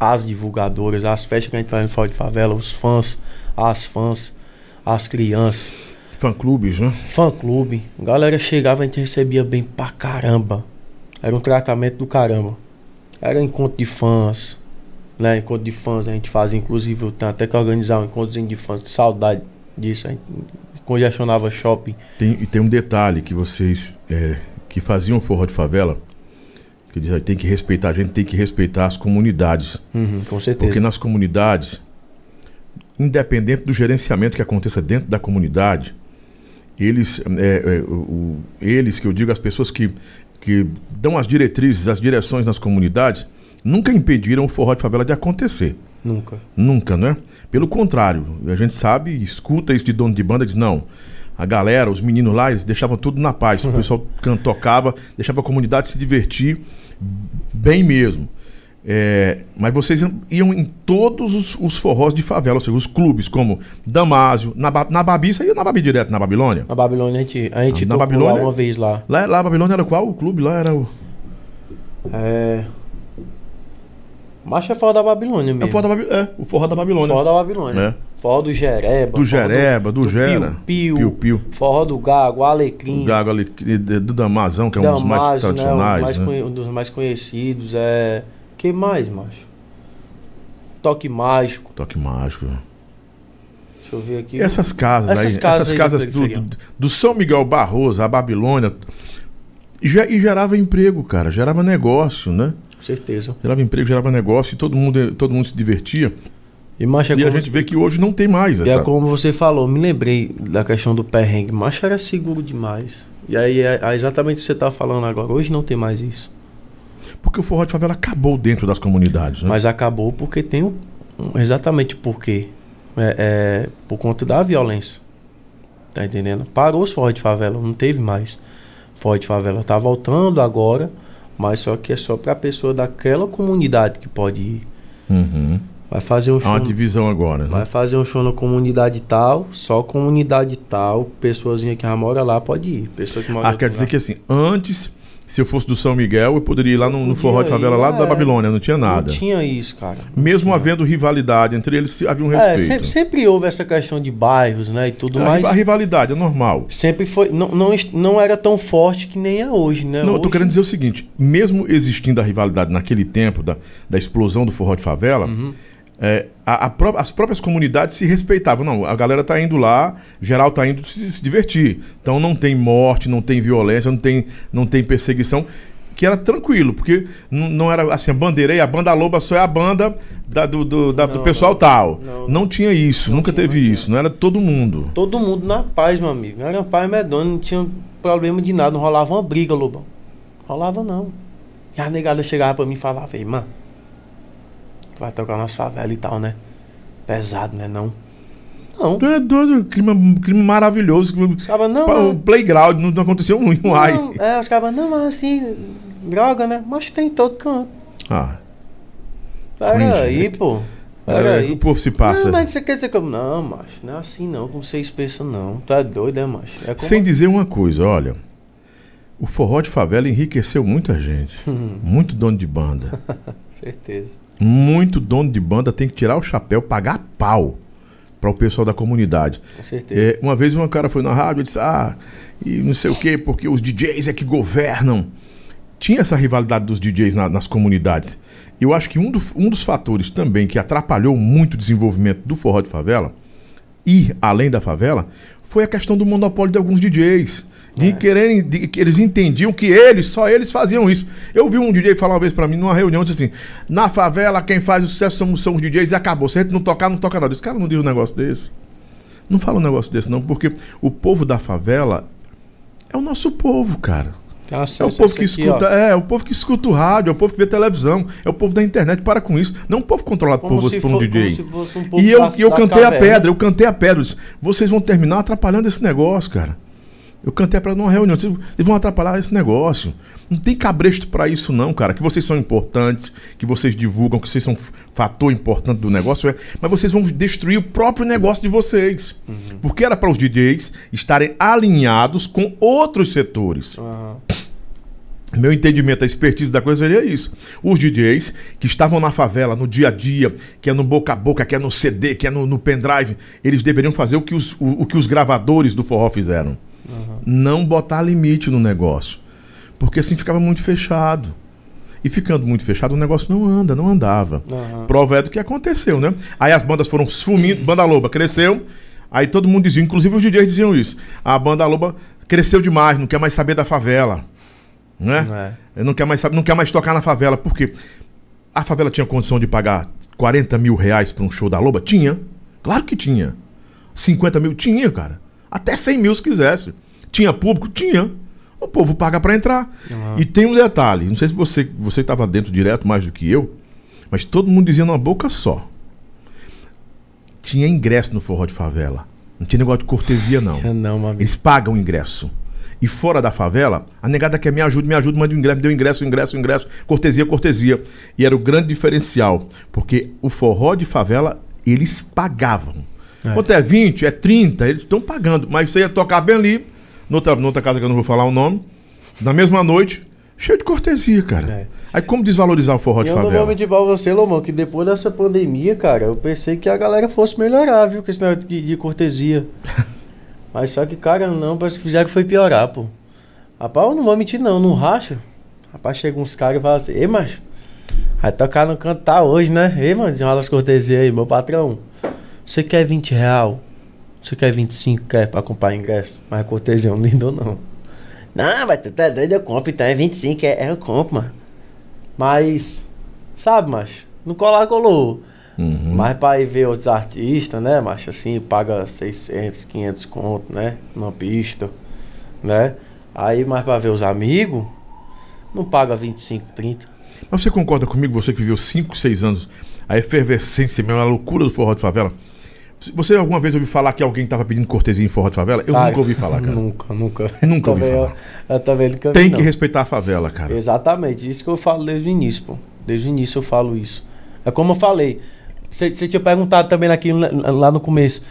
Speaker 2: as divulgadoras, as festas que a gente faz no forró de favela, os fãs, as fãs, as crianças,
Speaker 1: Fã-clubes, né?
Speaker 2: fã clube, a galera chegava, a gente recebia bem pra caramba. Era um tratamento do caramba. Era encontro de fãs, né? Encontro de fãs a gente fazia, inclusive eu tenho até que organizar um encontrozinho de fãs, saudade disso. A gente congestionava shopping.
Speaker 1: Tem, e tem um detalhe que vocês é, que faziam forró de favela, que diz, "Ó, tem que respeitar, a gente tem que respeitar as comunidades.
Speaker 2: Uhum, com certeza.
Speaker 1: Porque nas comunidades, independente do gerenciamento que aconteça dentro da comunidade, eles, é, é, o- o- eles que eu digo, as pessoas que, que dão as diretrizes, as direções nas comunidades, nunca impediram o forró de favela de acontecer.
Speaker 2: Nunca.
Speaker 1: Nunca, né? Pelo contrário, a gente sabe, escuta isso de dono de banda, diz, não. A galera, os meninos lá, eles deixavam tudo na paz. O pessoal can- tocava, deixava a comunidade se divertir bem mesmo. É, mas vocês iam- em todos os, os forrós de favela, ou seja, os clubes, como Damásio, na, na Babi, você ia na Babi direto, na Babilônia?
Speaker 2: Na Babilônia a gente, a gente
Speaker 1: Na
Speaker 2: tocou
Speaker 1: Babilônia?
Speaker 2: lá uma vez lá.
Speaker 1: Lá, lá a Babilônia era qual? O clube lá era o.
Speaker 2: É. Macho é forró da Babilônia
Speaker 1: É
Speaker 2: mesmo.
Speaker 1: o forró da, Babi- é, o forró da Babilônia.
Speaker 2: Forró da Babilônia.
Speaker 1: É.
Speaker 2: Forró do Jereba.
Speaker 1: Do Jereba, do Gera.
Speaker 2: Piu,
Speaker 1: Piu,
Speaker 2: Piu. Forró do Gago, Alecrim.
Speaker 1: O Gago ali, do Damazão, que é um dos mais
Speaker 2: Damásio, né,
Speaker 1: tradicionais.
Speaker 2: um, mais
Speaker 1: né?
Speaker 2: um dos mais conhecidos. É. que mais, macho? Toque Mágico.
Speaker 1: Toque mágico.
Speaker 2: Deixa eu ver aqui.
Speaker 1: Essas casas
Speaker 2: Essas
Speaker 1: aí,
Speaker 2: casas
Speaker 1: essas casas do, do, do São Miguel Barroso, a Babilônia, e, e gerava emprego, cara, gerava negócio, né?
Speaker 2: Com certeza.
Speaker 1: Gerava emprego, gerava negócio e todo mundo, todo mundo se divertia.
Speaker 2: E, macho, é
Speaker 1: E a gente vê que hoje não tem mais
Speaker 2: E é
Speaker 1: essa.
Speaker 2: como você falou, me lembrei da questão do perrengue. Macho era seguro demais. E aí é, é exatamente o que você tá falando agora. Hoje não tem mais isso.
Speaker 1: Porque o forró de favela acabou dentro das comunidades, né?
Speaker 2: Mas acabou porque tem um. um- exatamente por quê? É, é por conta da violência. Tá entendendo? Parou os forró de favela, não teve mais. Forró de favela tá voltando agora, mas só que é só pra pessoa daquela comunidade que pode ir.
Speaker 1: Uhum.
Speaker 2: Vai fazer um
Speaker 1: Há
Speaker 2: show.
Speaker 1: uma divisão agora, né?
Speaker 2: Vai fazer um show na comunidade tal, só comunidade tal, pessoazinha que já mora lá pode ir. Pessoa que mora
Speaker 1: Ah, quer dizer que assim, antes, se eu fosse do São Miguel, eu poderia ir lá no, no forró de favela lá
Speaker 2: ir,
Speaker 1: da
Speaker 2: é.
Speaker 1: Babilônia, não tinha nada.
Speaker 2: Não tinha isso, cara.
Speaker 1: Mesmo havendo rivalidade entre eles, havia um
Speaker 2: É,
Speaker 1: respeito.
Speaker 2: sempre, sempre houve essa questão de bairros, né, e tudo
Speaker 1: a,
Speaker 2: mais.
Speaker 1: a rivalidade é normal.
Speaker 2: Sempre foi, não, não, não era tão forte que nem é hoje, né?
Speaker 1: Não, eu tô
Speaker 2: Hoje-
Speaker 1: querendo dizer o seguinte: mesmo existindo a rivalidade naquele tempo da, da explosão do forró de favela,
Speaker 2: Uhum.
Speaker 1: É, a- a pró- as próprias comunidades se respeitavam. Não, a galera tá indo lá, geral tá indo se, se divertir. Então não tem morte, não tem violência, não tem, não tem perseguição. Que era tranquilo, porque não era assim, a bandeirei, a banda loba só é a banda da- do, do, da- do
Speaker 2: Não,
Speaker 1: pessoal
Speaker 2: não.
Speaker 1: tal.
Speaker 2: Não,
Speaker 1: Não, tinha isso, nunca
Speaker 2: tinha,
Speaker 1: teve isso, não era todo mundo.
Speaker 2: Todo mundo na paz, meu amigo. Era paz medonha, não tinha problema de nada, não rolava uma briga, Lobão. Rolava não. E a negada chegava pra mim e falava, tu vai tocar nas favelas e tal, né? Pesado, né? Não. Não.
Speaker 1: Tu é doido, clima, clima maravilhoso. clima-
Speaker 2: Os caras, não,
Speaker 1: Pa- O
Speaker 2: mano.
Speaker 1: playground, não, não aconteceu um, um ai.
Speaker 2: Não, é, os caras, não, mas assim, droga, né? Mas tem em todo canto.
Speaker 1: Ah,
Speaker 2: Pera
Speaker 1: Cringe,
Speaker 2: aí,
Speaker 1: né?
Speaker 2: pô. Pera
Speaker 1: é,
Speaker 2: aí.
Speaker 1: o povo se passa.
Speaker 2: Não, mas você quer dizer que eu... Não, macho, não é assim não, como vocês pensam não. Tu é doido, é, macho? É como...
Speaker 1: Sem dizer uma coisa, olha. O forró de favela enriqueceu muita gente. Muito dono de banda.
Speaker 2: Certeza.
Speaker 1: Muito dono de banda tem que tirar o chapéu, pagar pau para o pessoal da comunidade.
Speaker 2: Com certeza.
Speaker 1: É, uma vez um cara foi na rádio e disse: Ah, e não sei o quê, porque os DJs é que governam. Tinha essa rivalidade dos DJs na- nas comunidades. Eu acho que um, do- um dos fatores também que atrapalhou muito o desenvolvimento do forró de favela, e além da favela, foi a questão do monopólio de alguns DJs. De quererem, de, que eles entendiam que eles, só eles faziam isso. Eu vi um DJ falar uma vez pra mim numa reunião, disse assim: na favela quem faz o sucesso são, são os DJs e acabou. Se a gente não tocar, não toca nada. Esse cara não diz um negócio desse. Não fala um negócio desse, não, porque o povo da favela é o nosso povo, cara.
Speaker 2: Tem
Speaker 1: É o povo que
Speaker 2: aqui,
Speaker 1: escuta,
Speaker 2: ó.
Speaker 1: é, o povo que escuta o rádio, é o povo que vê televisão, é o povo da internet, para com isso. Não é um povo controlado
Speaker 2: Como
Speaker 1: por você, por um DJ.
Speaker 2: um
Speaker 1: E eu,
Speaker 2: das-
Speaker 1: eu cantei a pedra, eu cantei a pedra. disse, Vocês vão terminar atrapalhando esse negócio, cara. Eu cantei a pedra numa reunião. Eles vão atrapalhar esse negócio. Não tem cabresto pra isso, não, cara. Que vocês são importantes, que vocês divulgam, que vocês são fator importante do negócio, é, mas vocês vão destruir o próprio negócio de vocês.
Speaker 2: Uhum.
Speaker 1: Porque era para os DJs estarem alinhados com outros setores.
Speaker 2: Aham.
Speaker 1: Meu entendimento, a expertise da coisa seria isso. Os DJs que estavam na favela, no dia a dia, que é no boca a boca, que é no CD, que é no, no pendrive, eles deveriam fazer o que os, o, o que os gravadores do forró fizeram. Não botar limite no negócio. Porque assim ficava muito fechado. E ficando muito fechado, o negócio não anda, não andava.
Speaker 2: Aham.
Speaker 1: Prova é do que aconteceu, né? Aí as bandas foram sumindo, Banda Loba cresceu, aí todo mundo dizia, inclusive os DJs diziam isso. A Banda Loba cresceu demais, não quer mais saber da favela. Né?
Speaker 2: É.
Speaker 1: Ele Não quer mais saber, não quer mais tocar na favela. Por quê? A favela tinha condição de pagar 40 mil reais para um show da Loba? Tinha. Claro que tinha. 50 mil? Tinha, cara. Até 100 mil se quisesse. Tinha público? Tinha. O povo paga para entrar. E tem um detalhe, não sei se você você estava dentro direto mais do que eu, mas todo mundo dizia numa boca só. Tinha ingresso no forró de favela. Não tinha negócio de cortesia, não.
Speaker 2: Não.
Speaker 1: Eles pagam o ingresso. E fora da favela, a negada quer me ajuda, me ajuda, manda o ingresso, me deu ingresso, ingresso, ingresso, cortesia, cortesia. E era o grande diferencial, porque o forró de favela, eles pagavam.
Speaker 2: É.
Speaker 1: Quanto é 20, é 30, eles estão pagando. Mas você ia tocar bem ali, noutra, noutra casa que eu não vou falar o nome, na mesma noite, cheio de cortesia, cara.
Speaker 2: É.
Speaker 1: Aí como desvalorizar o forró
Speaker 2: E
Speaker 1: de
Speaker 2: eu não vou
Speaker 1: favela?
Speaker 2: mentir pra você, Lomão, que depois dessa pandemia, cara, eu pensei que a galera fosse melhorar, viu, com esse negócio de, de cortesia. Mas só que, cara, não, parece que fizeram foi piorar, pô. Rapaz, eu não vou mentir não, não racha. Rapaz, chega uns caras e fala assim, ei, macho, vai tocar no cantar hoje, né? Ei, mano, desenrola as cortesias aí, meu patrão. Você quer 20 real? Você quer 25, quer pra comprar ingresso? Mas a cortesia eu não lhe dou, não. Não, mas tu tá doido, eu compro, então é 25, é, é eu compro, mano. Mas, sabe, macho, não colar, colou.
Speaker 1: Uhum.
Speaker 2: Mas pra ir ver outros artistas, né, macho, assim, paga 600, 500 conto, né, numa pista, né? Aí, mais pra ver os amigos, não paga 25, 30.
Speaker 1: Mas você concorda comigo, você que viveu 5, 6 anos, a efervescência mesmo, a loucura do forró de favela? Você alguma vez ouviu falar que alguém tava pedindo cortesia em forró de favela? Eu
Speaker 2: Cara,
Speaker 1: nunca ouvi falar, cara.
Speaker 2: Nunca, nunca.
Speaker 1: Nunca ouvi falar.
Speaker 2: Eu, eu também nunca vi,
Speaker 1: Tem que
Speaker 2: não.
Speaker 1: respeitar a favela, cara.
Speaker 2: Exatamente, isso que eu falo desde o início, pô. Desde o início eu falo isso. É como eu falei. Você tinha perguntado também naquilo, lá- no começo.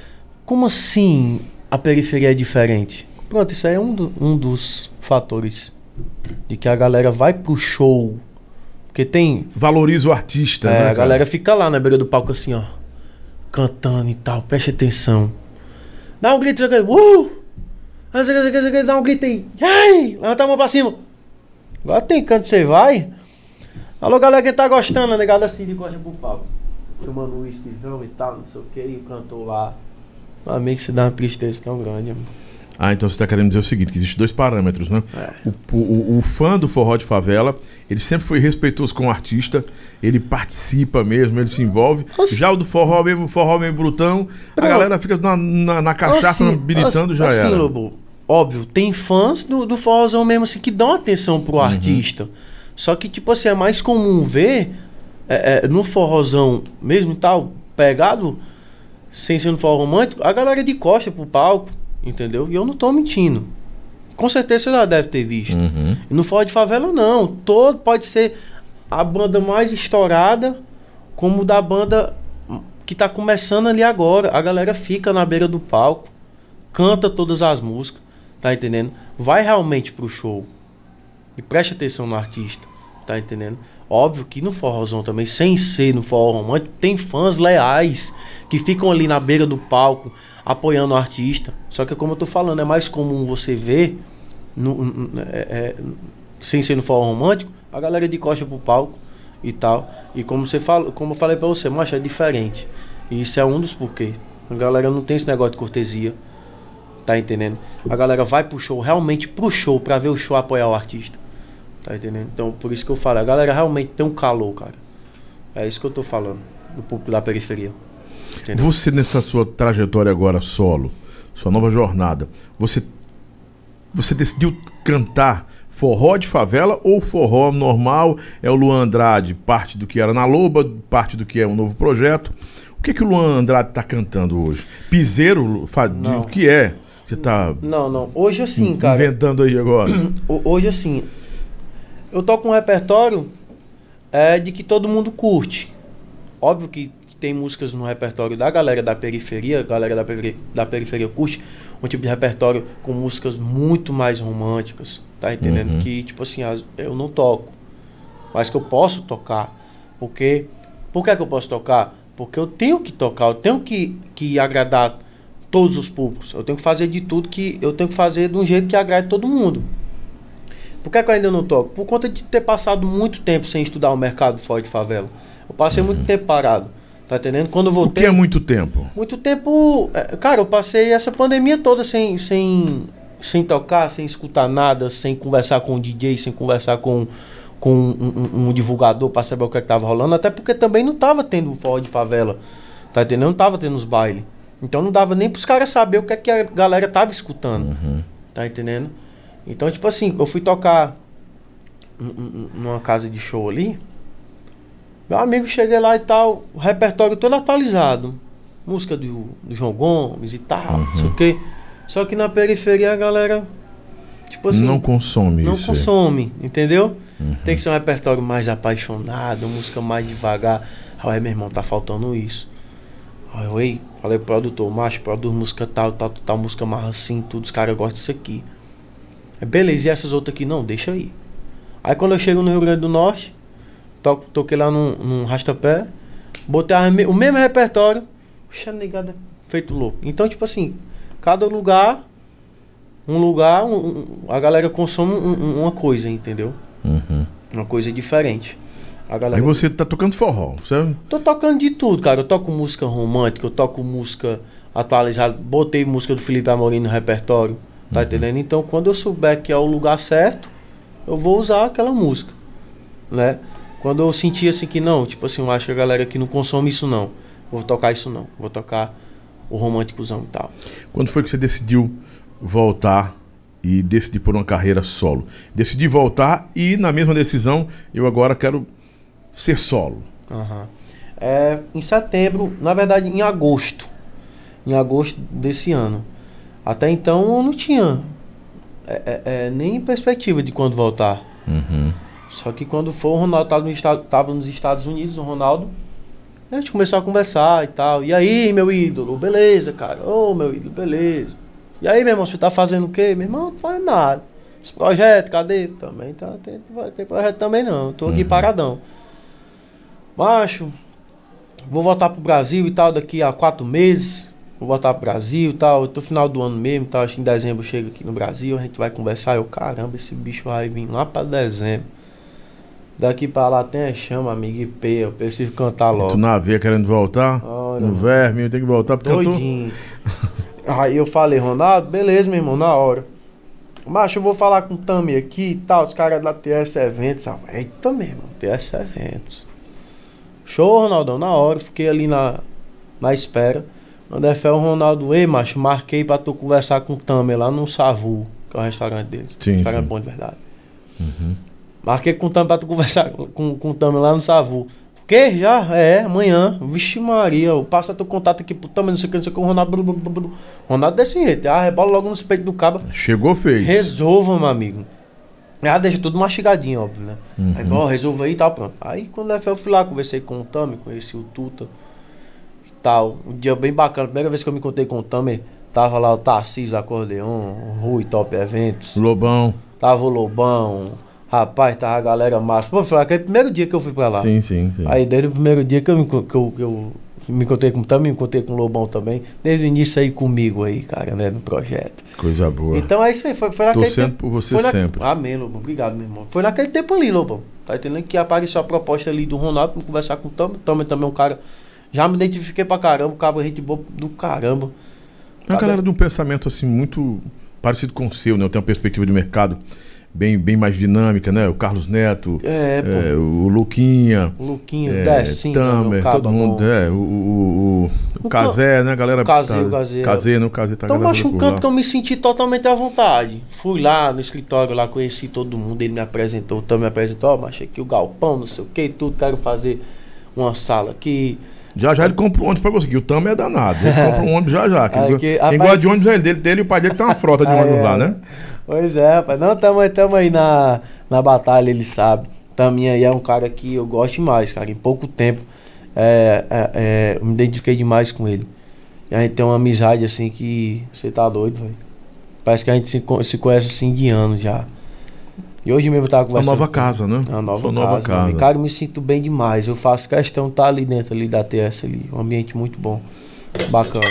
Speaker 2: Como assim a periferia é diferente? Pronto, isso aí é um, do- um dos fatores de que a galera vai pro show. Porque tem.
Speaker 1: Valoriza o artista,
Speaker 2: é,
Speaker 1: né?
Speaker 2: a galera fica lá na beira do palco assim, ó. Cantando e tal, preste atenção. Dá um grito, uh! Dá um grito aí. Ai! Levanta a mão pra cima. Agora tem canto, você vai. Alô, galera que tá gostando, negado assim de costa pro palco. Filmando um whiskyzão e tal, não sei o que, e o cantor lá. Amigo, se dá uma tristeza tão grande, amigo.
Speaker 1: Ah, então você está querendo dizer o seguinte, que existem dois parâmetros, né?
Speaker 2: É.
Speaker 1: O, o- o fã do forró de favela, ele sempre foi respeitoso com o artista, ele participa mesmo, ele se envolve. Já o do forró mesmo, forró mesmo brutão, a galera fica na, na, na cachaça,
Speaker 2: Assim,
Speaker 1: militando, já
Speaker 2: assim,
Speaker 1: era.
Speaker 2: Lobo, óbvio, tem fãs do, do forrozão mesmo assim que dão atenção
Speaker 1: Uhum.
Speaker 2: pro artista. Só que, tipo assim, é mais comum ver é, é, no forrozão mesmo e tal, pegado, sem ser no forró romântico, a galera de costa pro palco, entendeu? E eu não tô mentindo. Com certeza você já deve ter visto.
Speaker 1: Uhum.
Speaker 2: No forró de favela, não. Todo pode ser a banda mais estourada, como da banda que tá começando ali agora. A galera fica na beira do palco, canta todas as músicas, tá entendendo? Vai realmente pro show. E preste atenção no artista, tá entendendo? Óbvio que no forrozão também, sem ser no forró romântico, tem fãs leais que ficam ali na beira do palco apoiando o artista. Só que como eu tô falando, é mais comum você ver, no- é- é, sem ser no forró romântico, a galera de costa pro palco e tal. E como você fala, como eu falei pra você, macho, é diferente. E isso é um dos porquês. A galera não tem esse negócio de cortesia. Tá entendendo? A galera vai pro show, realmente pro show, pra ver o show apoiar o artista. Tá entendendo? Então, por isso que eu falo, a galera realmente tem um calor, cara. É isso que eu tô falando, do público da periferia. Entendeu?
Speaker 1: Você, nessa sua trajetória agora solo, sua nova jornada, você, você decidiu cantar forró de favela ou forró normal? É o Luan Andrade, parte do que era na Loba, parte do que é um novo projeto. O que, que o Luan Andrade tá cantando hoje? Piseiro? O que é? Você tá
Speaker 2: Não, não. Hoje assim, cara.
Speaker 1: inventando aí agora?
Speaker 2: ho- Hoje assim. Eu toco um repertório é, de que todo mundo curte. Óbvio que tem músicas no repertório da galera da periferia, galera da periferia, da periferia curte um tipo de repertório com músicas muito mais românticas, tá entendendo?
Speaker 1: Uhum.
Speaker 2: Que, tipo assim, as- eu não toco. Mas que eu posso tocar. Porque. Por que, que eu posso tocar? Porque eu tenho que tocar, eu tenho que, que agradar todos os públicos. Eu tenho que fazer de tudo que. Eu tenho que fazer de um jeito que agrade todo mundo. Por que, que eu ainda não toco? Por conta de ter passado muito tempo sem estudar o mercado fora de favela. Eu passei muito tempo parado. Tá entendendo? Quando eu
Speaker 1: O
Speaker 2: voltei.
Speaker 1: que é muito tempo?
Speaker 2: Muito tempo. é, Cara, eu passei essa pandemia toda sem, sem, sem tocar, sem escutar nada, sem conversar com o DJ, sem conversar com, com um, um- um divulgador pra saber o que, é que tava rolando. Até porque também não tava tendo forró de favela. Tá entendendo? Não tava tendo os bailes. Então não dava nem pros caras saber o que, é que a galera tava escutando.
Speaker 1: Uhum.
Speaker 2: Tá entendendo? Então, tipo assim, eu fui tocar numa casa de show ali. Meu amigo, cheguei lá e tal, o repertório todo atualizado. Música do, do João Gomes e tal, não sei o quê. Só que na periferia a galera, tipo assim,
Speaker 1: não consome
Speaker 2: não
Speaker 1: isso. é.
Speaker 2: consome, entendeu?
Speaker 1: Uhum.
Speaker 2: Tem que ser um repertório mais apaixonado, música mais devagar. Aí, meu irmão, tá faltando isso. Aí eu, ei, falei pro produtor, macho, produz música tal, tal, tal, música mais assim, tudo, os caras gostam disso aqui. Aí, beleza, e essas outras aqui? Não, deixa aí. Aí quando eu chego no Rio Grande do Norte, to, toquei lá num, num rastapé, botei o mesmo repertório, puxa, negada, feito louco. Então, tipo assim, cada lugar, um lugar, um- um- a galera consome um- um- uma coisa, entendeu?
Speaker 1: Uhum.
Speaker 2: Uma coisa diferente. A
Speaker 1: Aí
Speaker 2: galera.
Speaker 1: você tá tocando forró, certo?
Speaker 2: Tô tocando de tudo, cara. Eu toco música romântica, eu toco música atualizada. Botei música do Felipe Amorim no repertório, tá entendendo? Então, quando eu souber que é o lugar certo, eu vou usar aquela música, né? Quando eu senti assim que não, tipo assim, eu acho que a galera que não consome isso não. Vou tocar isso não. Vou tocar o românticozão e tal.
Speaker 1: Quando foi que você decidiu voltar e decidir por uma carreira solo? Decidi voltar e na mesma decisão eu agora quero ser solo.
Speaker 2: Aham. É, em setembro, na verdade em agosto. Em agosto desse ano. Até então eu não tinha é, é, é, nem perspectiva de quando voltar.
Speaker 1: Uhum.
Speaker 2: Só que quando foi, o Ronaldo estava no estado, nos Estados Unidos, o Ronaldo. A gente começou a conversar e tal. E aí, meu ídolo, beleza, cara? Ô, meu ídolo, beleza. E aí, meu irmão, você tá fazendo o quê? Meu irmão, não faz nada. Esse projeto, cadê? Também tá, tem, ter projeto também não. Tô aqui
Speaker 1: Uhum.
Speaker 2: paradão. Macho, vou voltar pro Brasil e tal daqui a quatro meses. Vou voltar pro Brasil e tal. No final do ano mesmo, tal. Acho que em dezembro eu chego aqui no Brasil. A gente vai conversar. Eu, caramba, esse bicho vai vir lá pra dezembro. Daqui pra lá tem a chama, amigo, e pé. Eu preciso cantar logo.
Speaker 1: Tu na veia querendo voltar?
Speaker 2: Olha,
Speaker 1: no verme, tem que voltar porque eu tô...
Speaker 2: Doidinho. Aí eu falei, Ronaldo, beleza, meu irmão, na hora. Macho, eu vou falar com o Tami aqui e tal, os caras da TS Eventos. Ah, Eita, meu irmão, TS Eventos. Show, Ronaldão, na hora. Fiquei ali na, na espera. Mandei fé o Ronaldo, ei, macho, marquei pra tu conversar com o Tami lá no Savu, que é o restaurante dele.
Speaker 1: Sim,
Speaker 2: restaurante
Speaker 1: sim.
Speaker 2: bom de verdade.
Speaker 1: Uhum.
Speaker 2: Marquei com o Tami pra tu conversar com, com o Tami lá no Savu. O quê? Já? É, amanhã. Vixe Maria, eu passo teu contato aqui pro Tami, não sei o que, não sei o que, o Ronaldo. blu, blu, blu. Ronaldo desse jeito, ah, rebola logo nos peitos do cabo.
Speaker 1: Chegou, fez.
Speaker 2: Resolva, meu amigo. Ah, deixa tudo mastigadinho, óbvio, né?
Speaker 1: Uhum.
Speaker 2: Aí, ó, resolva aí e tal, pronto. Aí quando eu fui lá, conversei com o Tami, conheci o Tuta e tal. Um dia bem bacana, primeira vez que eu me encontrei com o Tami, tava lá o Tarcísio Acordeon, o Rui Top Eventos.
Speaker 1: Lobão.
Speaker 2: Tava o Lobão, rapaz, tava a galera massa. Pô, foi aquele primeiro dia que eu fui pra lá.
Speaker 1: Sim, sim, sim.
Speaker 2: Aí desde o primeiro dia que eu que eu, que eu me encontrei com o Tami, me encontrei com o Lobão também. Desde o início aí comigo aí, cara, né, no projeto.
Speaker 1: Coisa boa.
Speaker 2: Então é isso aí, foi, foi naquele
Speaker 1: Torcendo
Speaker 2: tempo.
Speaker 1: por você
Speaker 2: na-
Speaker 1: sempre.
Speaker 2: Amém, Lobão. Obrigado, meu irmão. Foi naquele tempo ali, Lobão. Tá entendendo? Que apareceu a proposta ali do Ronaldo pra conversar com o Tami. Tami também é um cara. Já me identifiquei pra caramba, o cabo é gente boa do caramba.
Speaker 1: É uma galera de um pensamento assim muito parecido com o seu, né? Eu tenho uma perspectiva de mercado bem, bem mais dinâmica, né? O Carlos Neto,
Speaker 2: É,
Speaker 1: é, o Luquinha,
Speaker 2: O Luquinho,
Speaker 1: é,
Speaker 2: o Decinho,
Speaker 1: Tamer, todo mundo, é, o, o, o, o Casé, né? Galera
Speaker 2: o Casé,
Speaker 1: tá,
Speaker 2: o Casé,
Speaker 1: Casé, né? O Casé tá
Speaker 2: Então, acho um canto que eu me senti totalmente à vontade. Fui lá no escritório, lá conheci todo mundo, ele me apresentou, o Tom me apresentou, ó, mas aqui o galpão, não sei o que, tudo, quero fazer uma sala aqui.
Speaker 1: Já já ele compra um ônibus pra que o Tamo é danado. Ele compra um ônibus já já. que
Speaker 2: É que,
Speaker 1: Quem
Speaker 2: rapaz-
Speaker 1: gosta de ônibus é ele, dele, dele e o pai dele tem uma frota de ônibus
Speaker 2: é,
Speaker 1: lá, né?
Speaker 2: Pois é, rapaz. Não, tamo, aí- tamo aí na, na batalha, ele sabe. Também aí é um cara que eu gosto demais, cara. Em pouco tempo é, é, é, eu me identifiquei demais com ele. E a gente tem uma amizade assim que você tá doido, velho. Parece que a gente se, se conhece assim de anos já. E hoje mesmo eu tava
Speaker 1: Uma
Speaker 2: conversando.
Speaker 1: nova
Speaker 2: com-
Speaker 1: casa, né?
Speaker 2: É uma nova
Speaker 1: Sua
Speaker 2: casa.
Speaker 1: nova casa.
Speaker 2: amigo. Cara, eu me sinto bem demais. Eu faço questão de estar ali dentro ali da TS ali. Um ambiente muito bom. Bacana.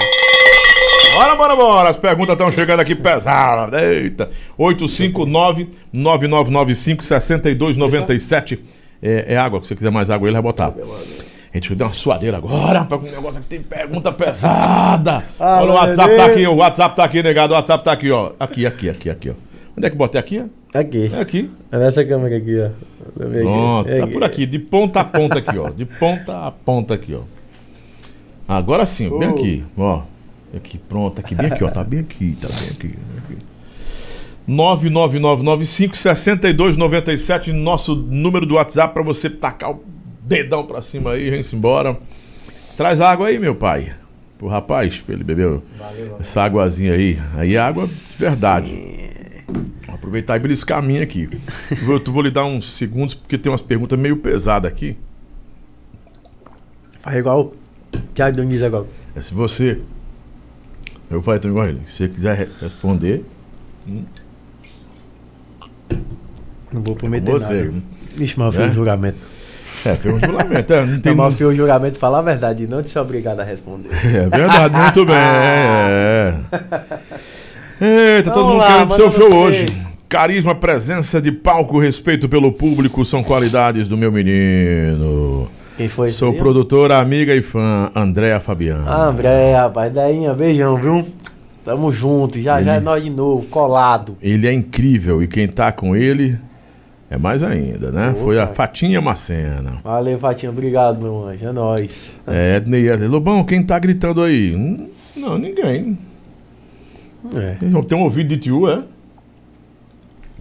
Speaker 1: Bora, bora, bora. As perguntas estão chegando aqui pesadas. Eita. 859-9995-6297. É, é água. Se você quiser mais água, ele vai botar. A gente deu uma suadeira agora, com um negócio aqui tem pergunta pesada.
Speaker 2: Ah,
Speaker 1: Olha, o WhatsApp tá aqui, o WhatsApp tá aqui, negado. O WhatsApp tá aqui, ó. Aqui, aqui, aqui, aqui, ó. Onde é que botei aqui?
Speaker 2: Aqui.
Speaker 1: É aqui.
Speaker 2: É nessa câmera aqui, ó.
Speaker 1: Pronto, tá por aqui, de ponta a ponta aqui, ó. De ponta a ponta aqui, ó. Agora sim, bem aqui, ó. Aqui, pronto, aqui, bem aqui, ó. Tá bem aqui, tá bem aqui. bem aqui. 99995-6297, nosso número do WhatsApp pra você tacar o dedão pra cima aí, vem-se embora. Traz água aí, meu pai. Pro rapaz, pra ele beber essa águazinha aí. Aí é água de verdade. Vou aproveitar e beliscar a minha aqui. Tu vou, lhe dar uns segundos, porque tem umas perguntas meio pesadas aqui.
Speaker 2: Faz igual o Thiago Dionísio agora.
Speaker 1: É, Se você. Eu falei também igual ele. Se você quiser re- responder,
Speaker 2: Não vou
Speaker 1: com
Speaker 2: prometer
Speaker 1: você.
Speaker 2: nada. Vixe, mas eu fiz
Speaker 1: É?
Speaker 2: um juramento.
Speaker 1: É, fez um juramento. É, não tem
Speaker 2: Então, mas fiz um juramento de falar a verdade não de ser obrigado a responder.
Speaker 1: É verdade, muito bem. É. Eita, todo mundo
Speaker 2: lá,
Speaker 1: querendo pro seu show hoje. Carisma, presença de palco, respeito pelo público são qualidades do meu menino.
Speaker 2: Quem foi
Speaker 1: Sou
Speaker 2: aí?
Speaker 1: produtora, amiga e fã, Andréa Fabiano.
Speaker 2: Ah, André, rapaz. Daí, beijão, viu? Tamo junto. Já já é
Speaker 1: Ele-
Speaker 2: nós de novo, colado.
Speaker 1: Ele é incrível e quem tá com ele É mais ainda, né?
Speaker 2: Pô,
Speaker 1: Foi a
Speaker 2: cara.
Speaker 1: Fatinha Macena.
Speaker 2: Valeu, Fatinha. Obrigado, meu anjo. É nóis.
Speaker 1: É, Ednei Ednei. Lobão, quem tá gritando aí? Hum, Não, ninguém.
Speaker 2: É.
Speaker 1: Tem um ouvido de tio, é?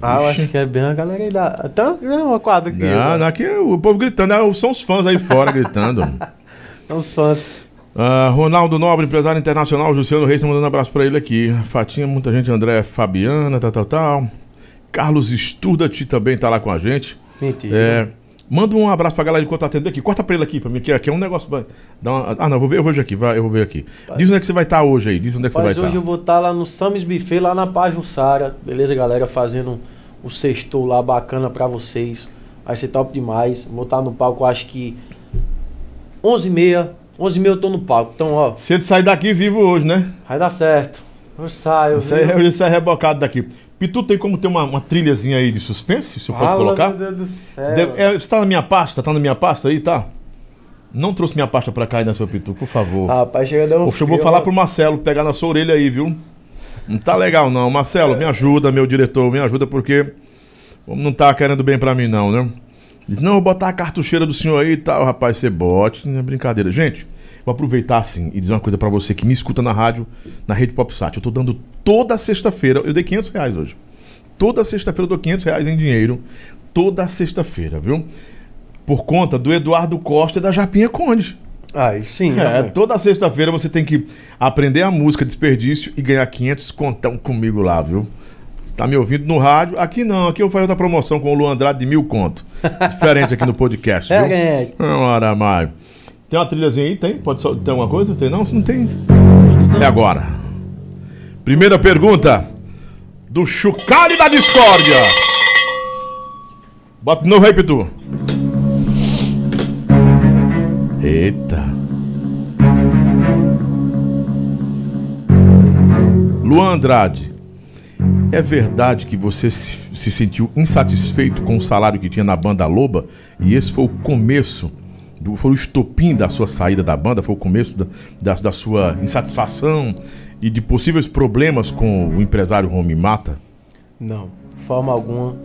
Speaker 2: Ah, eu acho que é bem a galera aí da. Até uma quadra aqui.
Speaker 1: Não, não, aqui é o povo gritando. Ah, São os fãs aí fora gritando.
Speaker 2: Os fãs.
Speaker 1: Ah, Ronaldo Nobre, empresário internacional, Luciano Reis, tá mandando um abraço pra ele aqui. Fatinha, muita gente, André Fabiana, tal, tal, tal. Carlos Sturdat também tá lá com a gente.
Speaker 2: Mentira.
Speaker 1: É, manda um abraço pra galera enquanto tá atendendo aqui. Corta pra ele aqui, pra mim, que aqui é um negócio. Vai, dá uma- ah, não, eu vou ver, eu ver aqui, vai, eu vou ver aqui. Diz onde é que você vai estar hoje aí, diz onde é que você vai estar.
Speaker 2: hoje eu vou estar lá no Samis Buffet, lá na Pajussara. Beleza, galera? Fazendo o sextou lá bacana pra vocês. Vai ser top demais. Vou estar no palco, acho que 11h30. 11h30 eu tô no palco. Então, ó,
Speaker 1: Se ele sair daqui vivo hoje, né?
Speaker 2: vai dar certo. Eu saio.
Speaker 1: Isso aí,
Speaker 2: viu?
Speaker 1: hoje sai rebocado daqui. Pitu, tem como ter uma, uma trilhazinha aí de suspense? Se eu posso colocar?
Speaker 2: Meu Deus do céu.
Speaker 1: Deve- é, você tá na minha pasta? Tá na minha pasta aí, tá? Não trouxe minha pasta pra cá aí na sua Pitu, por favor.
Speaker 2: Rapaz, chega a dar um
Speaker 1: Poxa, eu vou falar pro Marcelo pegar na sua orelha aí, viu? Não tá legal não. Marcelo, me ajuda, meu diretor, me ajuda porque não tá querendo bem pra mim não, né? Diz, não, vou botar a cartucheira do senhor aí e tal, rapaz, você bote, não é brincadeira. Gente, vou aproveitar assim e dizer uma coisa pra você que me escuta na rádio, na rede PopSat. Eu tô dando toda sexta-feira, eu dei 500 reais hoje. Toda sexta-feira eu dou 500 reais em dinheiro, toda sexta-feira, viu? Por conta do Eduardo Costa e da Japinha Conde.
Speaker 2: Aí sim,
Speaker 1: É,
Speaker 2: rapaz.
Speaker 1: toda sexta-feira você tem que aprender a música Desperdício e ganhar 500 contão comigo lá, viu? Tá me ouvindo no rádio? Aqui não, aqui eu faço outra promoção com o Luan Andrade de mil conto. Diferente aqui no podcast, viu?
Speaker 2: É,
Speaker 1: Uma hora mais. Tem uma trilhazinha aí? Tem? Pode só, tem alguma coisa? Tem não? Se não tem. É agora. Primeira pergunta. Do Chucalho da Discórdia. Bota aí, Pitu. Eita. Luan Andrade. É verdade que você se, se sentiu insatisfeito com o salário que tinha na banda Loba? E esse foi o começo, do, foi o estopim da sua saída da banda? Foi o começo da, da, da sua insatisfação e de possíveis problemas com o empresário Romy Mata?
Speaker 2: Não, de forma alguma.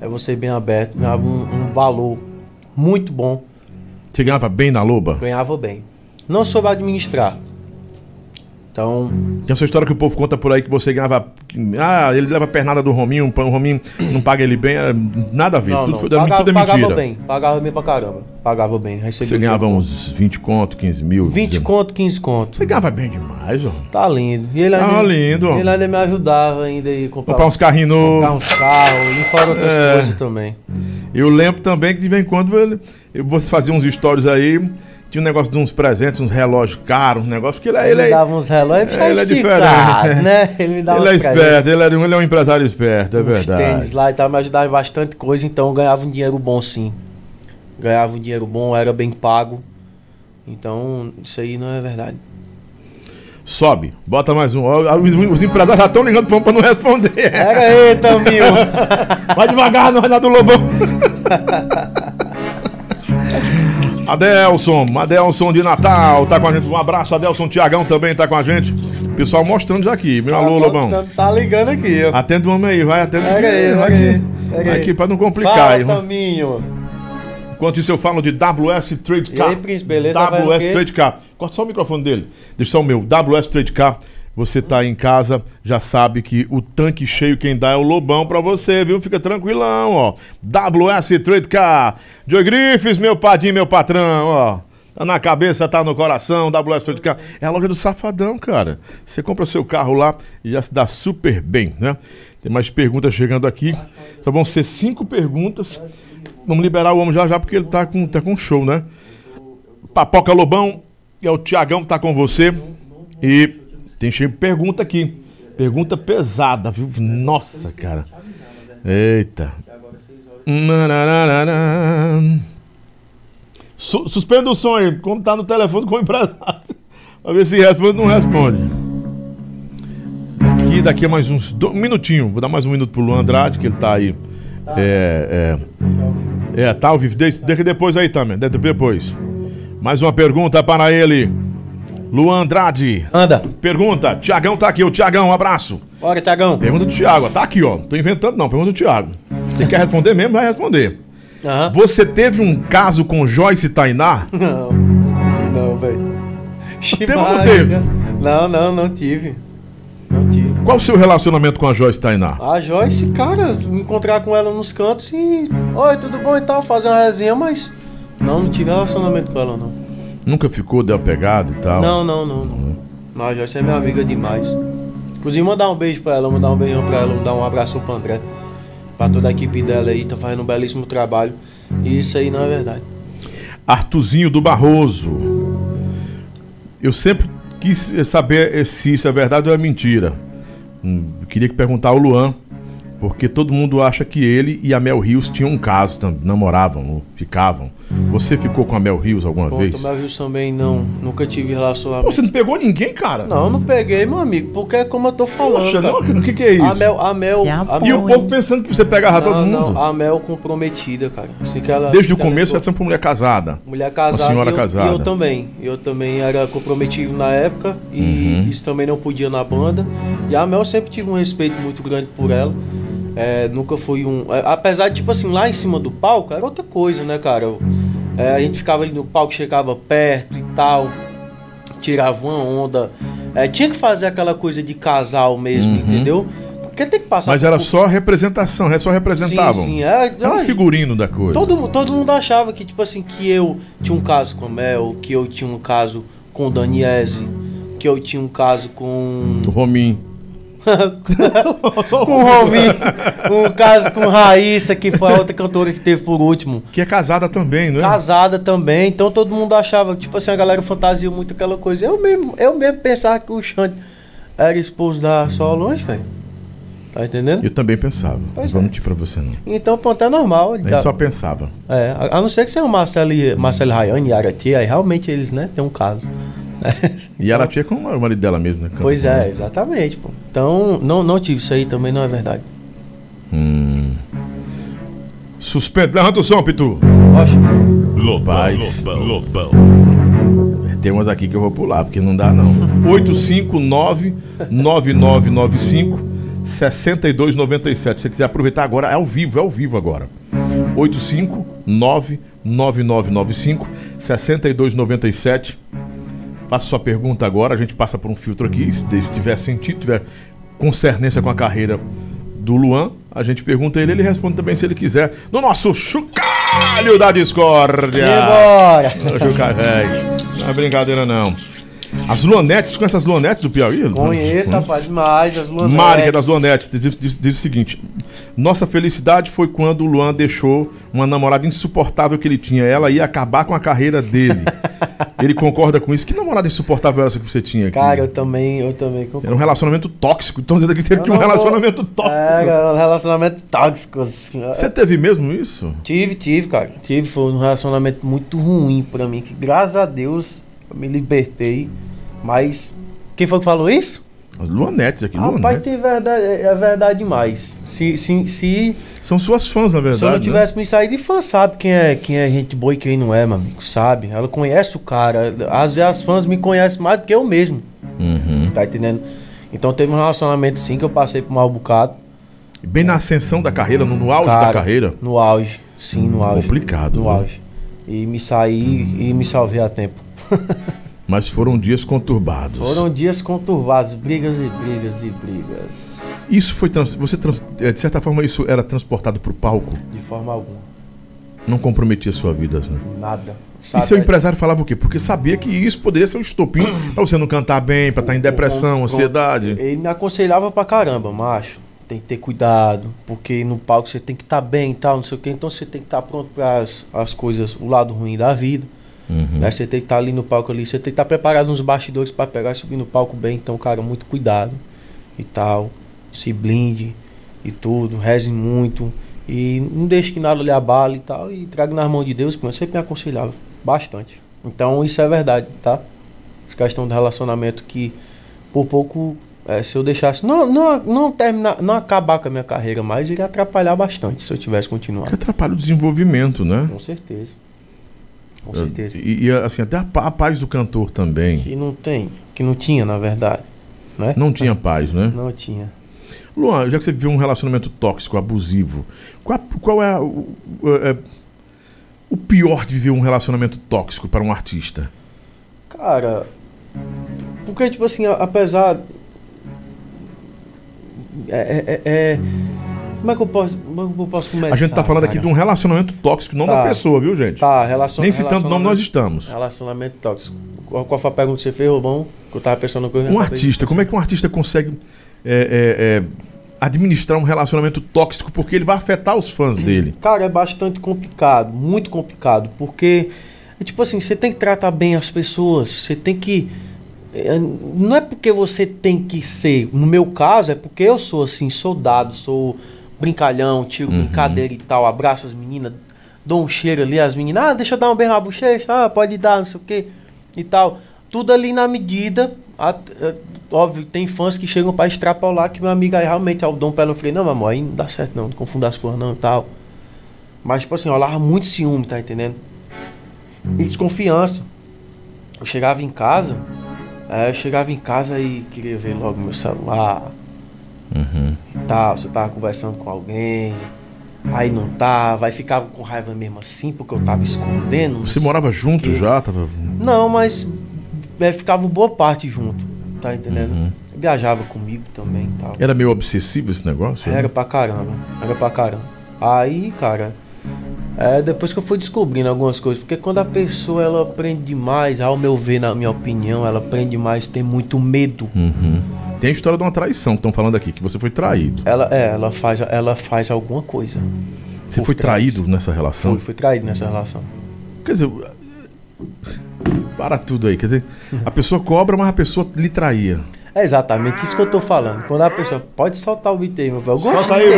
Speaker 2: É você bem aberto. Ganhava um, um valor muito bom.
Speaker 1: Você ganhava bem na Loba?
Speaker 2: Ganhava bem. Não soube administrar. Então,
Speaker 1: Tem essa história que o povo conta por aí que você ganhava. Ah, ele leva a pernada do Rominho, o Rominho não paga ele bem. é, Nada a ver.
Speaker 2: não,
Speaker 1: tudo,
Speaker 2: não.
Speaker 1: foi-
Speaker 2: Pagava,
Speaker 1: tudo é
Speaker 2: pagava
Speaker 1: mentira.
Speaker 2: bem. Pagava bem pra caramba. Pagava bem. Recebia
Speaker 1: Você ganhava
Speaker 2: bem.
Speaker 1: uns 20 conto, 15 mil.
Speaker 2: 20
Speaker 1: 19.
Speaker 2: conto, 15 conto.
Speaker 1: Você ganhava bem demais, ó.
Speaker 2: Tá lindo. E ele
Speaker 1: Tá
Speaker 2: ainda,
Speaker 1: lindo.
Speaker 2: Ele ainda me ajudava ainda a comprar,
Speaker 1: Comprar uns carrinhos
Speaker 2: comprar
Speaker 1: novos.
Speaker 2: uns carros e fora outras
Speaker 1: É.
Speaker 2: coisas também.
Speaker 1: Eu lembro também que de vez em quando ele, eu- você fazia uns stories aí, tinha um negócio de uns presentes, uns relógios caros, um negócio que ele,
Speaker 2: Ele,
Speaker 1: ele,
Speaker 2: me
Speaker 1: é,
Speaker 2: dava uns relógios
Speaker 1: ele é
Speaker 2: esticar,
Speaker 1: diferente.
Speaker 2: né? Ele me dava
Speaker 1: ele é
Speaker 2: presentes.
Speaker 1: esperto, ele, era, um- ele é um empresário esperto, é
Speaker 2: uns
Speaker 1: verdade.
Speaker 2: tênis lá e tal, me ajudava em bastante coisa, então eu ganhava um dinheiro bom sim. Ganhava um dinheiro bom, era bem pago. Então, isso aí não é verdade.
Speaker 1: Sobe, bota mais um. Os, os empresários já estão ligando pra, pra não responder.
Speaker 2: Pega aí, Taminho!
Speaker 1: Vai devagar, não é nada do Lobão. Adelson, Adelson de Natal, tá com a gente. Um abraço, Adelson Tiagão também tá com a gente. Pessoal mostrando já aqui. Meu alô, Lobão.
Speaker 2: Tá, tá ligando aqui, ó.
Speaker 1: Atende o homem aí, vai, atende
Speaker 2: Pega aí,
Speaker 1: vai
Speaker 2: pega
Speaker 1: aqui.
Speaker 2: Pega
Speaker 1: aqui pra não complicar
Speaker 2: Fala,
Speaker 1: aí. Enquanto isso eu falo de WS Trade
Speaker 2: E
Speaker 1: Car.
Speaker 2: aí, príncipe, beleza? Tá
Speaker 1: WS? Trade Car. Corta só o microfone dele. Deixa só o meu. WS Trade Car. Você tá em casa, já sabe que o tanque cheio quem dá é o Lobão pra você, viu? Fica tranquilão, ó. WS Trade Car. Joe Griffiths, meu padinho, meu patrão, ó. Tá na cabeça, tá no coração, WS Trade Car. É a loja do Safadão, cara. Você compra seu carro lá e já se dá super bem, né? Tem mais perguntas chegando aqui. Só vão ser cinco perguntas. Vamos liberar o homem já já, porque ele tá com, tá com show, né? Papoca Lobão, é o Tiagão que tá com você. E tem cheio de pergunta aqui. Pergunta pesada, viu? Nossa, cara. Eita. Su suspenda o aí, como tá no telefone com o empresário. Pra ver se responde ou não responde. Aqui, daqui a mais uns um minutinho. Vou dar mais um minuto pro Luan Andrade, que ele tá aí. É, é, é, tá ao vivo. Deixa depois aí também. Deixa depois. Mais uma pergunta para ele. Luan Andrade.
Speaker 2: Anda!
Speaker 1: Pergunta. Tiagão tá aqui. O Tiagão, um abraço.
Speaker 2: Bora, Tiagão!
Speaker 1: Pergunta do Thiago. Tá aqui, ó. Não tô inventando, não. Pergunta do Thiago. Você quer responder mesmo? Vai responder. Você teve um caso com Joyce Tainá?
Speaker 2: Não, não, velho.
Speaker 1: Teve ou não teve?
Speaker 2: Não, não, não tive. Não tive.
Speaker 1: Qual o seu relacionamento com a Joyce Tainá?
Speaker 2: A Joyce, cara, me encontrar com ela nos cantos e. Oi, tudo bom e tal, fazer uma resenha, mas. Não, não tive relacionamento com ela, não.
Speaker 1: Nunca ficou, deu pegada e tal?
Speaker 2: Não, não, não, não. Não, a Joyce é minha amiga demais. Inclusive, mandar um beijo pra ela, mandar um beijão pra ela, mandar um abraço pro André. Pra toda a equipe dela aí, tá fazendo um belíssimo trabalho. E isso aí não é verdade.
Speaker 1: Artuzinho do Barroso. Eu sempre quis saber se isso é verdade ou é mentira. Hum, eu queria que perguntar ao Luan, porque todo mundo acha que ele e a Mel Rios tinham um caso, namoravam, ou ficavam. Você ficou com a Mel Rios alguma
Speaker 2: Pô,
Speaker 1: vez?
Speaker 2: Tomé Rios também não, nunca tive
Speaker 1: Pô,
Speaker 2: relacionamento.
Speaker 1: você não pegou ninguém, cara?
Speaker 2: Não, não peguei, meu amigo, porque é como eu tô falando.
Speaker 1: Poxa, não, o que, que é isso?
Speaker 2: A Mel, a Mel,
Speaker 3: É
Speaker 2: a
Speaker 3: a
Speaker 1: E
Speaker 2: Mel
Speaker 1: o povo pensando que você pegava todo
Speaker 2: não,
Speaker 1: mundo.
Speaker 2: não, a Mel comprometida, cara. Assim que ela,
Speaker 1: Desde o
Speaker 2: ela
Speaker 1: começo, você sempre foi mulher casada.
Speaker 2: Mulher casada.
Speaker 1: Uma senhora
Speaker 2: e eu,
Speaker 1: casada.
Speaker 2: E eu também. Eu também era comprometido na época e
Speaker 1: Uhum.
Speaker 2: isso também não podia na banda. E a Mel sempre tive um respeito muito grande por ela. É, nunca foi um. é, apesar de, tipo assim, lá em cima do palco era outra coisa, né, cara? Eu- é, a gente ficava ali no palco, chegava perto e tal, tirava uma onda. É, tinha que fazer aquela coisa de casal mesmo,
Speaker 1: Uhum.
Speaker 2: entendeu? Porque tem que passar
Speaker 1: Mas
Speaker 2: por-
Speaker 1: era só representação, só representavam.
Speaker 2: Sim, sim. É,
Speaker 1: Era um
Speaker 2: ai,
Speaker 1: figurino da coisa.
Speaker 2: Todo, todo mundo achava que, tipo assim, que eu tinha um caso com a Mel, que eu tinha um caso com o Daniese, que eu tinha um caso com.
Speaker 1: O Rominho.
Speaker 2: com o Rominho, um caso com Raíssa, que foi a outra cantora que teve por último.
Speaker 1: Que é casada também, não é?
Speaker 2: Casada também, então todo mundo achava, tipo assim, a galera fantasia muito aquela coisa. Eu mesmo, eu mesmo pensava que o Xande era esposo da Solange, velho. Tá entendendo?
Speaker 1: Eu também pensava.
Speaker 2: Pois
Speaker 1: vou
Speaker 2: é.
Speaker 1: mentir pra você, não.
Speaker 2: Então, pronto, é normal.
Speaker 1: A gente só pensava.
Speaker 2: É, a, a não ser que seja o Marcelo, e- Marcelo Rayane e Arati, aí realmente eles, né, tem um caso.
Speaker 1: E ela tinha com o marido dela mesmo, né?
Speaker 2: Pois é, exatamente, pô. Então, não, não tive isso aí também, não é verdade.
Speaker 1: Hum. Suspense. Levanta o som, Pitu.
Speaker 2: Oxe,
Speaker 4: Lobão,
Speaker 1: Paz.
Speaker 4: Lobão, Lobão.
Speaker 1: Tem umas aqui que eu vou pular, porque não dá não. 859-9995 6297. Se você quiser aproveitar agora, é ao vivo, é ao vivo agora. 859-9995 6297. Faça sua pergunta agora, a gente passa por um filtro aqui. Se tiver sentido, tiver concernência com a carreira do Luan, a gente pergunta a ele, ele responde também se ele quiser. No nosso chocalho da discórdia. Juca, velho. Não é brincadeira, não. As Luanetes, com essas Luanetes do Piauí?
Speaker 2: Conheço, rapaz, demais, as Luanetes.
Speaker 1: É das Luanetes, diz, diz- diz o seguinte: Nossa felicidade foi quando o Luan deixou uma namorada insuportável que ele tinha. Ela ia acabar com a carreira dele. Ele concorda com isso? Que namorada insuportável era essa que você tinha aqui?
Speaker 2: Cara, eu também, eu também concordo.
Speaker 1: Era um relacionamento tóxico. Então dizendo aqui que você tinha um
Speaker 2: não vou-
Speaker 1: relacionamento tóxico.
Speaker 2: Era um relacionamento tóxico, assim.
Speaker 1: Você teve mesmo isso?
Speaker 2: Tive, tive, cara. Tive, foi um relacionamento muito ruim pra mim, que graças a Deus eu me libertei. Mas, quem foi que falou isso?
Speaker 1: As Luanetes aqui,
Speaker 2: Rapaz,
Speaker 1: Luanetes.
Speaker 2: tem verdade, é é verdade demais. Se, se, se,
Speaker 1: São suas fãs, na verdade.
Speaker 2: se eu não
Speaker 1: né?
Speaker 2: tivesse me saído de fã, sabe quem é, quem é gente boa e quem não é, meu amigo, sabe? Ela conhece o cara. Às vezes as fãs me conhecem mais do que eu mesmo,
Speaker 1: Uhum.
Speaker 2: tá entendendo? Então teve um relacionamento sim que eu passei por mal bocado.
Speaker 1: Bem na ascensão da carreira, no, no auge da
Speaker 2: Cara,
Speaker 1: carreira.
Speaker 2: No auge, sim, no auge.
Speaker 1: Complicado,
Speaker 2: No
Speaker 1: viu?
Speaker 2: auge. E me saí e me salvei a tempo.
Speaker 1: Mas foram dias conturbados.
Speaker 2: Foram dias conturbados, brigas e brigas e brigas.
Speaker 1: Isso foi. Trans... Você, trans... eh, de certa forma, isso era transportado pro palco?
Speaker 2: De forma alguma.
Speaker 1: Não comprometia a sua vida, né?
Speaker 2: Nada.
Speaker 1: E seu empresário falava o quê? Porque sabia que isso poderia ser um estopim pra você não cantar bem, pra estar em depressão, ansiedade.
Speaker 2: Ele me aconselhava pra caramba, macho. Tem que ter cuidado, porque no palco você tem que estar bem e tal, não sei o que. Então você tem que estar pronto para as, as coisas, o lado ruim da vida.
Speaker 1: Uhum.
Speaker 2: Né? Você tem que estar ali no palco ali, você tem que estar preparado nos bastidores para pegar e subir no palco bem. Então, cara, muito cuidado e tal. Se blinde e tudo, reze muito. E não deixe que nada lhe abale e tal. E traga nas mãos de Deus, que eu sempre me aconselhava bastante. Então, isso é verdade, tá? A questão do relacionamento que, por pouco, eh, se eu deixasse. Não, não, não terminar, não acabar com a minha carreira mais, iria atrapalhar bastante se eu tivesse
Speaker 1: Que
Speaker 2: continuado.
Speaker 1: atrapalha o desenvolvimento, né?
Speaker 2: Com certeza. Com certeza.
Speaker 1: E, e, assim, até a, a paz do cantor também.
Speaker 2: Que não tem, que não tinha, na verdade. Né?
Speaker 1: Não tinha paz, né?
Speaker 2: Não tinha.
Speaker 1: Luan, já que você viveu um relacionamento tóxico, abusivo, qual, qual é, o, é, o pior de viver um relacionamento tóxico para um artista?
Speaker 2: Cara, porque, tipo assim, apesar. É, é, é, como é que eu posso, como é que eu posso começar?
Speaker 1: A gente tá falando cara? aqui de um relacionamento tóxico, não tá, da pessoa, viu, gente?
Speaker 2: Tá, relacion,
Speaker 1: Nem citando nome nós estamos.
Speaker 2: Relacionamento tóxico. Qual, qual foi a pergunta que você fez, Robão? Que eu tava pensando
Speaker 1: coisa. Um artista, como é que um artista consegue é, é, é, administrar um relacionamento tóxico? Porque ele vai afetar os fãs dele.
Speaker 2: Cara, é bastante complicado, muito complicado. Porque, é tipo assim, você tem que tratar bem as pessoas, você tem que. É, não é porque você tem que ser, no meu caso, é porque eu sou assim, soldado, sou brincalhão, tiro uhum. brincadeira e tal, abraço as meninas, dou um cheiro ali, as meninas, ah, deixa eu dar um beijo na bochecha, ah, pode dar, não sei o quê e tal. Tudo ali na medida. A, a, óbvio, tem fãs que chegam para extrapolar que meu amigo aí realmente é o Dom Pelo. Falei, não, amor, aí não dá certo não, não confunda as coisas não e tal. Mas, tipo assim, eu lava muito ciúme, tá entendendo? E desconfiança. Eu chegava em casa, é, eu chegava em casa e queria ver logo meu celular. Uhum. E tal, se eu tava conversando com alguém. Aí não tava, aí ficava com raiva mesmo assim, porque eu tava escondendo.
Speaker 1: Você morava junto que... já? Tava...
Speaker 2: Não, mas é, ficava boa parte junto, tá entendendo? Uhum. Viajava comigo também tal.
Speaker 1: Era meio obsessivo esse negócio?
Speaker 2: Era né? pra caramba, era pra caramba. Aí, cara, é, depois que eu fui descobrindo algumas coisas, porque quando a pessoa ela aprende demais, ao meu ver, na minha opinião, ela aprende demais, tem muito medo.
Speaker 1: Uhum. Tem a história de uma traição que estão falando aqui, que você foi traído.
Speaker 2: Ela, é, ela faz, ela faz alguma coisa.
Speaker 1: Você foi trás. traído nessa relação?
Speaker 2: Fui, fui traído nessa relação.
Speaker 1: Quer dizer, para tudo aí. Quer dizer, a pessoa cobra, mas a pessoa lhe traía.
Speaker 2: É exatamente isso que eu tô falando. Quando a pessoa. Pode soltar o aí, meu velho. Eu gosto
Speaker 1: Solta aí,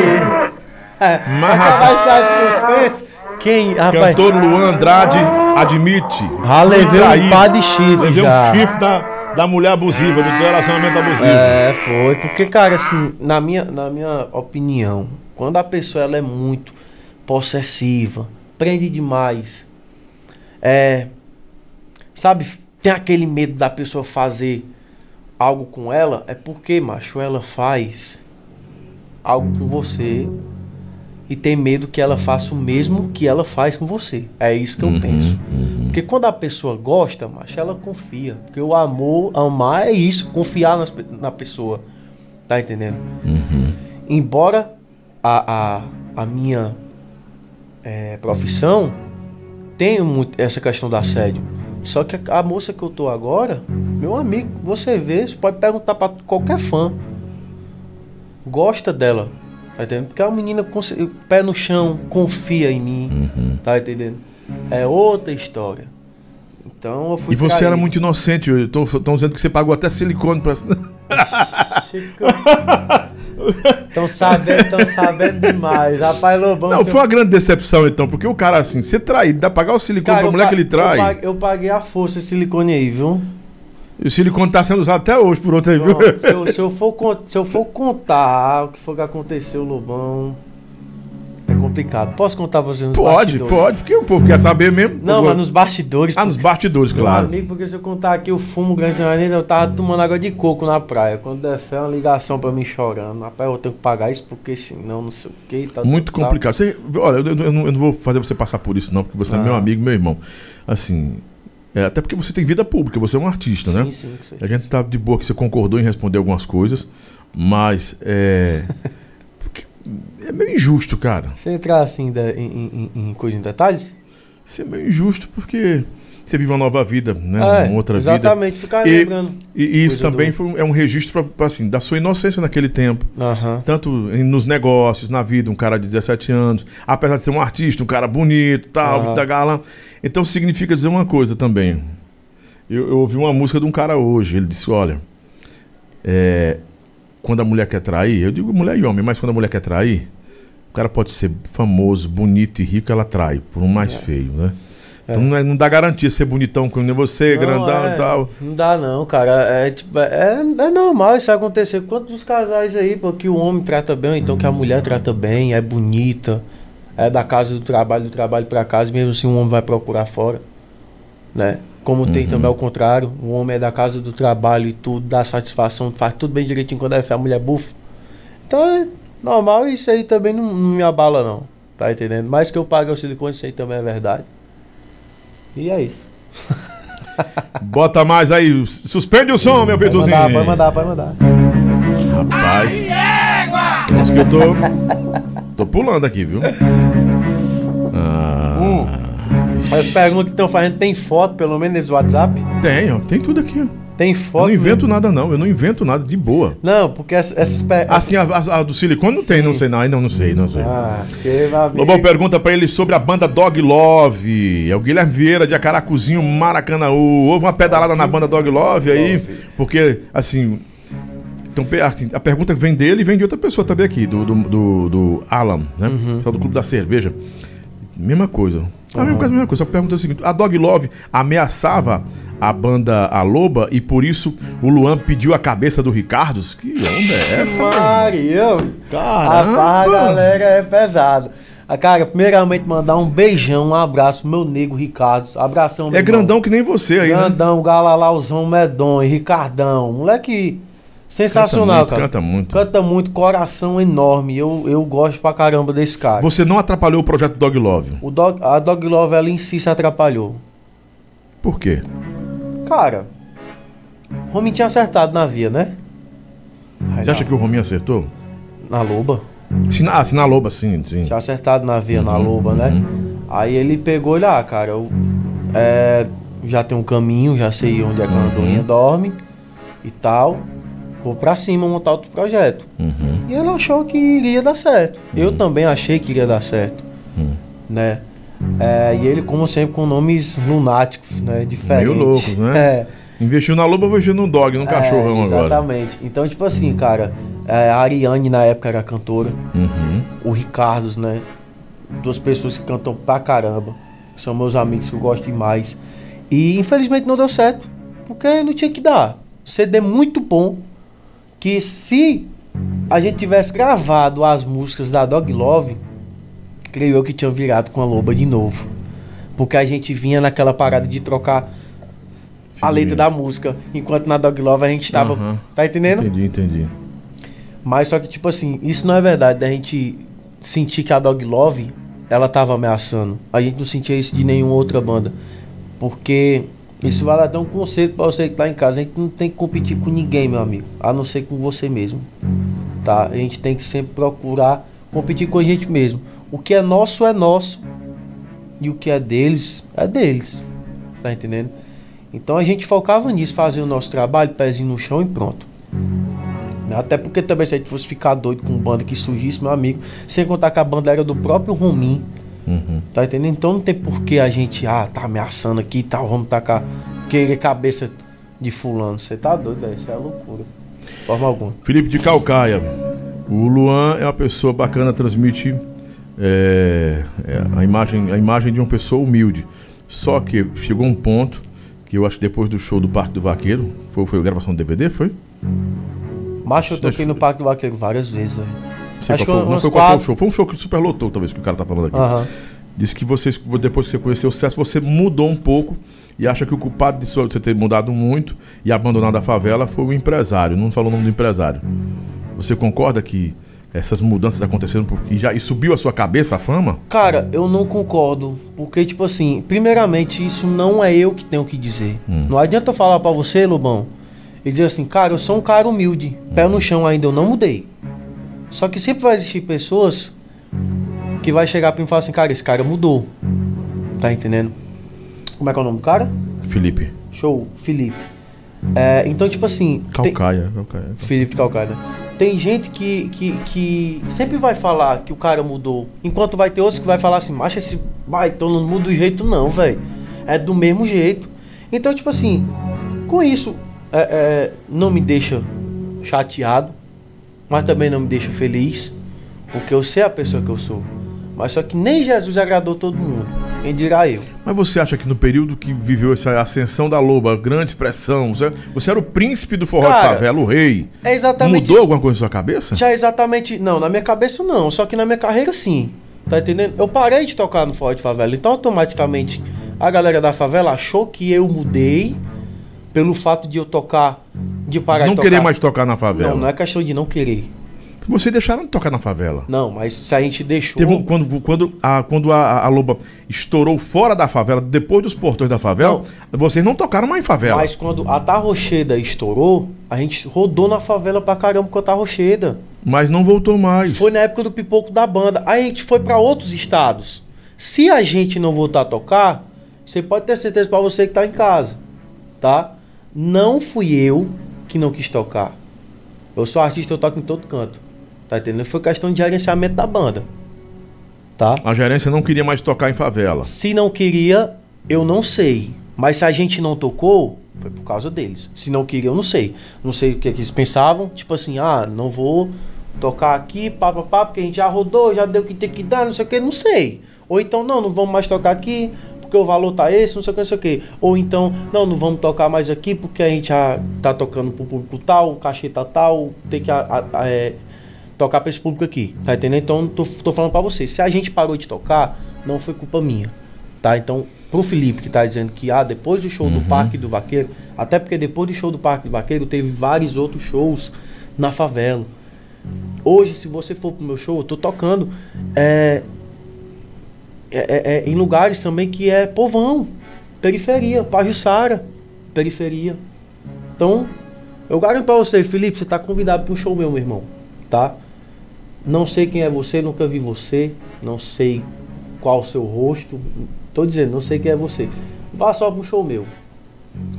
Speaker 2: é, mas acabar de suspense. Quem?
Speaker 1: Rapaz, Cantor Luan Andrade admite.
Speaker 2: Já levei um pá de chifre. Levei
Speaker 1: um chifre da, da mulher abusiva, do relacionamento abusivo.
Speaker 2: É, foi. Porque, cara, assim, na minha, na minha opinião, quando a pessoa ela é muito possessiva, prende demais, é, sabe, tem aquele medo da pessoa fazer algo com ela, é porque, macho, ela faz algo com você e tem medo que ela faça o mesmo que ela faz com você. É isso que eu uhum, penso. Uhum. Porque quando a pessoa gosta, macho, ela confia. Porque o amor, amar é isso, confiar nas, na pessoa. Tá entendendo? Uhum. Embora a, a, a minha é, profissão tenha muito essa questão do assédio. Só que a, a moça que eu tô agora, meu amigo, você vê, você pode perguntar para qualquer fã. Gosta dela Tá entendendo? Porque a menina, pé no chão, confia em mim. Uhum. Tá entendendo? É outra história. Então eu fui.
Speaker 1: E você traído. era muito inocente. Estão dizendo que você pagou até silicone pra.
Speaker 2: Estão sabendo, estão sabendo demais. Rapaz, Lobão.
Speaker 1: Não, foi uma grande decepção então, porque o cara assim, ser traído, dá pra pagar o silicone cara, pra mulher que ele trai.
Speaker 2: Eu paguei, eu paguei a força esse silicone aí, viu?
Speaker 1: E o silicone está sendo usado até hoje por outro aí, viu?
Speaker 2: Se eu, se, eu for, se eu for contar o que foi que aconteceu, Lobão. É complicado. Posso contar você nos
Speaker 1: pode, bastidores? Pode, pode, porque o povo quer saber mesmo.
Speaker 2: Não, mas nos bastidores.
Speaker 1: Ah, nos bastidores, claro.
Speaker 2: Amigo, porque se eu contar aqui o fumo grande eu tava tomando água de coco na praia. Quando der fé, uma ligação pra mim chorando. Rapaz, eu tenho que pagar isso porque senão não sei o que.
Speaker 1: Tá, Muito complicado. Você, olha, eu, eu, não, eu, não, vou fazer você passar por isso, não, porque você ah. é meu amigo, meu irmão. Assim, é, até porque você tem vida pública, você é um artista, sim, né? Sim, sim. A gente tá de boa que você concordou em responder algumas coisas, mas é. é meio injusto, cara.
Speaker 2: Você entrar assim em, em, em, em coisa em detalhes?
Speaker 1: Isso é meio injusto porque você vive uma nova vida, né?
Speaker 2: É, uma outra exatamente, vida. ficar lembrando.
Speaker 1: E, e isso também do... foi, é um registro pra, assim, da sua inocência naquele tempo.
Speaker 2: Uhum.
Speaker 1: Tanto nos negócios, na vida, um cara de 17 anos, apesar de ser um artista, um cara bonito, tal, uhum. galã. Então significa dizer uma coisa também. Eu, eu, ouvi uma música de um cara hoje, ele disse, olha, é, quando a mulher quer trair, eu digo mulher e homem, mas quando a mulher quer trair, o cara pode ser famoso, bonito e rico, ela trai, por um mais é. feio, né? Então não, é, não, dá garantia ser bonitão como você, não, grandão é, e tal.
Speaker 2: Não dá não, cara. É, tipo, é, é normal isso acontecer. Quantos casais aí, pô, que o homem trata bem, então que a mulher trata bem, é bonita, é da casa do trabalho, do trabalho para casa, mesmo assim o homem vai procurar fora, né? Como uhum. tem também o contrário, o homem é da casa do trabalho e tudo, dá satisfação, faz tudo bem direitinho quando é fé, a mulher bufa. Então é normal isso aí também não, não me abala não. Tá entendendo? Mas que eu pague o silicone, isso aí também é verdade. E é isso.
Speaker 1: Bota mais aí. Suspende o som, meu
Speaker 2: Pode
Speaker 1: Pituzinho.
Speaker 2: mandar, pode mandar, pode mandar.
Speaker 1: Rapaz. Nossa, que eu tô. Tô pulando aqui, viu? Ah,
Speaker 2: As perguntas que estão fazendo, tem foto, pelo menos nesse WhatsApp?
Speaker 1: Tem, ó. Tem tudo aqui, ó.
Speaker 2: Tem
Speaker 1: Eu
Speaker 2: foto?
Speaker 1: não invento
Speaker 2: mesmo?
Speaker 1: nada, não. Eu não invento nada de boa.
Speaker 2: Não, porque essas, essas.
Speaker 1: Assim, a, a- a do silicone não tem, não sei, não. Ainda não sei, não sei.
Speaker 2: Ah, que.
Speaker 1: Lobão pergunta pra ele sobre a banda Dog Love. É o Guilherme Vieira de Acaracuzinho, Maracanãú. Houve uma pedalada na banda Dog Love aí, porque, assim. Então, assim, a pergunta vem dele e vem de outra pessoa também aqui, do, do, do, do Alan, né? Pessoal do Clube da Cerveja. Mesma coisa. A mesma coisa, a mesma coisa. Só que pergunta é o seguinte: a Dog Love ameaçava a banda A Loba e por isso o Luan pediu a cabeça do Ricardo? Que onda é essa, mano?
Speaker 2: Maria,
Speaker 1: Caramba!
Speaker 2: Rapaz, a galera é pesado. Ah, Cara, primeiramente mandar um beijão, um abraço pro meu nego Ricardo. Abração, meu
Speaker 1: É
Speaker 2: irmão.
Speaker 1: grandão que nem você aí, né?
Speaker 2: Grandão, galalauzão, medonho, Ricardão. Moleque sensacional,
Speaker 1: Canta muito,
Speaker 2: cara.
Speaker 1: canta muito.
Speaker 2: Canta muito, coração enorme. Eu, eu gosto pra caramba desse cara.
Speaker 1: Você não atrapalhou o projeto Dog Love.
Speaker 2: O dog, a Dog Love, ela em si se atrapalhou.
Speaker 1: Por quê?
Speaker 2: Cara, o Rominho tinha acertado na via, né? Aí
Speaker 1: Você
Speaker 2: na-
Speaker 1: acha que o Rominho acertou?
Speaker 2: Na loba.
Speaker 1: Se na, se na loba, sim, sim.
Speaker 2: Tinha acertado na via, na
Speaker 1: Uhum,
Speaker 2: loba, né?
Speaker 1: uhum.
Speaker 2: Aí ele pegou ele, ah, cara, eu é, já tem um caminho, já sei onde é que a
Speaker 1: Uhum.
Speaker 2: Dorme e tal. Vou pra cima montar outro projeto.
Speaker 1: Uhum.
Speaker 2: E ele achou que iria dar certo. Eu também achei que iria dar certo,
Speaker 1: Hum.
Speaker 2: né? É, e ele, como sempre, com nomes lunáticos, né? Diferentes.
Speaker 1: Meio loucos, né?
Speaker 2: É.
Speaker 1: Investiu na loba, investiu no dog, num cachorrão
Speaker 2: é,
Speaker 1: agora.
Speaker 2: Exatamente. Então, tipo assim, cara, é, a Ariane na época era cantora,
Speaker 1: Uhum.
Speaker 2: o Ricardos, né? Duas pessoas que cantam pra caramba. São meus amigos que eu gosto demais. E infelizmente não deu certo. Porque não tinha que dar. CD muito bom. Que se a gente tivesse gravado as músicas da Dog Love, creio eu que tinha virado com a loba de novo. Porque a gente vinha naquela parada de trocar a letra da música. Enquanto na Dog Love a gente tava.
Speaker 1: Aham.
Speaker 2: Tá entendendo?
Speaker 1: Entendi, entendi.
Speaker 2: Mas só que, tipo assim, isso não é verdade. Da gente sentir que a Dog Love, ela tava ameaçando. A gente não sentia isso de nenhuma outra banda. Porque isso vai dar um conselho pra você que tá em casa. A gente não tem que competir com ninguém, meu amigo. A não ser com você mesmo. Tá? A gente tem que sempre procurar competir com a gente mesmo. O que é nosso é nosso. E o que é deles é deles. Tá entendendo? Então a gente focava nisso, fazer o nosso trabalho, pezinho no chão e pronto. Até porque também se a gente fosse ficar doido com banda que surgisse, meu amigo, sem contar que a banda era do próprio Romim,
Speaker 1: Uhum.
Speaker 2: tá entendendo? Então não tem por que a gente, ah, tá ameaçando aqui e tal, vamos tacar, querer cabeça de fulano. Você tá doido, velho, isso é loucura. De Forma alguma.
Speaker 1: Felipe de Calcaia. O Luan é uma pessoa bacana, transmite é, é, a, imagem, a imagem de uma pessoa humilde. Só que chegou um ponto que eu acho que depois do show do Parque do Vaqueiro, foi, foi a gravação do DVD, foi?
Speaker 2: Macho, eu
Speaker 1: Deixa
Speaker 2: toquei no Parque do Vaqueiro várias vezes, velho.
Speaker 1: Sei
Speaker 2: Acho
Speaker 1: qual foi, não foi qual foi o show. Foi um show que super lotou, talvez, que o cara tá falando aqui.
Speaker 2: Aham.
Speaker 1: Disse que vocês, depois que você conheceu o sucesso, você mudou um pouco e acha que o culpado de você ter mudado muito e abandonado a favela foi o empresário. Não falou o nome do empresário. Você concorda que essas mudanças aconteceram porque já e subiu a sua cabeça a fama?
Speaker 2: Cara, eu não concordo. Porque, tipo assim, primeiramente, isso não é eu que tenho que dizer.
Speaker 1: Hum.
Speaker 2: Não adianta eu falar pra você, Lobão, e dizer assim, cara, eu sou um cara humilde. Pé
Speaker 1: Hum.
Speaker 2: no chão ainda, eu não mudei. Só que sempre vai existir pessoas que vai chegar pra mim e falar assim, cara, esse cara mudou. Tá entendendo? Como é que é o nome do cara?
Speaker 1: Felipe.
Speaker 2: Show, Felipe. É, então, tipo assim. tem-
Speaker 1: Calcaia. Calcaia.
Speaker 2: Felipe Calcaia. Tem gente que, que, que sempre vai falar que o cara mudou. Enquanto vai ter outros que vai falar assim, macho, esse baitão não muda do jeito não, velho. É do mesmo jeito. Então, tipo assim, com isso, é, é, não me deixa chateado, mas também não me deixa feliz, porque eu sei a pessoa que eu sou. Mas só que nem Jesus agradou todo mundo. Quem dirá eu?
Speaker 1: Mas você acha que no período que viveu essa ascensão da loba, grande expressão, você, era o príncipe do forró
Speaker 2: Cara,
Speaker 1: de favela, o rei.
Speaker 2: É exatamente
Speaker 1: Mudou alguma coisa na sua cabeça?
Speaker 2: Já exatamente. Não, na minha cabeça não. Só que na minha carreira sim. Tá entendendo? Eu parei de tocar no forró de favela. Então automaticamente a galera da favela achou que eu mudei pelo fato de eu tocar. De parar
Speaker 1: não querer mais tocar na favela.
Speaker 2: Não, não é questão de não querer.
Speaker 1: Vocês deixaram de tocar na favela.
Speaker 2: Não, mas se a gente deixou.
Speaker 1: Teve um- quando quando, a, quando a, a Loba estourou fora da favela, depois dos portões da favela, vocês não tocaram mais em favela.
Speaker 2: Mas quando a Tarrocheda estourou, a gente rodou na favela pra caramba com a Tarrocheda.
Speaker 1: Mas não voltou mais.
Speaker 2: Foi na época do pipoco da banda. Aí a gente foi pra outros estados. Se a gente não voltar a tocar, você pode ter certeza pra você que tá em casa, tá? Não fui eu que não quis tocar. Eu sou artista, eu toco em todo canto. Tá entendendo? Foi questão de gerenciamento da banda. Tá?
Speaker 1: A gerência não queria mais tocar em favela.
Speaker 2: Se não queria, eu não sei. Mas se a gente não tocou, foi por causa deles. Se não queria, eu não sei. Não sei o que, é que eles pensavam. Tipo assim, ah, não vou tocar aqui, pá, pá, pá, porque a gente já rodou, já deu o que tem que dar, não sei o que, não sei. Ou então, não, não vamos mais tocar aqui, porque o valor tá esse, não sei o que, não sei o que. Ou então, não, não vamos tocar mais aqui, porque a gente já tá tocando pro público tal, o cachê tá tal, tem que a- a- é, tocar pra esse público aqui, tá entendendo? Então, tô, tô falando pra vocês, se a gente parou de tocar, não foi culpa minha, tá? Então, pro Felipe que tá dizendo que, ah, depois do show do Parque do Vaqueiro, até porque depois do show do Parque do Vaqueiro, teve vários outros shows na favela. Hoje, se você for pro meu show, eu tô tocando é, é- é- é em lugares também que é povão, periferia, Pajuçara, periferia. Então, eu garanto pra você, Felipe, você tá convidado para um show meu, meu irmão, tá? Não sei quem é você, nunca vi você, não sei qual o seu rosto, tô dizendo, não sei quem é você. Vá só para um show meu.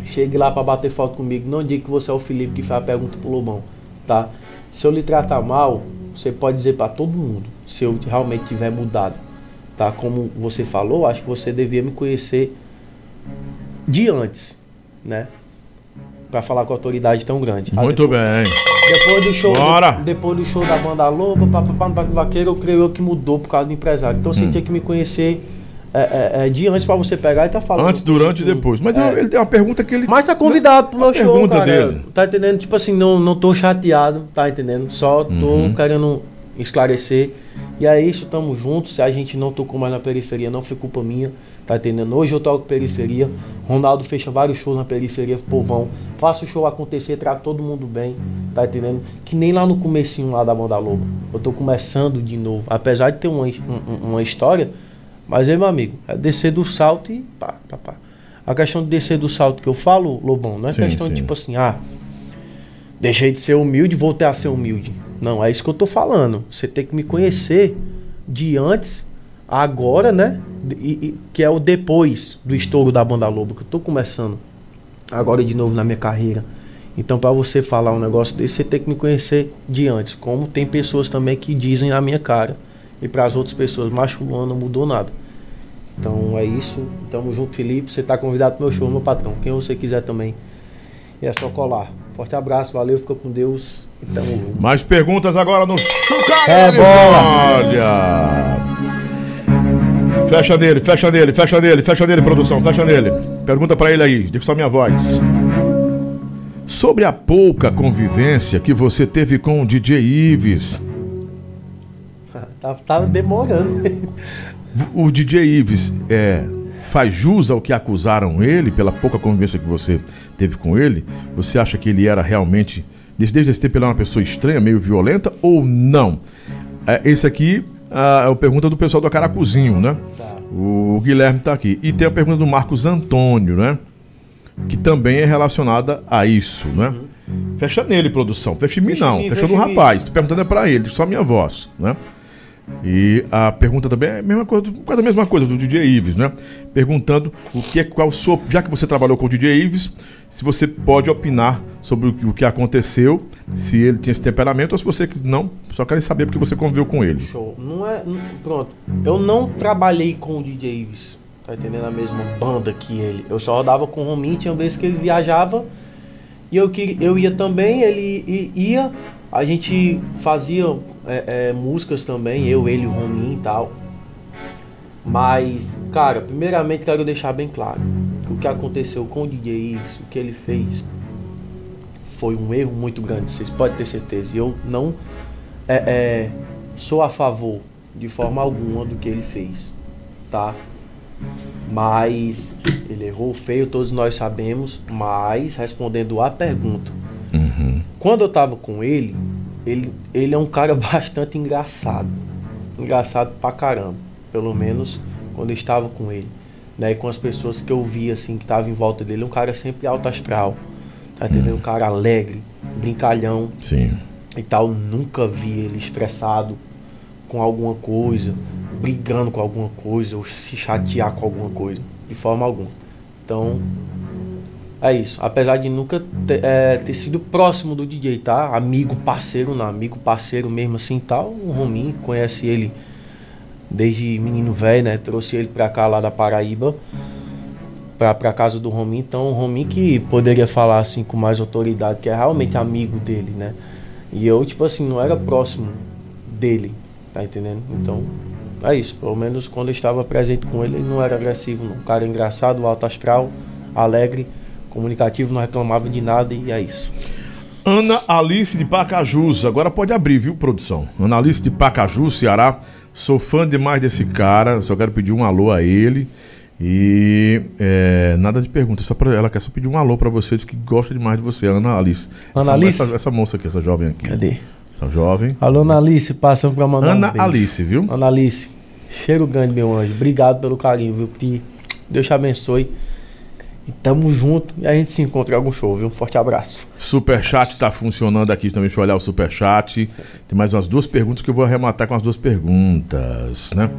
Speaker 2: Chegue lá para bater foto comigo, não diga que você é o Felipe que fez a pergunta pro Lobão, tá? Se eu lhe tratar mal, você pode dizer para todo mundo, se eu realmente tiver mudado, tá? Como você falou, acho que você devia me conhecer de antes, né? Pra falar com autoridade tão grande.
Speaker 1: Muito
Speaker 2: depois-
Speaker 1: bem.
Speaker 2: depois do show,
Speaker 1: Bora!
Speaker 2: depois do show da banda Loba, papapá, Vaqueiro, eu creio eu que mudou por causa do empresário. Então você
Speaker 1: Hum.
Speaker 2: tinha que me conhecer é, é, é, de antes pra você pegar e tá falando.
Speaker 1: Antes, durante e depois. Mas
Speaker 2: É.
Speaker 1: ele tem uma pergunta que ele.
Speaker 2: Mas tá convidado pro
Speaker 1: A
Speaker 2: meu show,
Speaker 1: pergunta
Speaker 2: cara.
Speaker 1: dele.
Speaker 2: Tá entendendo? Tipo assim, não, não tô chateado, tá entendendo? Só tô
Speaker 1: Uhum.
Speaker 2: querendo esclarecer. E é isso, tamo juntos. Se a gente não tocou mais na periferia, não foi culpa minha, tá entendendo? Hoje eu toco periferia. Ronaldo fecha vários shows na periferia, povão. Faço o show acontecer, trato todo mundo bem, tá entendendo? Que nem lá no comecinho lá da Banda Lobo. Eu tô começando de novo. Apesar de ter uma, um- uma história, mas aí, meu amigo, é descer do salto e pá, pá, pá. A questão de descer do salto que eu falo, Lobão, não é
Speaker 1: Sim,
Speaker 2: questão
Speaker 1: sim.
Speaker 2: de tipo assim, ah, deixei de ser humilde, voltei a ser humilde. Não, é isso que eu tô falando. Você tem que me conhecer de antes, agora, né? E- e- que é o depois do estouro da Banda Lobo, que eu tô começando agora de novo na minha carreira. Então, pra você falar um negócio desse, você tem que me conhecer de antes. Como tem pessoas também que dizem na minha cara. E para as outras pessoas, macho não mudou nada. Então é isso. Tamo junto, Felipe. Você tá convidado pro meu show, meu patrão. Quem você quiser também. E é só colar. Forte abraço, valeu, fica com Deus e junto.
Speaker 1: Mais perguntas agora no Chucalho.
Speaker 2: É
Speaker 1: Olha. Fecha nele, fecha nele, fecha nele, fecha nele, produção, fecha nele. Pergunta pra ele aí, diga só minha voz. Sobre a pouca convivência que você teve com o DJ Ives.
Speaker 2: tá, tá demorando.
Speaker 1: O DJ Ives é, faz jus ao que acusaram ele pela pouca convivência que você teve com ele? Você acha que ele era realmente, desde, esse tempo, ele é uma pessoa estranha, meio violenta ou não? É, esse aqui ah, é a pergunta do pessoal do Caracuzinho, né?
Speaker 2: Tá.
Speaker 1: O Guilherme tá aqui. E tem a pergunta do Marcos Antônio, né? Que também é relacionada a isso, né? Fecha nele, produção. Fecha em mim, não. Fecha no rapaz. Tô perguntando é pra ele, só minha voz, né? E a pergunta também é a mesma coisa, quase a mesma coisa do DJ Ives, né? Perguntando o que é qual sua, já que você trabalhou com o DJ Ives, se você pode opinar sobre o que, o que aconteceu, se ele tinha esse temperamento ou se você não, só querem saber porque você conviveu com ele.
Speaker 2: Show. Não é. não- pronto. Eu não trabalhei com o DJ Ives. Tá entendendo? A mesma banda que ele. Eu só rodava com o Rominho, tinha vezes que ele viajava. E eu, que- eu ia também, ele ia. A gente fazia é, é, músicas também, eu, ele, o Rominho e tal. Mas, cara, primeiramente quero deixar bem claro que o que aconteceu com o DJ o que ele fez, foi um erro muito grande, vocês podem ter certeza. E eu não é, é, sou a favor de forma alguma do que ele fez, tá? Mas ele errou feio, todos nós sabemos. Mas respondendo à pergunta,
Speaker 1: Uhum.
Speaker 2: quando eu tava com ele, ele, ele é um cara bastante engraçado. Engraçado pra caramba. Pelo menos quando eu estava com ele. Né? E com as pessoas que eu via, assim, que estavam em volta dele. Um cara sempre alto astral. Tá entendendo? Um cara alegre, brincalhão.
Speaker 1: Sim.
Speaker 2: E tal. Nunca vi ele estressado com alguma coisa, brigando com alguma coisa, ou se chatear com alguma coisa. De forma alguma. Então, é isso. Apesar de nunca ter, é, ter sido próximo do DJ, tá? Amigo, parceiro, não. Amigo, parceiro mesmo assim tal. O Rominho, conhece ele desde menino velho, né? Trouxe ele pra cá lá da Paraíba. Pra, pra casa do Rominho. Então, o Rominho que poderia falar assim com mais autoridade, que é realmente amigo dele, né? E eu, tipo assim, não era próximo dele, tá entendendo? Então, é isso. Pelo menos quando eu estava presente com ele, ele não era agressivo, não. Um cara engraçado, alto astral, alegre comunicativo, não reclamava de nada e é isso.
Speaker 1: Ana Alice de Pacajus, agora pode abrir, viu, produção? Ana Alice de Pacajus, Ceará. Sou fã demais desse cara, só quero pedir um alô a ele. E é, nada de pergunta, só pra, ela quer só pedir um alô para vocês que gosta demais de você, Ana Alice.
Speaker 2: Ana
Speaker 1: essa,
Speaker 2: Alice?
Speaker 1: Essa, essa, moça aqui, essa jovem aqui.
Speaker 2: Cadê?
Speaker 1: Essa jovem.
Speaker 2: Alô, Ana Alice, passando pra mandar
Speaker 1: Ana
Speaker 2: um.
Speaker 1: Alice, viu?
Speaker 2: Ana Alice, cheiro grande, meu anjo. Obrigado pelo carinho, viu? Que Deus te abençoe. E tamo junto e a gente se encontra em algum show, viu? Forte abraço.
Speaker 1: Superchat tá funcionando aqui também, deixa eu olhar o superchat. Tem mais umas duas perguntas que eu vou arrematar com as duas perguntas, né?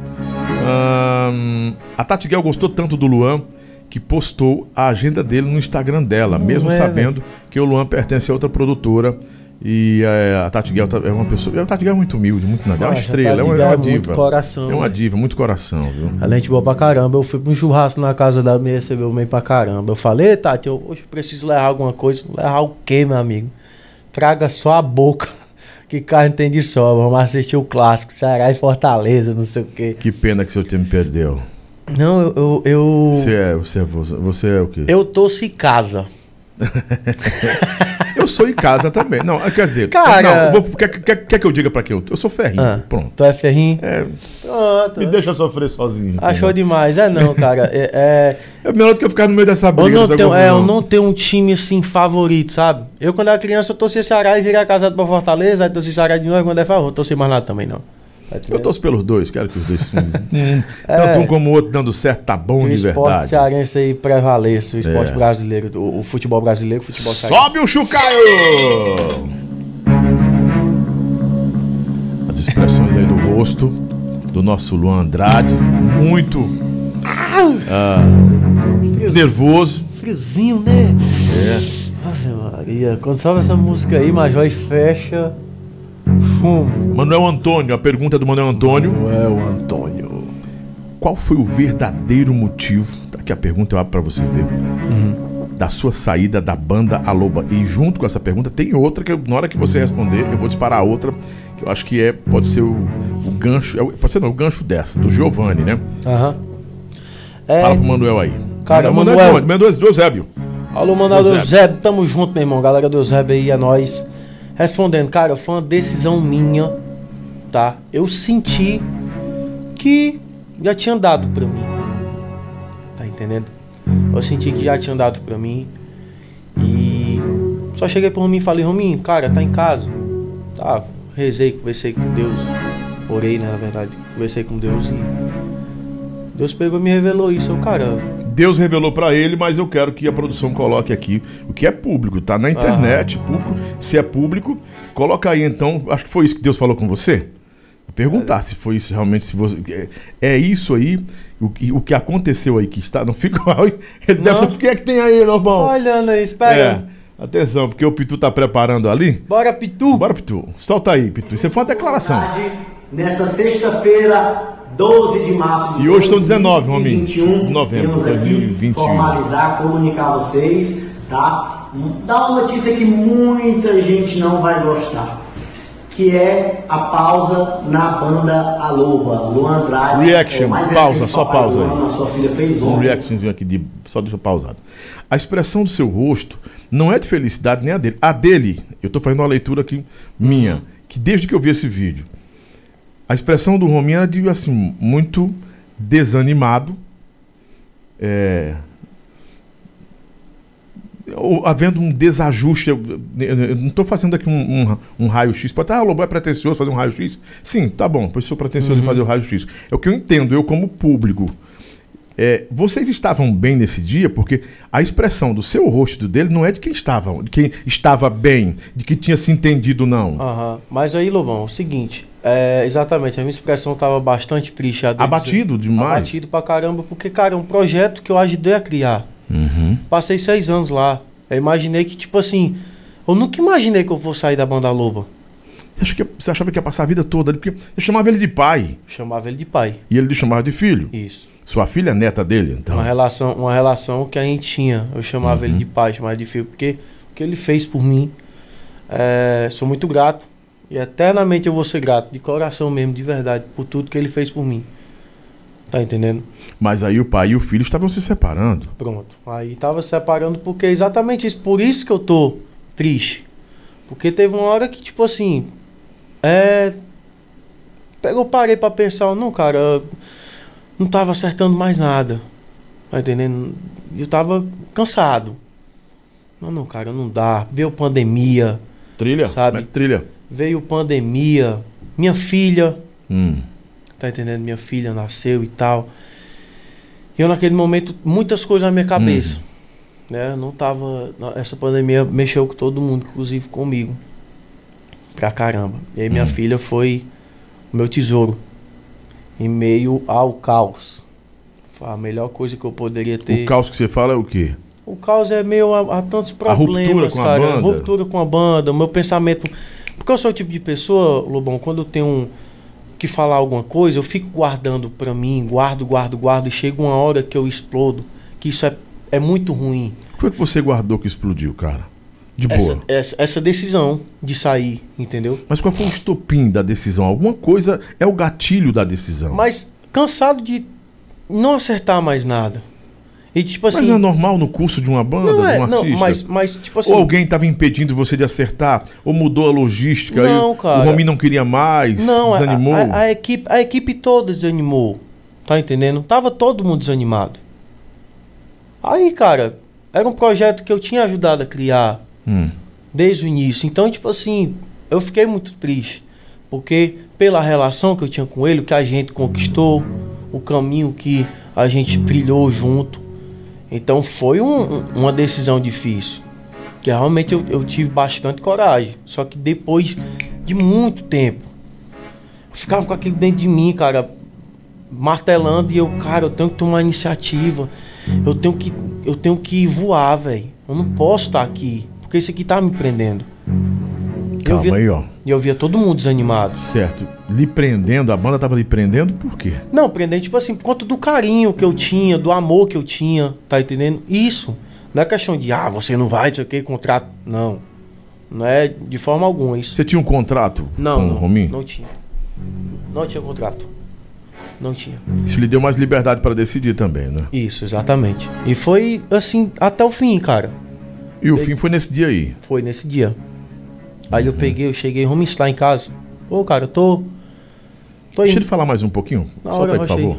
Speaker 1: Ahn, a Tati Guel gostou tanto do Luan que postou a agenda dele no Instagram dela,
Speaker 2: Não
Speaker 1: mesmo
Speaker 2: é,
Speaker 1: sabendo que o Luan pertence a outra produtora. E é, a Tati Guel tá- é uma pessoa. A Tati Guel é muito humilde, muito nada. É uma
Speaker 2: Poxa,
Speaker 1: estrela, é uma, é uma
Speaker 2: é muito
Speaker 1: diva.
Speaker 2: coração,
Speaker 1: é uma
Speaker 2: né?
Speaker 1: diva, muito coração, viu?
Speaker 2: Ela é gente boa pra caramba. Eu fui pra um churrasco na casa dela, me recebeu bem pra caramba. Eu falei, Tati, eu hoje preciso levar alguma coisa. Levar o quê, meu amigo? Traga só a boca. Que carne tem de sobra. Vamos assistir o clássico, Ceará e Fortaleza, não sei o quê.
Speaker 1: Que pena que seu time perdeu.
Speaker 2: Não, eu. Eu, eu,
Speaker 1: Você é, você é, você é o quê?
Speaker 2: eu torço em casa.
Speaker 1: Eu sou em casa também. Não, quer dizer,
Speaker 2: Cara-
Speaker 1: não, vou- quer, quer, quer que eu diga pra quem eu Eu sou ferrinho.
Speaker 2: Ah,
Speaker 1: Pronto.
Speaker 2: Tu é ferrinho?
Speaker 1: É,
Speaker 2: Pronto.
Speaker 1: me deixa sofrer sozinho.
Speaker 2: Achou
Speaker 1: entendeu?
Speaker 2: demais. É não, cara. É, é,
Speaker 1: É melhor do que eu ficar no meio dessa
Speaker 2: eu,
Speaker 1: briga.
Speaker 2: não
Speaker 1: dessa
Speaker 2: tenho, é, eu não tenho um time assim favorito, sabe? Eu, quando era criança, eu torcia Ceará e virei casado pra Fortaleza, aí torci Ceará de novo, quando é favor, torci mais nada também, não.
Speaker 1: Eu torço pelos dois, quero que os dois.
Speaker 2: É.
Speaker 1: Tanto um como o outro dando certo, tá bom
Speaker 2: Que o
Speaker 1: de
Speaker 2: esporte
Speaker 1: verdade.
Speaker 2: cearense aí prevaleça, o esporte
Speaker 1: É.
Speaker 2: brasileiro, o, o futebol brasileiro, o futebol cearense.
Speaker 1: Sobe o chucaio! As expressões aí do rosto do nosso Luan Andrade, muito ah, nervoso.
Speaker 2: Friozinho, né?
Speaker 1: É.
Speaker 2: Ave Maria, quando sobe essa música aí, Major, e fecha. Fumo.
Speaker 1: Manuel Antônio, a pergunta do Manuel Antônio.
Speaker 2: É o Antônio.
Speaker 1: Qual foi o verdadeiro motivo? Tá Aqui a pergunta eu abro pra você ver. Da sua saída da banda Aloba. E junto com essa pergunta tem outra que eu- na hora que você responder, eu vou disparar outra, que eu acho que é pode ser o, o gancho, é pode ser não, o gancho dessa, do Giovanni, né?
Speaker 2: Aham. É,
Speaker 1: Fala pro Manuel aí.
Speaker 2: Cara,
Speaker 1: Manuel,
Speaker 2: Manuel-
Speaker 1: Manuel, Manuel do Eusébio.
Speaker 2: Alô, Manuel
Speaker 1: Eusébio.
Speaker 2: Eusébio, tamo junto, meu irmão. Galera do Eusébio aí, é nóis. Respondendo, cara, foi uma decisão minha, tá? Eu senti que já tinha dado pra mim. Tá entendendo? Eu senti que já tinha dado pra mim. E só cheguei pro Rominho e falei, Rominho, cara, tá em casa. Tá, rezei, conversei com Deus. Orei, né, na verdade. Conversei com Deus e Deus pegou e me revelou isso. Eu, cara,
Speaker 1: Deus revelou pra ele, mas eu quero que a produção coloque aqui o que é público, tá na internet, público. Se é público, coloca aí então. Acho que foi isso que Deus falou com você. Vou perguntar se foi isso realmente, se você é, é isso aí, o que, o que aconteceu aí que está, não fica ele deve
Speaker 2: Não.
Speaker 1: saber o que é que tem aí, meu irmão.
Speaker 2: olhando aí, espera.
Speaker 1: É, atenção, porque o Pitu tá preparando ali.
Speaker 2: Bora, Pitu.
Speaker 1: Bora, Pitu. Solta aí, Pitu. Isso foi uma declaração.
Speaker 3: tarde, Nessa sexta-feira, 12 de março de
Speaker 1: E hoje são 19, Rominho,
Speaker 3: 2021,
Speaker 1: de novembro de
Speaker 3: Temos aqui
Speaker 1: 2021.
Speaker 3: formalizar, comunicar a vocês, tá? Dá uma notícia que muita gente não vai gostar. Que é a pausa na banda Aloba. Luan Andrade.
Speaker 1: Reaction,
Speaker 3: é
Speaker 1: pausa, só pausa
Speaker 3: A sua filha fez
Speaker 1: Um
Speaker 3: ontem.
Speaker 1: reactionzinho aqui de. Só deixa pausado. A expressão do seu rosto não é de felicidade nem a dele. A dele, eu tô fazendo uma leitura aqui minha, que desde que eu vi esse vídeo, a expressão do Rominho era de assim, muito desanimado. É, havendo um desajuste, eu, eu não estou fazendo aqui um, um, um raio-x, pode estar, ah, o Lobo é pretencioso fazer um raio-x. Sim, tá bom, por isso sou pretencioso de fazer o raio-x. É o que eu entendo, eu como público. É, vocês estavam bem nesse dia, porque a expressão do seu rosto dele não é de quem estava, de quem estava bem, de que tinha se entendido, não.
Speaker 2: Aham. Mas aí, Lobão, é o seguinte, é, exatamente, a minha expressão estava bastante triste.
Speaker 1: Abatido demais.
Speaker 2: Abatido pra caramba, porque, cara, é um projeto que eu ajudei a criar.
Speaker 1: Uhum.
Speaker 2: Passei seis anos lá. Eu imaginei que, tipo assim, eu nunca imaginei que eu fosse sair da banda Loba.
Speaker 1: Você, acha que, você achava que ia passar a vida toda ali, porque eu chamava ele de pai,
Speaker 2: Chamava ele de pai.
Speaker 1: e ele lhe chamava de filho.
Speaker 2: Isso.
Speaker 1: Sua filha é neta dele, então.
Speaker 2: Uma relação, uma relação que a gente tinha. Eu chamava ele de pai, chamava de filho, porque o que ele fez por mim, é, sou muito grato. E eternamente eu vou ser grato, de coração mesmo, de verdade, por tudo que ele fez por mim. Tá entendendo?
Speaker 1: Mas aí o pai e o filho estavam se separando.
Speaker 2: Pronto. Aí tava se separando porque é exatamente isso. Por isso que eu tô triste. Porque teve uma hora que, tipo assim. É. Eu parei pra pensar, não, cara, eu não tava acertando mais nada. Tá entendendo? Eu tava cansado. Não, não, cara, não dá. Veio pandemia,
Speaker 1: Trilha?
Speaker 2: Sabe?
Speaker 1: É trilha?
Speaker 2: veio pandemia, minha filha,
Speaker 1: Hum.
Speaker 2: Tá entendendo? Minha filha nasceu e tal. E eu naquele momento, muitas coisas na minha cabeça. Né? Não tava. Essa pandemia mexeu com todo mundo, inclusive comigo. Pra caramba. E aí minha
Speaker 1: Hum.
Speaker 2: filha foi o meu tesouro. Em meio ao caos. A melhor coisa que eu poderia ter.
Speaker 1: O caos que você fala é o quê?
Speaker 2: O caos é meio a, a tantos
Speaker 1: A ruptura
Speaker 2: problemas,
Speaker 1: com a
Speaker 2: cara.
Speaker 1: banda?
Speaker 2: Ruptura com a banda, o meu pensamento. Porque eu sou o tipo de pessoa, Lobão, quando eu tenho um- que falar alguma coisa, eu fico guardando pra mim, guardo, guardo, guardo, e chega uma hora que eu explodo, que isso é, é muito ruim.
Speaker 1: O que que você guardou que explodiu, cara? De boa.
Speaker 2: Essa, essa, essa decisão de sair, entendeu?
Speaker 1: Mas qual foi o estopim da decisão? Alguma coisa é o gatilho da decisão.
Speaker 2: Mas cansado de não acertar mais nada. E tipo
Speaker 1: Mas
Speaker 2: assim.
Speaker 1: não é normal no curso de uma banda,
Speaker 2: não
Speaker 1: de
Speaker 2: é,
Speaker 1: um
Speaker 2: não,
Speaker 1: artista?
Speaker 2: mas, mas tipo assim.
Speaker 1: Ou alguém estava impedindo você de acertar, ou mudou a logística,
Speaker 2: Não, cara.
Speaker 1: o Romin não queria mais,
Speaker 2: Não, a-
Speaker 1: desanimou.
Speaker 2: A, a equipe, a equipe toda desanimou. Tá entendendo? Tava todo mundo desanimado. Aí, cara, era um projeto que eu tinha ajudado a criar
Speaker 1: Hum.
Speaker 2: desde o início. Então, tipo assim, eu fiquei muito triste. Porque pela relação que eu tinha com ele, o que a gente conquistou, o caminho que a gente trilhou junto. Então foi um- um- uma decisão difícil. Que realmente eu, eu tive bastante coragem. Só que depois de muito tempo, eu ficava com aquilo dentro de mim, cara, martelando e eu, cara, eu tenho que tomar iniciativa. Eu tenho que, eu tenho que voar, velho. Eu não posso estar aqui, porque isso aqui tá me prendendo. Eu
Speaker 1: Calma
Speaker 2: via-
Speaker 1: aí, ó.
Speaker 2: E eu via todo mundo desanimado.
Speaker 1: Certo. Lhe prendendo, a banda tava lhe prendendo por quê?
Speaker 2: Não, prendendo, tipo assim, por conta do carinho que eu tinha, do amor que eu tinha, tá entendendo? Isso. Não é questão de, ah, você não vai, não sei o que, contrato. Não. Não é de forma alguma isso.
Speaker 1: Você tinha um contrato
Speaker 2: Não,
Speaker 1: com o
Speaker 2: não,
Speaker 1: Romin?
Speaker 2: não tinha. Não tinha contrato. Não tinha.
Speaker 1: Isso lhe deu mais liberdade para decidir também, né?
Speaker 2: Isso, exatamente. E foi assim, até o fim, cara.
Speaker 1: E o fim foi nesse dia aí.
Speaker 2: Foi nesse dia. Aí eu peguei, eu cheguei, vamos lá em casa. Ô, cara, eu tô. Tô
Speaker 1: Deixa ele falar mais um pouquinho.
Speaker 2: Na
Speaker 1: Solta aí, por favor.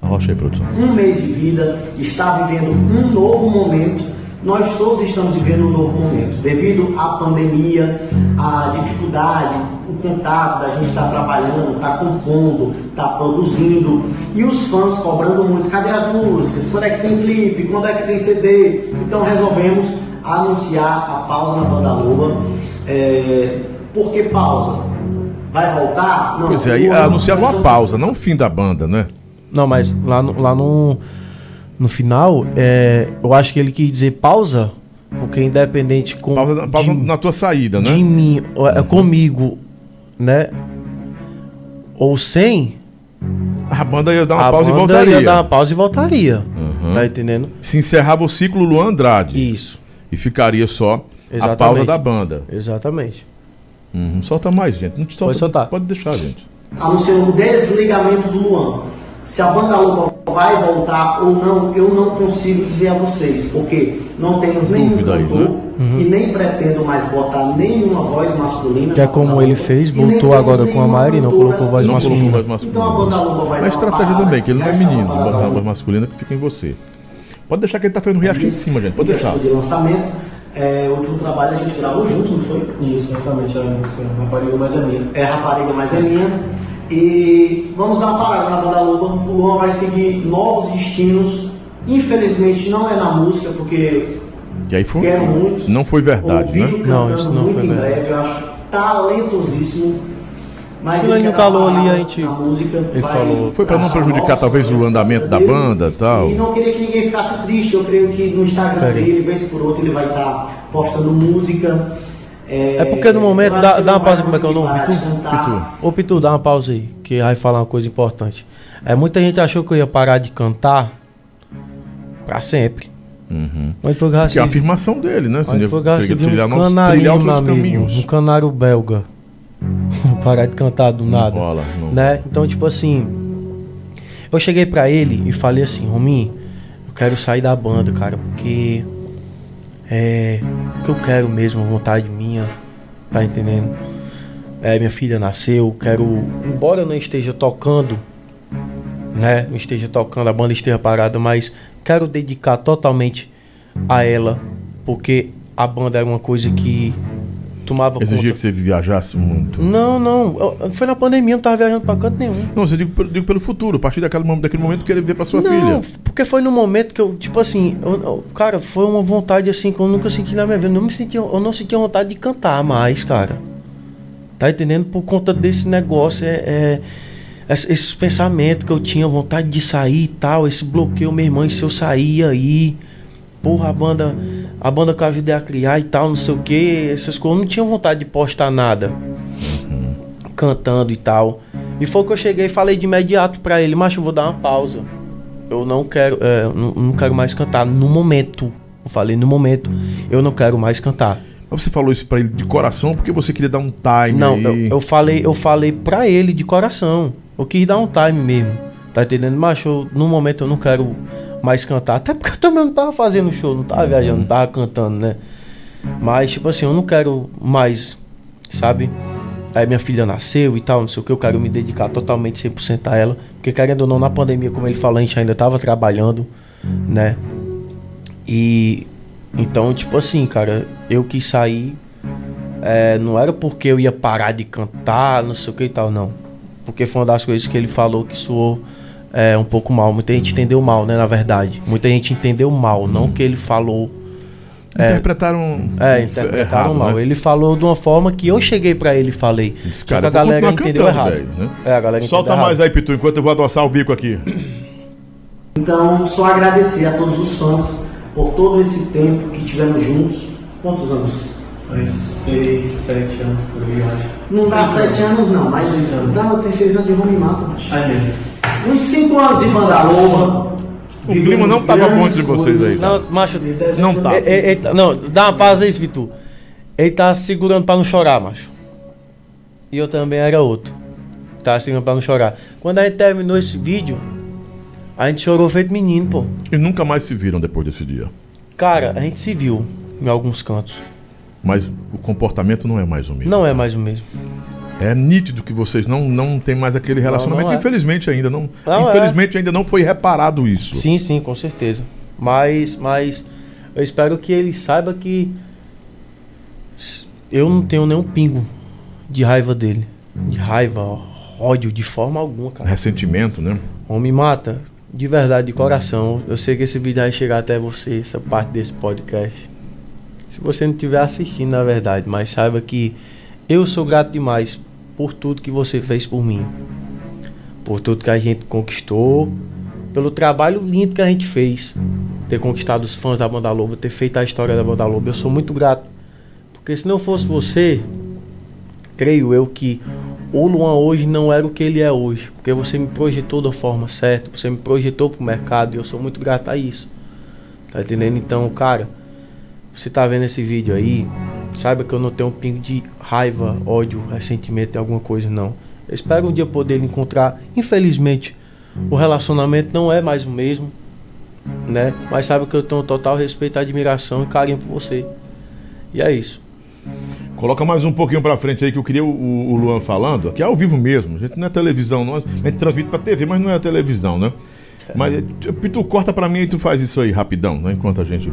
Speaker 1: Arrocha aí, produção.
Speaker 3: um mês de vida, está vivendo um novo momento. Nós todos estamos vivendo um novo momento, devido à pandemia, à dificuldade, o contato da gente estar trabalhando, estar compondo, estar produzindo, e os fãs cobrando muito, cadê as músicas? Quando é que tem clipe? Quando é que tem CD? Então resolvemos anunciar a pausa na Banda Loba. É, por que pausa? Vai voltar? Não,
Speaker 1: Pois é, aí anunciava uma pausa, não o fim da banda, né?
Speaker 2: Não, mas lá no, lá no, no final, é, eu acho que ele quis dizer pausa, porque independente com
Speaker 1: Pausa, pausa
Speaker 2: de,
Speaker 1: na tua saída,
Speaker 2: de
Speaker 1: né?
Speaker 2: mim, ou, é, comigo, né? Ou sem,
Speaker 1: A banda ia dar uma
Speaker 2: a
Speaker 1: pausa e
Speaker 2: banda
Speaker 1: voltaria.
Speaker 2: ia dar uma pausa e voltaria.
Speaker 1: Uhum.
Speaker 2: Tá entendendo?
Speaker 1: Se encerrava o ciclo Luan Andrade.
Speaker 2: Isso,
Speaker 1: E ficaria só a
Speaker 2: Exatamente.
Speaker 1: pausa da banda.
Speaker 2: exatamente.
Speaker 1: Uhum. Solta mais, gente. Não te solta,
Speaker 2: Pode soltar.
Speaker 1: Pode deixar, gente.
Speaker 3: anunciando o desligamento do Luan. Se a banda Loba vai voltar ou não, eu não consigo dizer a vocês, porque não temos nenhum
Speaker 1: Dúvida aí,
Speaker 3: cantor
Speaker 1: né?
Speaker 3: e nem pretendo mais botar nenhuma voz masculina.
Speaker 2: Que é como ele fez, voltou agora com a Mari, não colocou voz
Speaker 1: não
Speaker 2: masculina.
Speaker 1: colocou voz masculina.
Speaker 3: Então a banda Loba vai
Speaker 1: Mas
Speaker 3: dar uma
Speaker 1: estratégia também, que ele não é
Speaker 3: uma
Speaker 1: menino. Botar uma
Speaker 3: aí.
Speaker 1: voz masculina que fica em você. Pode deixar que ele tá fazendo react aqui em cima, gente. Pode deixar.
Speaker 3: De lançamento. É, o último trabalho a gente gravou juntos, não foi?
Speaker 2: Isso, exatamente. A rapariga mais é minha.
Speaker 3: É Rapariga Mais é Minha. E vamos dar uma parada na banda Luba. O Luan vai seguir novos destinos. Infelizmente não é na música, porque
Speaker 1: Que aí foi,
Speaker 3: quero muito.
Speaker 1: não foi verdade, né?
Speaker 2: Não, isso não
Speaker 3: muito
Speaker 2: foi
Speaker 3: em
Speaker 2: verdade.
Speaker 3: breve. Eu acho talentosíssimo. Mas ele uma
Speaker 2: calor ali, a gente-
Speaker 3: na música,
Speaker 2: ele
Speaker 3: vai
Speaker 2: falou.
Speaker 1: Foi pra não
Speaker 3: traçar
Speaker 1: prejudicar, talvez, o andamento da
Speaker 3: dele.
Speaker 1: banda e tal.
Speaker 3: E não queria que ninguém ficasse triste. Eu creio que no Instagram
Speaker 2: Pera aí.
Speaker 3: dele, vez por outro, ele vai estar postando música.
Speaker 2: É porque no momento, dá, dá uma pausa, como é que é o nome? Pitu?
Speaker 3: cantar.
Speaker 2: Ô Pitu, dá uma pausa aí, que vai falar uma coisa importante. É, muita gente achou que eu ia parar de cantar pra sempre.
Speaker 1: Uhum.
Speaker 2: Mas foi graças
Speaker 1: Que é a afirmação dele, né?
Speaker 2: Mas foi graças a
Speaker 1: trilhar,
Speaker 2: um canarinho,
Speaker 1: trilhar outros
Speaker 2: amigo,
Speaker 1: caminhos.
Speaker 2: um canário belga. Parar de cantar do nada.
Speaker 1: rola, não.
Speaker 2: Né? Então, tipo assim, eu cheguei pra ele e falei assim, Rominho, eu quero sair da banda, cara, porque é o que eu quero mesmo, vontade minha, tá entendendo? É, minha filha nasceu, quero, embora eu não esteja tocando, né? Não esteja tocando, a banda esteja parada, mas quero dedicar totalmente a ela, porque a banda era uma coisa que tomava
Speaker 1: Exigia
Speaker 2: conta.
Speaker 1: que você viajasse muito.
Speaker 2: Não, não, eu- foi na pandemia, eu não tava viajando pra canto nenhum.
Speaker 1: Não, você digo, pelo- digo pelo futuro, a partir daquele momento, daquele momento querer ver pra sua
Speaker 2: não,
Speaker 1: filha.
Speaker 2: porque foi no momento que eu, tipo assim, eu- eu- cara, foi uma vontade assim que eu nunca senti na minha vida. Eu não, me senti, eu não sentia vontade de cantar mais, cara. Tá entendendo? Por conta desse negócio, é, é esse- esses pensamentos que eu tinha, vontade de sair e tal, esse bloqueio, irmão, e se eu sair aí, porra, a banda, a banda que eu ajudei a criar e tal, não sei o que, essas coisas, eu não tinha vontade de postar nada. Cantando e tal. E foi que eu cheguei e falei de imediato pra ele, macho, eu vou dar uma pausa. Eu não quero, é, não, não quero mais cantar no momento. Eu falei no momento, eu não quero mais cantar.
Speaker 1: Mas você falou isso pra ele de coração porque você queria dar um time
Speaker 2: Não, eu, eu falei, eu falei pra ele de coração. Eu quis dar um time mesmo. Tá entendendo? Macho, eu, no momento eu não quero mais cantar. Até porque eu também não tava fazendo show, não tava viajando, não tava cantando, né? Mas, tipo assim, eu não quero mais, sabe? Aí minha filha nasceu e tal, não sei o que, eu quero me dedicar totalmente 100% a ela. Porque querendo ou não, na pandemia, como ele falou, a gente ainda tava trabalhando, né? E então, tipo assim, cara, eu quis sair. é, não era porque eu ia parar de cantar, não sei o que e tal, não. Porque foi uma das coisas que ele falou que soou é, um pouco mal. Muita gente entendeu mal, né? Na verdade. Muita gente entendeu mal, não que ele falou.
Speaker 1: Interpretaram.
Speaker 2: É, interpretaram
Speaker 1: errado,
Speaker 2: mal.
Speaker 1: né?
Speaker 2: Ele falou de uma forma que eu cheguei pra ele e falei.
Speaker 1: Esse
Speaker 2: Só
Speaker 1: cara,
Speaker 2: que a galera entendeu
Speaker 1: cantando,
Speaker 2: errado.
Speaker 1: velho, né?
Speaker 2: É, a galera
Speaker 1: Solta
Speaker 2: entendeu
Speaker 1: mais
Speaker 2: errado.
Speaker 1: aí, Pitu, enquanto eu vou adoçar o bico aqui.
Speaker 3: Então, só agradecer a todos os fãs por todo esse tempo que tivemos juntos. Quantos anos?
Speaker 2: Uns seis, sete anos por aí, acho.
Speaker 3: Não dá
Speaker 2: Seis
Speaker 3: sete anos não, mas
Speaker 2: Seis anos.
Speaker 3: dá, tem seis anos de Rome Mata, mas...
Speaker 2: Aí mesmo.
Speaker 3: Uns cinco anos de Banda Loba.
Speaker 1: O clima não tava bom entre vocês aí. tá?
Speaker 2: Não, macho.
Speaker 1: Não tá.
Speaker 2: É, é, é, não, dá uma pausa aí, Vitor. Ele tá segurando pra não chorar, macho. E eu também era outro. Tava segurando pra não chorar. Quando a gente terminou esse vídeo, a gente chorou feito menino, pô.
Speaker 1: E nunca mais se viram depois desse dia.
Speaker 2: Cara, a gente se viu em alguns cantos.
Speaker 1: Mas o comportamento não é mais o mesmo.
Speaker 2: Não é mais o mesmo.
Speaker 1: É nítido que vocês não, não têm mais aquele relacionamento.
Speaker 2: não é.
Speaker 1: Infelizmente ainda não.
Speaker 2: Não é.
Speaker 1: infelizmente ainda não foi reparado isso.
Speaker 2: Sim, sim, com certeza. Mas, mas eu espero que ele saiba que eu não tenho nenhum pingo de raiva dele. De raiva, ódio, de forma alguma, cara.
Speaker 1: Ressentimento, né?
Speaker 2: Homem mata, de verdade, de coração. Eu sei que esse vídeo vai chegar até você, essa parte desse podcast. Se você não estiver assistindo, na verdade, mas saiba que eu sou grato demais por tudo que você fez por mim. Por tudo que a gente conquistou, pelo trabalho lindo que a gente fez. Ter conquistado os fãs da Banda Loba, ter feito a história da Banda Loba. Eu sou muito grato. Porque se não fosse você, creio eu que o Luan hoje não era o que ele é hoje. Porque você me projetou da forma certa, você me projetou pro mercado e eu sou muito grato a isso. Tá entendendo? Então, cara, você tá vendo esse vídeo aí, saiba que eu não tenho um pingo de raiva, ódio, ressentimento em alguma coisa, não. Eu espero um dia poder encontrar. Infelizmente, o relacionamento não é mais o mesmo, né? Mas sabe que eu tenho total respeito, admiração e carinho por você. E é isso.
Speaker 1: Coloca mais um pouquinho pra frente aí que eu queria o, o Luan falando, que é ao vivo mesmo. A gente não é televisão, não. A gente transmite pra TV, mas não é televisão, né? Mas, eh, Pitu, corta pra mim e tu faz isso aí rapidão, né? Enquanto a gente.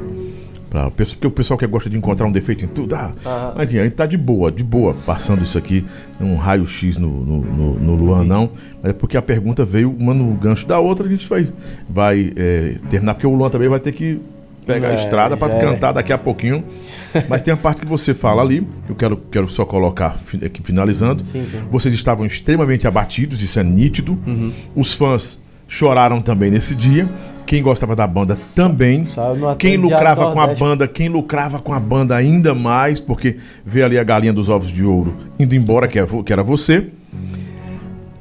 Speaker 1: Pra, porque o pessoal que gosta de encontrar um defeito em tudo. Ah, aqui, a gente tá de boa, de boa, passando isso aqui, um raio-x no, no, no, no Luan, não. É porque a pergunta veio uma no gancho da outra, a gente vai, vai é, terminar, porque o Luan também vai ter que pegar a
Speaker 2: É,
Speaker 1: estrada pra
Speaker 2: é.
Speaker 1: cantar daqui a pouquinho. Mas tem a parte que você fala ali, que eu quero, quero só colocar aqui finalizando.
Speaker 2: Sim, sim.
Speaker 1: Vocês estavam extremamente abatidos, isso é nítido.
Speaker 2: Uhum.
Speaker 1: Os fãs choraram também nesse dia. Quem gostava da banda também. Quem lucrava com a banda, quem lucrava com a banda ainda mais, porque vê ali a galinha dos ovos de ouro indo embora, que, é que era você.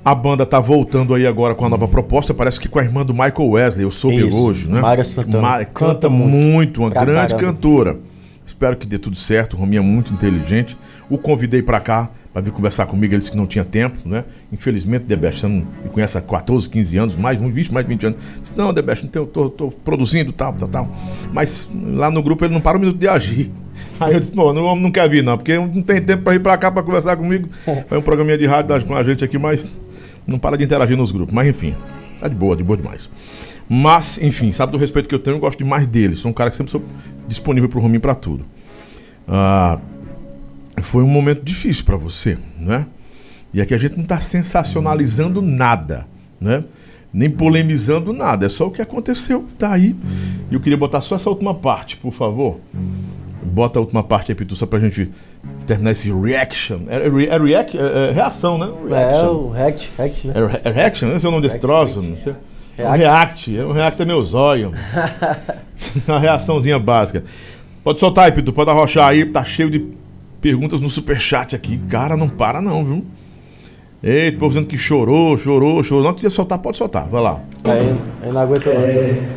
Speaker 1: A banda tá voltando aí agora com a nova proposta, parece que com a irmã do Michael Wesley, eu soube
Speaker 2: Isso,
Speaker 1: hoje, né?
Speaker 2: Mayra Santana.
Speaker 1: Ma- canta,
Speaker 2: Canta
Speaker 1: muito,
Speaker 2: muito.
Speaker 1: uma grande
Speaker 2: caramba.
Speaker 1: cantora. Espero que dê tudo certo, o Rominho é muito inteligente. O convidei pra cá para vir conversar comigo, ele disse que não tinha tempo, né? Infelizmente, Debest, você não me conhece há 14, 15 anos, mais, muito 20, mais de 20 anos. Disse, não, Debest, não tenho, tô, tô produzindo, tal, tal, tal. Mas lá no grupo ele não para um minuto de agir. Aí eu disse, pô, não, não quer vir não, porque não tem tempo para ir pra cá para conversar comigo. Foi um programinha de rádio com a gente aqui, mas não para de interagir nos grupos. Mas enfim, tá de boa, de boa demais. Mas, enfim, sabe do respeito que eu tenho, eu gosto demais dele. Sou um cara que sempre sou disponível pro Rominho pra tudo. Ah, foi um momento difícil pra você, né? E aqui a gente não tá sensacionalizando nada, né? Nem polemizando nada, é só o que aconteceu, tá aí. E eu queria botar só essa última parte, por favor. Bota a última parte aí, Pitu, só pra gente terminar esse reaction. É, re- é reac- é- é reação, né?
Speaker 2: É
Speaker 1: Reaction.
Speaker 2: o React, React, né?
Speaker 1: É, re- é reaction, né? Esse é o nome desse troço. Não sei. É um
Speaker 2: React.
Speaker 1: react. É um react é meu zóio. Uma reaçãozinha básica. Pode soltar aí, Pitu. Pode arrochar aí. Tá cheio de perguntas no superchat aqui. Cara, não para não, viu? Eita, o povo dizendo que chorou, chorou, chorou. Não quiser soltar, pode soltar. Vai lá.
Speaker 2: Aí, aí não aguenta mais.
Speaker 4: É,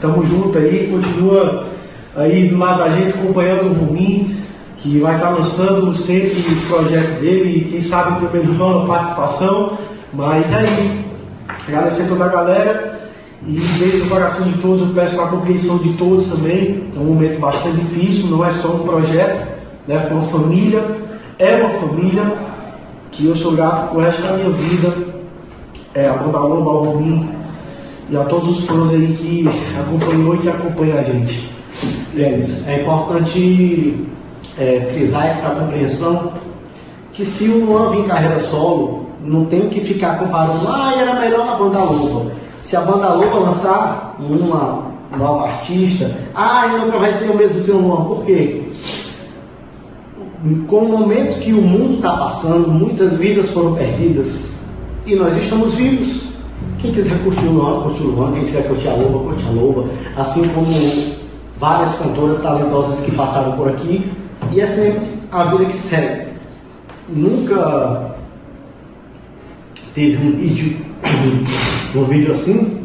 Speaker 4: tamo junto aí, continua aí do lado da gente acompanhando o Rumi, que vai estar lançando sempre os projetos dele e quem sabe no primeiro ano a participação. Mas é isso. Agradecer toda a galera e desde o coração de todos eu peço a compreensão de todos também. É um momento bastante difícil, não é só um projeto, né? Foi uma família, é uma família que eu sou grato pro resto da minha vida. É, a Banda Loba, ao Rominho, e a todos os fãs aí que acompanhou e que acompanham a gente. E é.
Speaker 3: É importante é, frisar essa compreensão que se o Luan vir em carreira solo, não tem que ficar comparando, ah, era melhor na banda Loba. Se a banda Loba lançar uma nova artista, ah, nunca vai ser o mesmo seu Luan. Por quê? Com o momento que o mundo está passando, muitas vidas foram perdidas e nós estamos vivos. Quem quiser curtir o Luan, curte o Luan. Quem quiser curtir a Loba, curte a Loba. Assim como várias cantoras talentosas que passaram por aqui. E é sempre a vida que segue. Nunca teve um vídeo, um vídeo assim,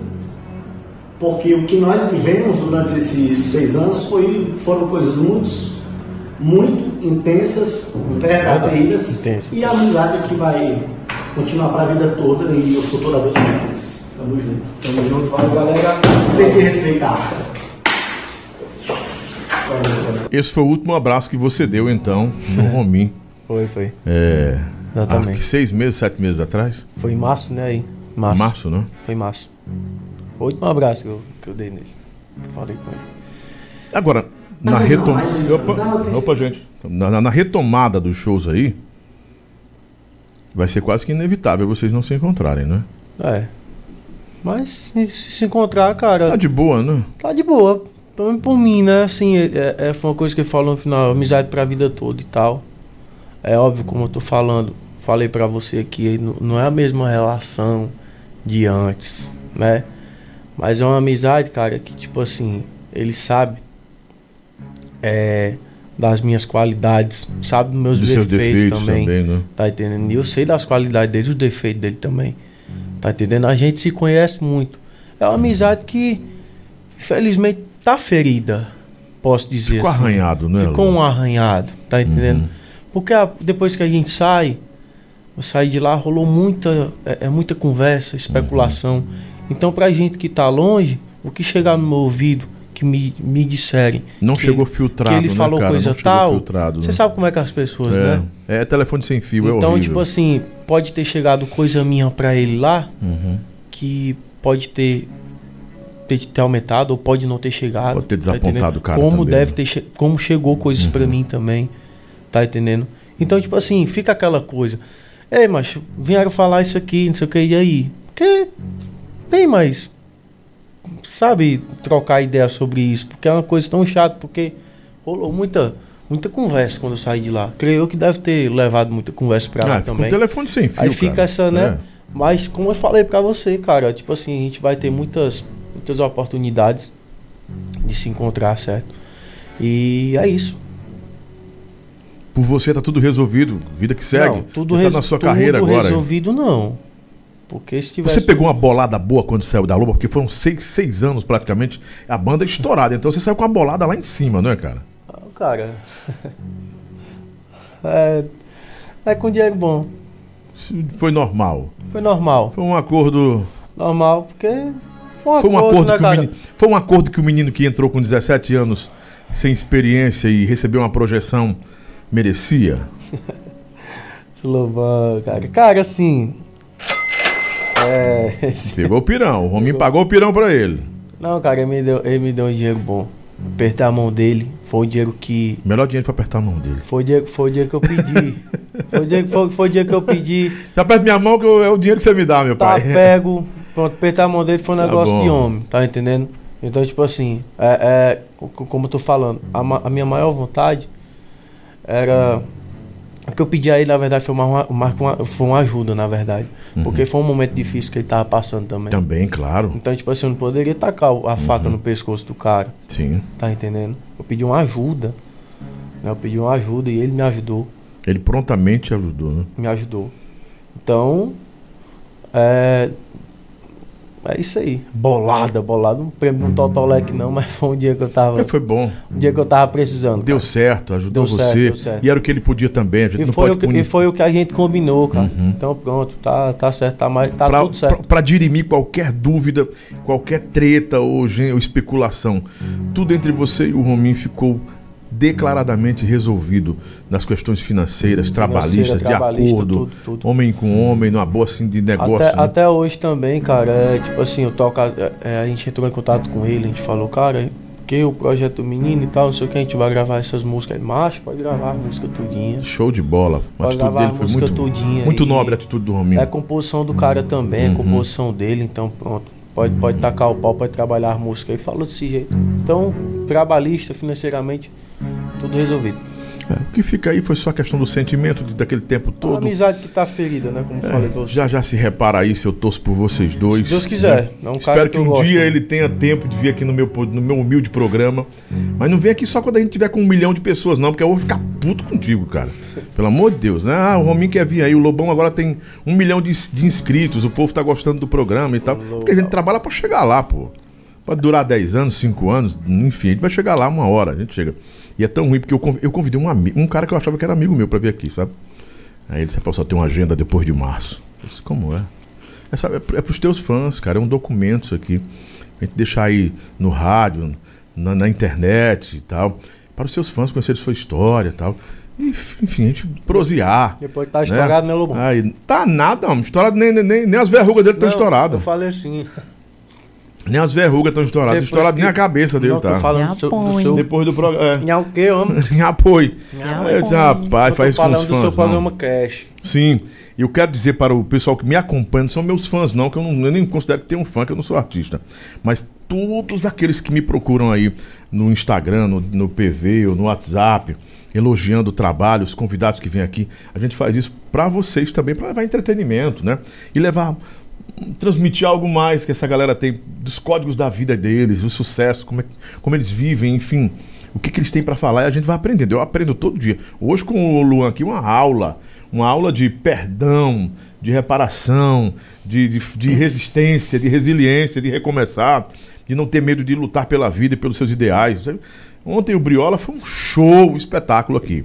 Speaker 3: porque o que nós vivemos durante esses seis anos foi, foram coisas muito, muito intensas, verdadeiras,
Speaker 2: Intensas.
Speaker 3: e a amizade que vai continuar para a vida toda e eu sou toda vez feliz. Tamo junto.
Speaker 4: Tamo junto, valeu galera.
Speaker 3: Tem que respeitar.
Speaker 1: Esse foi o último abraço que você deu, então, no Romim.
Speaker 2: Foi, foi.
Speaker 1: É.
Speaker 2: Exatamente.
Speaker 1: que seis meses, sete meses atrás?
Speaker 2: Foi em março, né? Aí. Março.
Speaker 1: Março, né?
Speaker 2: Foi em março. O último abraço que eu, que eu dei nele. Falei com ele.
Speaker 1: Agora, na retomada. Opa, opa, gente. Na, na- na retomada dos shows aí, vai ser quase que inevitável vocês não se encontrarem, né?
Speaker 2: É. Mas se se encontrar, cara,
Speaker 1: Tá de boa, né?
Speaker 2: tá de boa. Por, por mim, né? Assim, é, é, foi uma coisa que ele falou no final, amizade pra vida toda e tal. É óbvio, como eu tô falando, falei pra você aqui, não, não é a mesma relação de antes, né? Mas é uma amizade, cara, que tipo assim, ele sabe é, das minhas qualidades, sabe dos meus
Speaker 1: seus
Speaker 2: defeitos,
Speaker 1: defeitos
Speaker 2: também.
Speaker 1: também, né?
Speaker 2: Tá entendendo? E eu sei das qualidades dele, dos defeitos dele também. Tá entendendo? A gente se conhece muito. É uma amizade que, infelizmente, tá ferida. Posso dizer
Speaker 1: Ficou
Speaker 2: assim.
Speaker 1: arranhado, né?
Speaker 2: Ficou um arranhado, tá entendendo?
Speaker 1: Uhum.
Speaker 2: Porque a- depois que a gente sai, eu saí de lá, rolou muita, é, é muita conversa, especulação.
Speaker 1: Uhum.
Speaker 2: Então, pra gente que tá longe, o que chegar no meu ouvido, que me, me disserem.
Speaker 1: Não
Speaker 2: que
Speaker 1: chegou filtrado,
Speaker 2: que ele
Speaker 1: né,
Speaker 2: falou
Speaker 1: cara?
Speaker 2: coisa tal.
Speaker 1: filtrado,
Speaker 2: Você
Speaker 1: né?
Speaker 2: sabe como é que as pessoas,
Speaker 1: é.
Speaker 2: né?
Speaker 1: É telefone sem fio, é
Speaker 2: então, tipo assim, pode ter chegado coisa minha pra ele lá,
Speaker 1: Uhum.
Speaker 2: que pode ter ter, ter aumentado ou pode não ter chegado.
Speaker 1: Pode ter
Speaker 2: tá
Speaker 1: desapontado
Speaker 2: entendendo?
Speaker 1: o cara
Speaker 2: Como
Speaker 1: também,
Speaker 2: deve
Speaker 1: né?
Speaker 2: ter como chegou coisas pra mim também. Tá entendendo? Então, tipo assim, fica aquela coisa. Ei, mas vieram falar isso aqui, não sei o que, e aí? Porque tem mais. Sabe, trocar ideia sobre isso, porque é uma coisa tão chata, porque rolou muita, muita conversa quando eu saí de lá. Creio eu que deve ter levado muita conversa lá
Speaker 1: Ah, um
Speaker 2: também.
Speaker 1: telefone sem fio,
Speaker 2: Aí fica
Speaker 1: cara.
Speaker 2: essa, né?
Speaker 1: É.
Speaker 2: Mas como eu falei pra você, cara, tipo assim, a gente vai ter muitas, muitas oportunidades de se encontrar, certo? E é isso.
Speaker 1: Por você tá tudo resolvido, vida que segue.
Speaker 2: Não, tudo
Speaker 1: tá na sua
Speaker 2: tudo
Speaker 1: carreira agora.
Speaker 2: resolvido não. Porque se tivesse
Speaker 1: Você pegou uma bolada boa quando saiu da Loba, porque foram seis, seis anos praticamente, a banda é estourada. Então você saiu com a bolada lá em cima, não é, cara?
Speaker 2: Ah, cara. é, é com dinheiro bom.
Speaker 1: Isso foi normal.
Speaker 2: Foi normal.
Speaker 1: Foi um acordo.
Speaker 2: Normal, porque foi um
Speaker 1: Foi um
Speaker 2: acordo,
Speaker 1: acordo
Speaker 2: né,
Speaker 1: que o
Speaker 2: cara?
Speaker 1: menino, foi um acordo que o menino que entrou com 17 anos, sem experiência e recebeu uma projeção, merecia.
Speaker 2: Loban, cara. Cara, assim. É.
Speaker 1: Pegou o pirão. O Rominho pagou o pirão pra ele.
Speaker 2: Não, cara, ele me deu, ele me deu um dinheiro bom. Apertar a mão dele. Foi o dinheiro que.
Speaker 1: Melhor dinheiro pra apertar a mão dele.
Speaker 2: Foi o dinheiro, foi o dinheiro que eu pedi. foi, o dinheiro, foi, foi o dinheiro que eu pedi.
Speaker 1: Já aperta minha mão que eu- é o dinheiro que você me dá, meu
Speaker 2: Tá
Speaker 1: pai.
Speaker 2: pego. Pronto, apertar a mão dele foi um
Speaker 1: Tá
Speaker 2: negócio
Speaker 1: bom.
Speaker 2: de homem, tá entendendo? Então, tipo assim, é, é, co- como eu tô falando, a, a minha maior vontade era. O que eu pedi a ele, na verdade, foi uma, uma, foi uma ajuda, na verdade.
Speaker 1: Uhum.
Speaker 2: Porque foi um momento difícil que ele tava passando também.
Speaker 1: Também, claro.
Speaker 2: Então, tipo assim, eu não poderia tacar a
Speaker 1: Uhum.
Speaker 2: faca no pescoço do cara.
Speaker 1: Sim.
Speaker 2: Tá entendendo? Eu pedi uma ajuda. né? Eu pedi uma ajuda e ele me ajudou.
Speaker 1: Ele prontamente ajudou, né?
Speaker 2: Me ajudou. Então. É. É isso aí. Bolada, bolada. Um prêmio no Totolec não, mas foi um dia que eu tava.
Speaker 1: Mas foi bom.
Speaker 2: Um dia que eu tava precisando.
Speaker 1: Deu
Speaker 2: cara.
Speaker 1: certo, ajudou
Speaker 2: Deu
Speaker 1: você.
Speaker 2: certo, deu certo.
Speaker 1: E era o que ele podia também. A gente
Speaker 2: E
Speaker 1: não
Speaker 2: foi,
Speaker 1: pode
Speaker 2: o que,
Speaker 1: punir.
Speaker 2: e foi o que a gente combinou, cara.
Speaker 1: Uhum.
Speaker 2: Então pronto, tá, tá certo, tá, mais, tá
Speaker 1: pra,
Speaker 2: tudo certo.
Speaker 1: pra- pra dirimir qualquer dúvida, qualquer treta ou, ou especulação. Tudo entre você e o Rominho ficou declaradamente resolvido nas questões financeiras, trabalhistas, de
Speaker 2: trabalhista,
Speaker 1: acordo,
Speaker 2: tudo, tudo.
Speaker 1: homem com homem, numa boa assim de negócio.
Speaker 2: Até,
Speaker 1: né?
Speaker 2: até hoje também, cara, é tipo assim, eu toco, é, é, a gente entrou em contato com ele, a gente falou, cara, que o projeto menino e tal, não sei o que, a gente vai gravar essas músicas. Macho, pode gravar a música tudinha.
Speaker 1: Show de bola. A
Speaker 2: Pode
Speaker 1: atitude dele foi muito,
Speaker 2: tudinha
Speaker 1: muito nobre a atitude do Rominho.
Speaker 2: É a composição do cara também,
Speaker 1: Uhum.
Speaker 2: a composição dele, então pronto. Pode, pode tacar o pau, pode trabalhar a música e falou desse jeito. Então, trabalhista, financeiramente, tudo resolvido.
Speaker 1: É, o que fica aí foi só a questão do sentimento de- daquele tempo
Speaker 2: A
Speaker 1: todo.
Speaker 2: amizade que tá ferida, né? Como eu falei pra
Speaker 1: É,
Speaker 2: você.
Speaker 1: já já se repara aí se eu torço por vocês dois.
Speaker 2: Se Deus quiser.
Speaker 1: né?
Speaker 2: É um
Speaker 1: Espero
Speaker 2: que
Speaker 1: que, um
Speaker 2: gosto,
Speaker 1: dia
Speaker 2: né?
Speaker 1: ele tenha tempo de vir aqui no meu, no meu humilde programa. Mas não vem aqui só quando a gente tiver com um milhão de pessoas, não, porque eu vou ficar puto contigo, cara. Pelo amor de Deus, né? Ah, o Rominho quer vir aí, o Lobão agora tem um milhão de, de inscritos, o povo tá gostando do programa e tal. Porque a gente trabalha pra chegar lá, pô. Pode durar 10 anos, 5 anos, enfim, a gente vai chegar lá uma hora, a gente chega. E é tão ruim porque eu eu convidei um, ami- um cara que eu achava que era amigo meu pra vir aqui, sabe? Aí ele disse, "Pô, só tem uma agenda depois de março. Eu disse, como é? É, sabe, é, é pros teus fãs, cara, é um documento isso aqui. A gente deixar aí no rádio, na, na internet e tal. Para os seus fãs conhecerem sua história e tal. E, enfim, a gente prosear.
Speaker 2: Depois tá estourado, né, Lobão?
Speaker 1: Aí, tá nada, homem. Estourado, nem, nem, nem, nem as verrugas dele estão estouradas.
Speaker 2: Eu falei assim.
Speaker 1: Nem as verrugas estão estouradas.
Speaker 2: Depois
Speaker 1: Estourado
Speaker 2: que-
Speaker 1: nem a cabeça dele
Speaker 2: não,
Speaker 1: tá.
Speaker 2: tô falando do seu, do seu,
Speaker 1: Depois do programa.
Speaker 2: Em o quê, homem?
Speaker 1: É, em apoio.
Speaker 2: Não,
Speaker 1: Aí eu disse, rapaz, faz isso com os
Speaker 2: falando do
Speaker 1: fãs.
Speaker 2: seu
Speaker 1: não.
Speaker 2: programa Cash.
Speaker 1: Sim, eu quero dizer para o pessoal que me acompanha, não são meus fãs não, que eu, não, eu nem considero que tem um fã, que eu não sou artista. Mas todos aqueles que me procuram aí no Instagram, no, no PV ou no WhatsApp, elogiando o trabalho, os convidados que vêm aqui, a gente faz isso para vocês também, para levar entretenimento, né? E levar transmitir algo mais que essa galera tem dos códigos da vida deles, o sucesso, como, é, como eles vivem, enfim, o que, que eles têm para falar e a gente vai aprendendo. Eu aprendo todo dia. Hoje com o Luan aqui, uma aula, uma aula de perdão, de reparação, de, de, de resistência, de resiliência, de recomeçar, de não ter medo de lutar pela vida e pelos seus ideais. Ontem o Briola foi um show, um espetáculo aqui.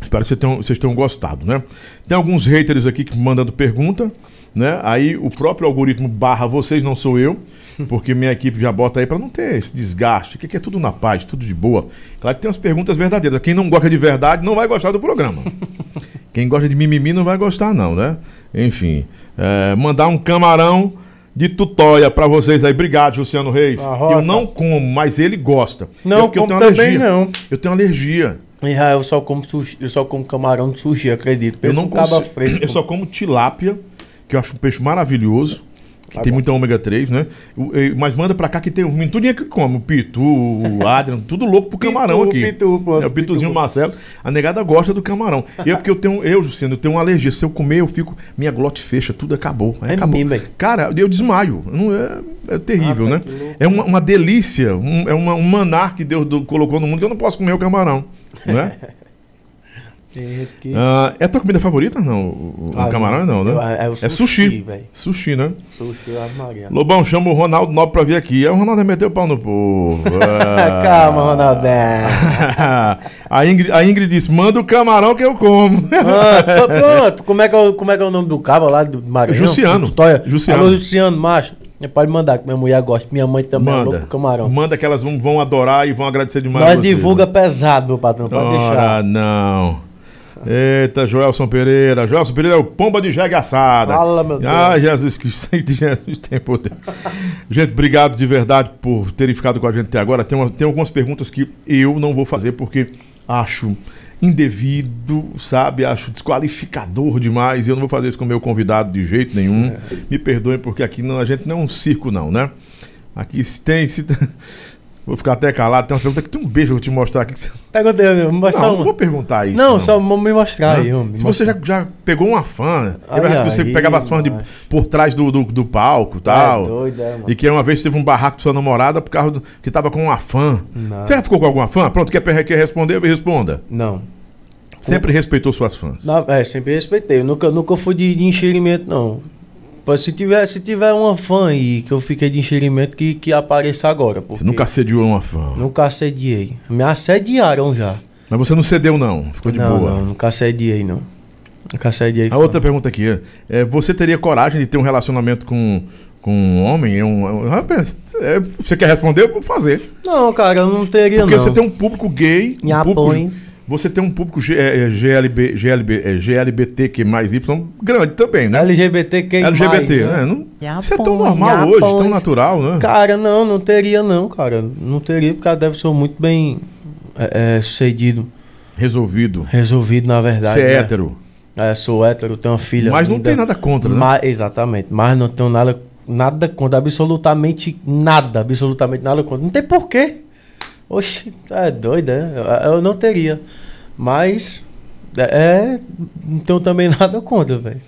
Speaker 1: Espero que vocês tenham, vocês tenham gostado, né? Tem alguns haters aqui que mandando pergunta, né? Aí o próprio algoritmo barra vocês, não sou eu, porque minha equipe já bota aí para não ter esse desgaste, que aqui é tudo na paz, tudo de boa. Claro que tem umas perguntas verdadeiras. Quem não gosta de verdade não vai gostar do programa. Quem gosta de mimimi não vai gostar, não, né? Enfim, é, mandar um camarão de tutóia pra vocês aí. Obrigado, Luciano Reis. Eu não como, mas ele gosta.
Speaker 2: Não,
Speaker 1: É porque
Speaker 2: como também não.
Speaker 1: Eu tenho alergia.
Speaker 2: E eu só como sushi, eu só como camarão de sushi, acredito.
Speaker 1: Eu não
Speaker 2: um
Speaker 1: consigo.
Speaker 2: fresco.
Speaker 1: Eu só como tilápia, que eu acho um peixe maravilhoso. Que
Speaker 2: Tá
Speaker 1: tem
Speaker 2: bom.
Speaker 1: muita ômega 3, né? Mas manda pra cá que tem um tudo que come. O Pitu, o Adrian, tudo louco pro camarão
Speaker 2: Pitu,
Speaker 1: aqui.
Speaker 2: Pitu, pô,
Speaker 1: é o Pituzinho
Speaker 2: Pitu.
Speaker 1: Marcelo. A negada gosta do camarão. E é porque eu tenho, eu, Luciano, eu tenho uma alergia. Se eu comer, eu fico. Minha glote fecha, tudo acabou. Aí
Speaker 2: É
Speaker 1: acabou.
Speaker 2: velho.
Speaker 1: Cara, eu desmaio. Não é, é terrível,
Speaker 2: Ah,
Speaker 1: né? É uma, uma delícia. um- é uma- um manar que Deus do- colocou no mundo que eu não posso comer o camarão. Não é?
Speaker 2: É, que-
Speaker 1: Ah, é a tua comida favorita? Não, o,
Speaker 2: Ah,
Speaker 1: camarão não, né?
Speaker 2: é o
Speaker 1: é sushi.
Speaker 2: sushi.
Speaker 1: Sushi, né?
Speaker 2: Sushi, Ave Maria.
Speaker 1: Lobão, chama o Ronaldo Nobre pra vir aqui. É o Ronaldo meteu o pau no povo. Ah.
Speaker 2: Calma, Ronaldinho.
Speaker 1: a, Ingrid, a Ingrid disse: manda o camarão que eu como.
Speaker 2: Ah, pronto, como é, que é, o- como é que é o nome do cabo lá do Maranhão?
Speaker 1: Jussiano.
Speaker 2: Tutóia?
Speaker 1: Jussiano.
Speaker 2: Alô, Jussiano, macho. Você Pode mandar, que minha mulher gosta. Minha mãe também é louca
Speaker 1: manda.
Speaker 2: pro camarão.
Speaker 1: Manda que elas vão, vão adorar e vão agradecer demais.
Speaker 2: Nós divulga
Speaker 1: né?
Speaker 2: pesado, meu patrão, pode
Speaker 1: Ora,
Speaker 2: deixar.
Speaker 1: não. Eita, Joelson Pereira. Joelson Pereira é o pomba de jegue assada.
Speaker 2: Fala, meu Deus.
Speaker 1: Ah, Jesus Cristo, Jesus tem poder. gente, obrigado de verdade por terem ficado com a gente até agora. Tem, uma- tem algumas perguntas que eu não vou fazer porque acho indevido, sabe? Acho desqualificador demais. E eu não vou fazer isso com o meu convidado de jeito nenhum.
Speaker 2: É.
Speaker 1: Me perdoem, porque aqui não, a gente não é um circo, não, né? Aqui se tem. Se tem- Vou ficar até calado. Tem uma pergunta que tem um beijo eu vou te mostrar aqui.
Speaker 2: Perguntei, mas
Speaker 1: não,
Speaker 2: só
Speaker 1: não vou perguntar isso.
Speaker 2: Não, só me mostrar aí, homem.
Speaker 1: Se você já, já pegou uma fã,
Speaker 2: Ai,
Speaker 1: que você pegava as fãs de, por trás do, do, do palco e tal.
Speaker 2: doido, é, mano.
Speaker 1: E que uma vez teve um barraco com sua namorada por causa do, que tava com uma fã.
Speaker 2: Não.
Speaker 1: Você já ficou com alguma fã? Pronto, quer, quer responder? Responda.
Speaker 2: Não.
Speaker 1: Sempre respeitou suas fãs.
Speaker 2: Na- é, sempre respeitei. Eu nunca, nunca fui de, de enxerimento, não. Se tiver, se tiver uma fã aí que eu fiquei de enxerimento, que, que apareça agora. Porque
Speaker 1: Você nunca assediou uma fã.
Speaker 2: Nunca assediei. Me assediaram já.
Speaker 1: Mas você não cedeu, não. Ficou de
Speaker 2: não,
Speaker 1: boa.
Speaker 2: não, nunca assediei, não. Nunca assediei.
Speaker 1: A
Speaker 2: fã.
Speaker 1: outra pergunta aqui é, é, você teria coragem de ter um relacionamento com, com um homem? É um, é rapaz, é, você quer responder? Eu vou fazer.
Speaker 2: Não, cara, eu não teria,
Speaker 1: Porque
Speaker 2: não.
Speaker 1: você tem um público gay. um público. Você tem um público G- é, é, GLB, GLB, é, GLBTQ mais Y grande também, né?
Speaker 2: LGBT quem
Speaker 1: LGBT,
Speaker 2: mais,
Speaker 1: né?
Speaker 2: né?
Speaker 1: Não- isso é tão normal hoje, tão natural, né?
Speaker 2: Cara, não, não teria, não, cara. Não teria, porque ela deve ser muito bem é, é, sucedido,
Speaker 1: Resolvido.
Speaker 2: resolvido, na verdade.
Speaker 1: Você é
Speaker 2: né?
Speaker 1: hétero.
Speaker 2: É, sou hétero, tenho uma filha.
Speaker 1: Mas não tem nada contra, né?
Speaker 2: Mas- exatamente, mas não tenho nada, nada contra, absolutamente nada, absolutamente nada contra. Não tem porquê. Oxi, é doido, é? Eu- Eu não teria. Mas, é, não tenho também nada contra, velho.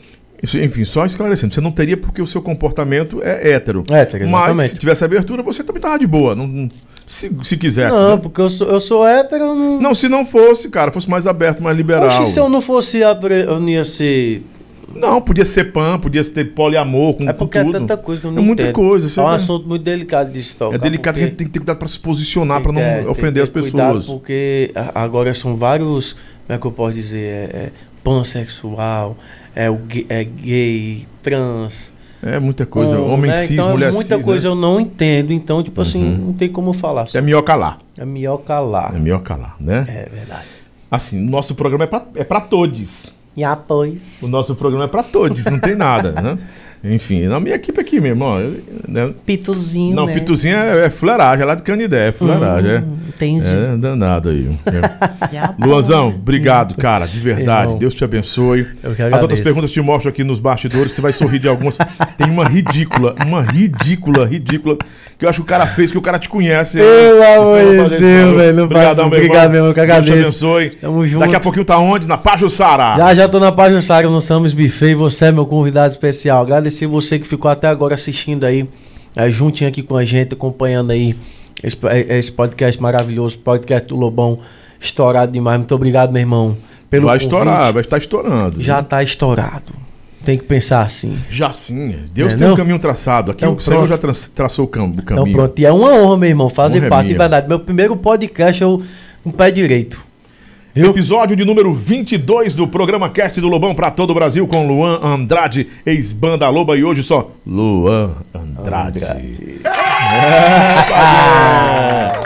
Speaker 1: Enfim, só esclarecendo, você não teria porque o seu comportamento é hétero.
Speaker 2: Hétero,
Speaker 1: Mas
Speaker 2: exatamente.
Speaker 1: se tivesse abertura, você também tava de boa. Não, se, se quisesse.
Speaker 2: Não,
Speaker 1: né?
Speaker 2: porque eu sou, eu sou hétero, eu não...
Speaker 1: Não, se não fosse, cara, fosse mais aberto, mais liberal.
Speaker 2: Oxi, se eu não fosse, eu não ia ser...
Speaker 1: Não, podia ser pan, podia ter poliamor com,
Speaker 2: É
Speaker 1: com
Speaker 2: porque é
Speaker 1: tudo.
Speaker 2: tanta coisa que eu
Speaker 1: É
Speaker 2: não
Speaker 1: muita
Speaker 2: entendo.
Speaker 1: coisa.
Speaker 2: É um assunto muito delicado de se tocar.
Speaker 1: É delicado que a gente tem que ter cuidado pra se posicionar, pra não
Speaker 2: é,
Speaker 1: ofender as pessoas.
Speaker 2: Porque agora são vários, como é que eu posso dizer, é, é pansexual, é, o gay, é gay, trans.
Speaker 1: É muita coisa.
Speaker 2: homo,
Speaker 1: Homem
Speaker 2: né?
Speaker 1: cis,
Speaker 2: então,
Speaker 1: mulher
Speaker 2: muita
Speaker 1: cis.
Speaker 2: coisa
Speaker 1: né?
Speaker 2: eu não entendo, então, tipo assim,
Speaker 1: Uhum.
Speaker 2: não tem como falar.
Speaker 1: É melhor calar.
Speaker 2: É melhor calar.
Speaker 1: É melhor calar, né?
Speaker 2: É verdade.
Speaker 1: Assim, nosso programa é pra, é pra todos.
Speaker 2: E após.
Speaker 1: O nosso programa é pra todos, não tem nada, né? Enfim, na minha equipe aqui mesmo, ó. eu- né?
Speaker 2: Pituzinho,
Speaker 1: Não,
Speaker 2: né?
Speaker 1: pituzinho é, é é lá de Canidé, é fuleiragem,
Speaker 2: Hum, entendi.
Speaker 1: é. É danado aí. É. Luanzão, obrigado, cara, de verdade.
Speaker 2: Irmão.
Speaker 1: Deus te abençoe.
Speaker 2: Eu que
Speaker 1: As
Speaker 2: agradeço.
Speaker 1: outras perguntas eu te mostro aqui nos bastidores, você vai sorrir de algumas. Tem uma ridícula, uma ridícula, ridícula, que eu acho que o cara fez, que o cara te conhece.
Speaker 2: Pelo
Speaker 1: Você
Speaker 2: amor de Deus, velho,
Speaker 1: Obrigadão,
Speaker 2: faço-
Speaker 1: meu
Speaker 2: obrigado, meu irmão, que
Speaker 1: Deus te
Speaker 2: agradeço.
Speaker 1: abençoe.
Speaker 2: Tamo junto.
Speaker 1: Daqui a pouquinho tá onde? Na Pajussara.
Speaker 2: Já já tô na Saga no Samus Buffet e você é meu convidado especial. Agradecer você que ficou até agora assistindo aí, é, juntinho aqui com a gente, acompanhando aí esse, é, esse podcast maravilhoso, podcast do Lobão, estourado demais. Muito obrigado, meu irmão, pelo
Speaker 1: vai
Speaker 2: convite.
Speaker 1: estourar, vai estar estourando.
Speaker 2: Já tá estourado. Tem que pensar assim.
Speaker 1: Já sim. Deus
Speaker 2: É,
Speaker 1: tem
Speaker 2: não?
Speaker 1: um caminho traçado. Aqui
Speaker 2: Então
Speaker 1: o Senhor já tra- traçou o cam- o caminho.
Speaker 2: Então pronto, e é uma honra, meu irmão, fazer
Speaker 1: Honra é
Speaker 2: parte, de
Speaker 1: minha.
Speaker 2: verdade. Meu primeiro podcast eu com o pé direito. Viu?
Speaker 1: Episódio de número 22 do programa Cast do Lobão para todo o Brasil com Luan Andrade, ex-banda Loba e hoje só Luan Andrade. É, padrinho.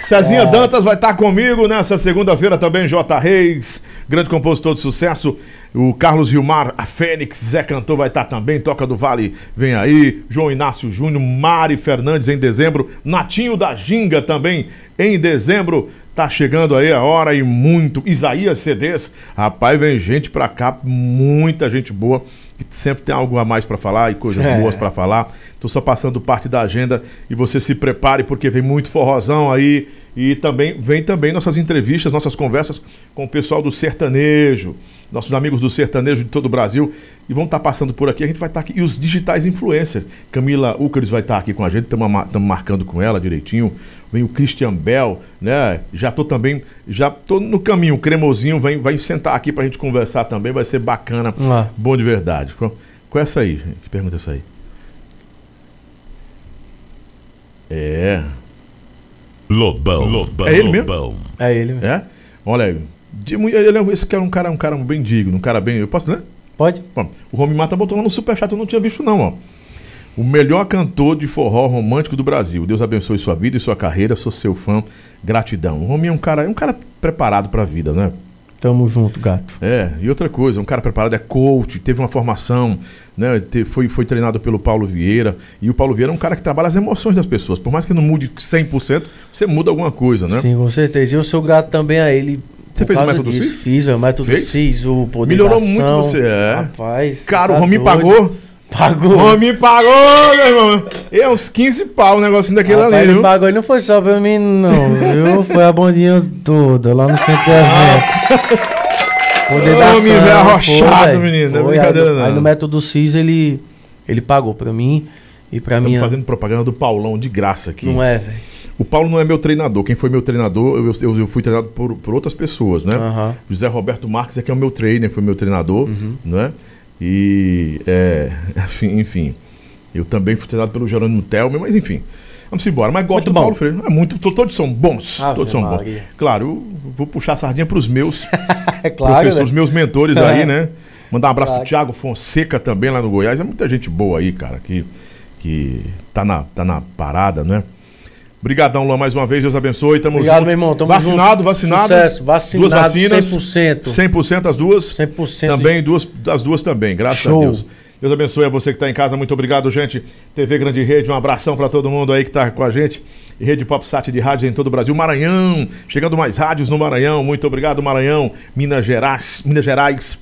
Speaker 1: Cezinha Dantas vai estar comigo nessa segunda-feira também, J. Reis, grande compositor de sucesso. O Carlos Rilmar, a Fênix, Zé Cantor vai estar também, Toca do Vale vem aí, João Inácio Júnior, Mari Fernandes em dezembro, Natinho da Ginga também em dezembro. Tá chegando aí a hora e muito. Isaías CDs, rapaz, vem gente pra cá, muita gente boa que sempre tem algo a mais para falar e coisas é. boas para falar. Tô só passando parte da agenda e você se prepare porque vem muito forrozão aí e também vem também nossas entrevistas, nossas conversas com o pessoal do sertanejo nossos amigos do sertanejo de todo o Brasil, e vão estar tá passando por aqui. A gente vai estar tá aqui. E os digitais influencers. Camila Ucaris vai estar tá aqui com a gente, estamos marcando com ela direitinho. Vem o Christian Bell, né? Já estou também, já estou no caminho. O Cremosinho vem, vai sentar aqui para a gente conversar também. Vai ser bacana, ah. bom de verdade. Qual, qual é essa aí, gente? Que pergunta é essa aí? É.
Speaker 5: Lobão, Lobão,
Speaker 1: é ele mesmo?
Speaker 2: Lobão. É ele mesmo.
Speaker 1: É? Olha aí. De, ele é, esse cara é um cara, um cara bem digno, um cara bem. Eu posso, né?
Speaker 2: Pode.
Speaker 1: Bom, o Romy Mata botou lá no superchat, eu não tinha visto, não, ó. O melhor cantor de forró romântico do Brasil. Deus abençoe sua vida e sua carreira. Sou seu fã. Gratidão. O Romy é um cara, é um cara preparado pra vida, né?
Speaker 2: Tamo junto, gato.
Speaker 1: É, e outra coisa, um cara preparado é coach, teve uma formação, né? Foi, foi treinado pelo Paulo Vieira. E o Paulo Vieira é um cara que trabalha as emoções das pessoas. Por mais que não mude 100%, você muda alguma coisa, né?
Speaker 2: Sim, com certeza. E eu sou grato também a ele
Speaker 1: você fez o método disso, CIS?
Speaker 2: Fiz, o método fez? CIS, o poder
Speaker 1: Melhorou muito você, é.
Speaker 2: Rapaz.
Speaker 1: Cara, tá o Romi pagou.
Speaker 2: Pagou.
Speaker 1: O Romi pagou, meu irmão. E é uns 15 pau o negocinho daquele Rapaz, ali,
Speaker 2: ele
Speaker 1: viu?
Speaker 2: pagou e não foi só pra mim, não, viu? Foi a bondinha toda lá no centro evento.
Speaker 1: Poder da Homem velho arrochado, menino. Não é brincadeira,
Speaker 2: aí,
Speaker 1: não.
Speaker 2: Aí no método CIS ele, ele pagou pra mim e pra mim.
Speaker 1: Estamos fazendo propaganda do Paulão de graça aqui.
Speaker 2: Não é, velho.
Speaker 1: O Paulo não é meu treinador. Quem foi meu treinador, eu, eu, eu fui treinado por, por outras pessoas, né? Uhum. José Roberto Marques é que é o meu trainer, foi meu treinador, uhum. né? E, é, enfim, eu também fui treinado pelo Jerônimo Telme, mas enfim. Vamos embora. Mas gosto muito do bom. Paulo Freire. É muito, todos são bons. Ah, todos são bons. Claro, eu vou puxar a sardinha para os meus
Speaker 2: é claro, professores,
Speaker 1: né? os meus mentores é. aí, né? Mandar um abraço claro. pro Thiago Fonseca também lá no Goiás. É muita gente boa aí, cara, que, que tá, na, tá na parada, né? Obrigadão, Luan, mais uma vez. Deus abençoe. Tamo
Speaker 2: Obrigado,
Speaker 1: junto.
Speaker 2: meu irmão. Tamo
Speaker 1: vacinado,
Speaker 2: junto.
Speaker 1: vacinado.
Speaker 2: Sucesso. Vacinado, duas vacinas. 100%.
Speaker 1: 100% as duas.
Speaker 2: 100%.
Speaker 1: Também, de... duas, as duas também. Graças Show. a Deus. Deus abençoe a você que está em casa. Muito obrigado, gente. TV Grande Rede, um abração para todo mundo aí que está com a gente. E Rede PopSat de rádio em todo o Brasil. Maranhão, chegando mais rádios no Maranhão. Muito obrigado, Maranhão. Minas Gerais. Minas Gerais.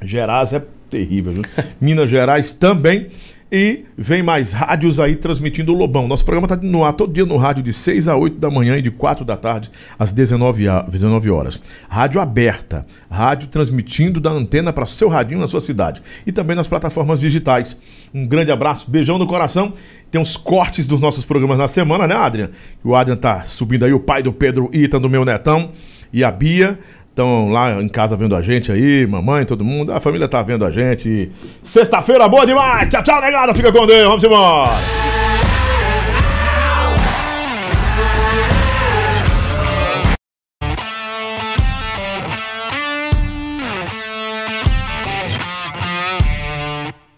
Speaker 1: Gerais é terrível, viu? Minas Gerais também. E vem mais rádios aí transmitindo o Lobão. Nosso programa está no ar todo dia no rádio de 6 a 8 da manhã e de 4 da tarde às 19, 19 horas. Rádio aberta, rádio transmitindo da antena para seu radinho na sua cidade. E também nas plataformas digitais. Um grande abraço, beijão no coração. Tem uns cortes dos nossos programas na semana, né, Adrian? O Adrian tá subindo aí, o pai do Pedro Ita, do meu netão, e a Bia estão lá em casa vendo a gente aí, mamãe, todo mundo. A família tá vendo a gente. Sexta-feira boa demais. Tchau, tchau, negada. Fica com Deus. Vamos embora.